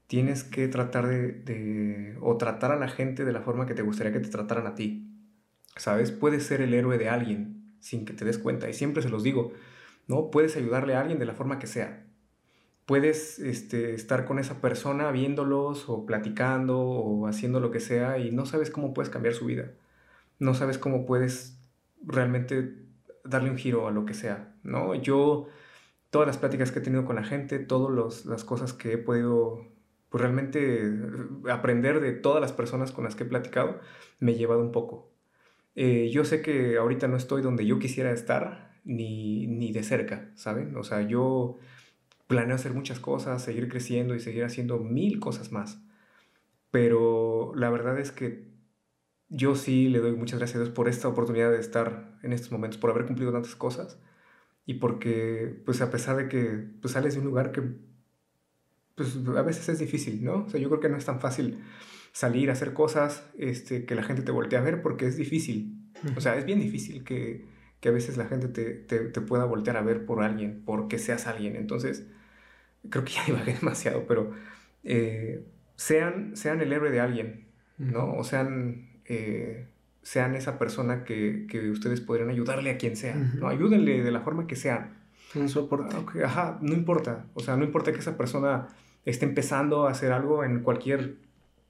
S2: tienes que tratar de, o tratar a la gente de la forma que te gustaría que te trataran a ti. ¿Sabes? Puedes ser el héroe de alguien sin que te des cuenta. Y siempre se los digo, ¿no? Puedes ayudarle a alguien de la forma que sea. Puedes este, estar con esa persona viéndolos o platicando o haciendo lo que sea y no sabes cómo puedes cambiar su vida. No sabes cómo puedes realmente darle un giro a lo que sea, ¿no? Yo, todas las pláticas que he tenido con la gente, todas las cosas que he podido pues, realmente aprender de todas las personas con las que he platicado, me he llevado un poco. Eh, yo sé que ahorita no estoy donde yo quisiera estar, ni, ni de cerca, ¿saben? O sea, yo planeo hacer muchas cosas, seguir creciendo y seguir haciendo mil cosas más. Pero la verdad es que yo sí le doy muchas gracias a Dios por esta oportunidad de estar en estos momentos, por haber cumplido tantas cosas y porque, pues a pesar de que pues, sales de un lugar que, pues a veces es difícil, ¿no? O sea, yo creo que no es tan fácil salir a hacer cosas, este, que la gente te voltee a ver porque es difícil. O sea, es bien difícil que, que a veces la gente te, te, te, pueda voltear a ver por alguien, porque seas alguien. Entonces, creo que ya divagué demasiado, pero eh, sean, sean el héroe de alguien, ¿no? O sean eh, sean esa persona que, que, ustedes podrían ayudarle a quien sea, ¿no? Ayúdenle de la forma que sea.
S1: Un soporte.
S2: Ajá, no importa. O sea, no importa que esa persona esté empezando a hacer algo en cualquier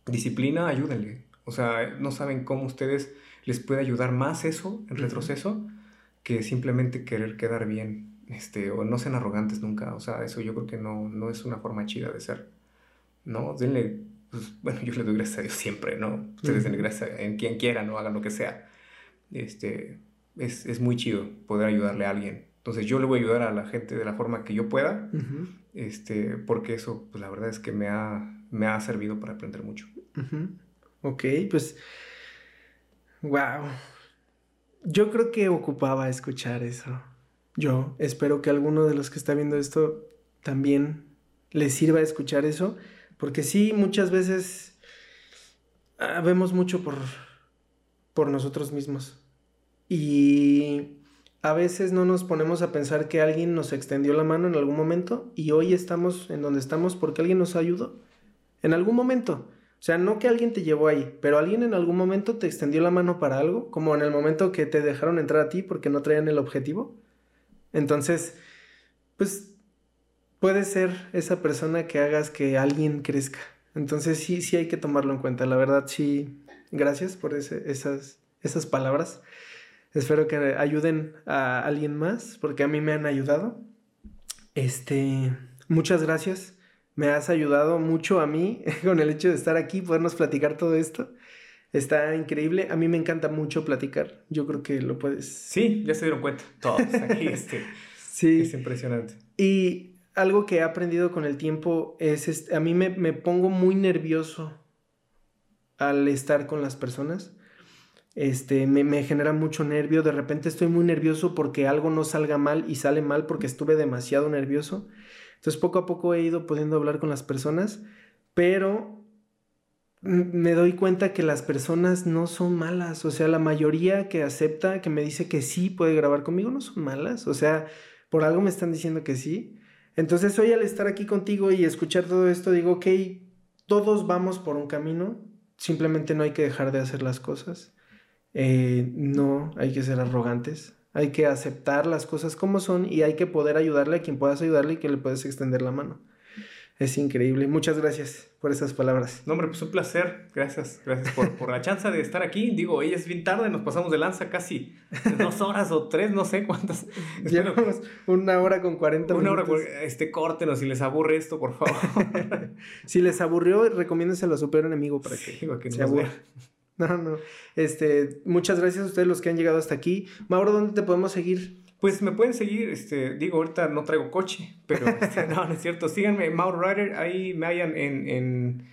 S2: disciplina, ayúdenle. O sea, no saben cómo ustedes les puede ayudar más eso en retroceso que simplemente querer quedar bien. Este, o no sean arrogantes nunca. O sea, eso yo creo que no, no es una forma chida de ser. ¿No? Denle pues, bueno, yo le doy gracias a Dios siempre, ¿no? Ustedes den gracias en quien quiera, ¿no? Hagan lo que sea. Este, es, es, muy chido poder ayudarle a alguien. Entonces yo le voy a ayudar a la gente de la forma que yo pueda, este, porque eso, pues la verdad es que me ha, me ha servido para aprender mucho.
S1: Ok, pues, wow. Yo creo que ocupaba escuchar eso. Yo espero que alguno de los que está viendo esto también les sirva escuchar eso porque sí, muchas veces ah, vemos mucho por, por nosotros mismos. Y a veces no nos ponemos a pensar que alguien nos extendió la mano en algún momento y hoy estamos en donde estamos porque alguien nos ayudó. En algún momento. O sea, no que alguien te llevó ahí, pero alguien en algún momento te extendió la mano para algo, como en el momento que te dejaron entrar a ti porque no traían el objetivo. Entonces, pues puede ser esa persona que hagas que alguien crezca. Entonces sí, sí hay que tomarlo en cuenta. La verdad, sí, gracias por esas, esas palabras. Espero que ayuden a alguien más, porque a mí me han ayudado. Este, muchas gracias. Me has ayudado mucho a mí con el hecho de estar aquí, podernos platicar todo esto. Está increíble. A mí me encanta mucho platicar. Yo creo que lo puedes.
S2: Sí, ya se dieron cuenta. Todos aquí. Este, sí. Es impresionante.
S1: Y algo que he aprendido con el tiempo es, este, a mí me, pongo muy nervioso al estar con las personas. Este, me, genera mucho nervio, de repente estoy muy nervioso porque algo no salga mal y sale mal porque estuve demasiado nervioso. Entonces poco a poco he ido pudiendo hablar con las personas, pero me doy cuenta que las personas no son malas, o sea, la mayoría que acepta, que me dice que sí puede grabar conmigo, no son malas, o sea, por algo me están diciendo que sí. Entonces hoy al estar aquí contigo y escuchar todo esto, digo, ok, todos vamos por un camino, simplemente no hay que dejar de hacer las cosas, eh, no hay que ser arrogantes, hay que aceptar las cosas como son y hay que poder ayudarle a quien puedas ayudarle y que le puedes extender la mano. Es increíble. Muchas gracias por esas palabras.
S2: No, hombre, pues un placer. Gracias, gracias por, por la chance de estar aquí. Digo, ella es bien tarde, nos pasamos de lanza casi dos horas o tres, no sé cuántas.
S1: Llevamos una hora con cuarenta
S2: minutos. Una hora, este, córtenos si les aburre esto, por favor.
S1: si les aburrió, recomiéndenselo a su peor enemigo para que, que se aburra. No, no. Este, muchas gracias a ustedes los que han llegado hasta aquí. Mauro, ¿dónde te podemos seguir?
S2: Pues me pueden seguir, este, digo, ahorita no traigo coche, pero este, no, no es cierto. Síganme, Mauro Rider, ahí me hayan en, en,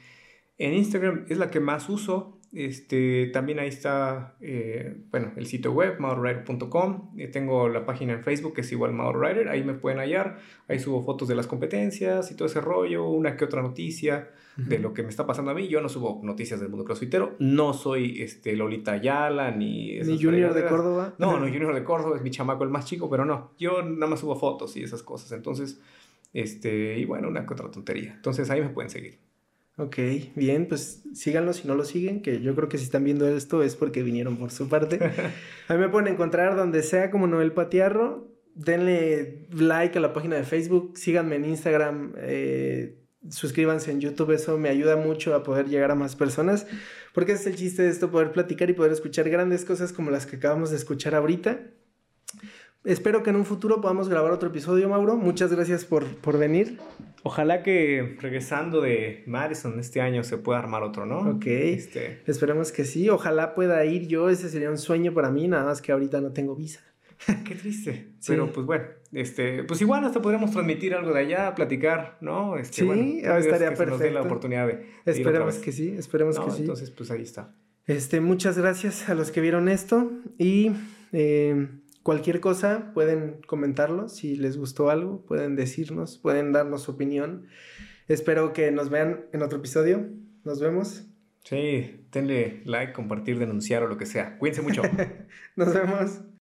S2: en, Instagram, es la que más uso. Este, también ahí está, eh, bueno, el sitio web, maurowriter.com. Eh, tengo la página en Facebook que es igual Maurowriter. Ahí me pueden hallar. Ahí subo fotos de las competencias y todo ese rollo, una que otra noticia de lo que me está pasando a mí. Yo no subo noticias del mundo crossfitero. No soy este, Lolita Ayala ni...
S1: Ni Junior de Córdoba.
S2: No, no, Junior de Córdoba es mi chamaco el más chico, pero no. Yo nada más subo fotos y esas cosas. Entonces, este, y bueno, una que otra tontería. Entonces ahí me pueden seguir.
S1: Ok, bien, pues síganlo si no lo siguen, que yo creo que si están viendo esto es porque vinieron por su parte. A mí me pueden encontrar donde sea como Noel Patiarro. Denle like a la página de Facebook, síganme en Instagram, eh, suscríbanse en YouTube, eso me ayuda mucho a poder llegar a más personas, porque es el chiste de esto, poder platicar y poder escuchar grandes cosas como las que acabamos de escuchar ahorita. Espero que en un futuro podamos grabar otro episodio, Mauro. Muchas gracias por, por venir.
S2: Ojalá que regresando de Madison este año se pueda armar otro, ¿no?
S1: Ok. Este... Esperemos que sí. Ojalá pueda ir yo. Ese sería un sueño para mí, nada más que ahorita no tengo visa.
S2: Qué triste. Pero pues bueno, este, pues igual hasta podremos transmitir algo de allá, platicar, ¿no? Este,
S1: sí, estaría perfecto. nos dé
S2: la oportunidad de.
S1: Esperemos que sí, esperemos que sí.
S2: Entonces, pues ahí está.
S1: Este, muchas gracias a los que vieron esto y eh, Cualquier cosa pueden comentarlo, si les gustó algo, pueden decirnos, pueden darnos su opinión. Espero que nos vean en otro episodio. Nos vemos.
S2: Sí, denle like, compartir, denunciar o lo que sea. Cuídense mucho.
S1: nos vemos.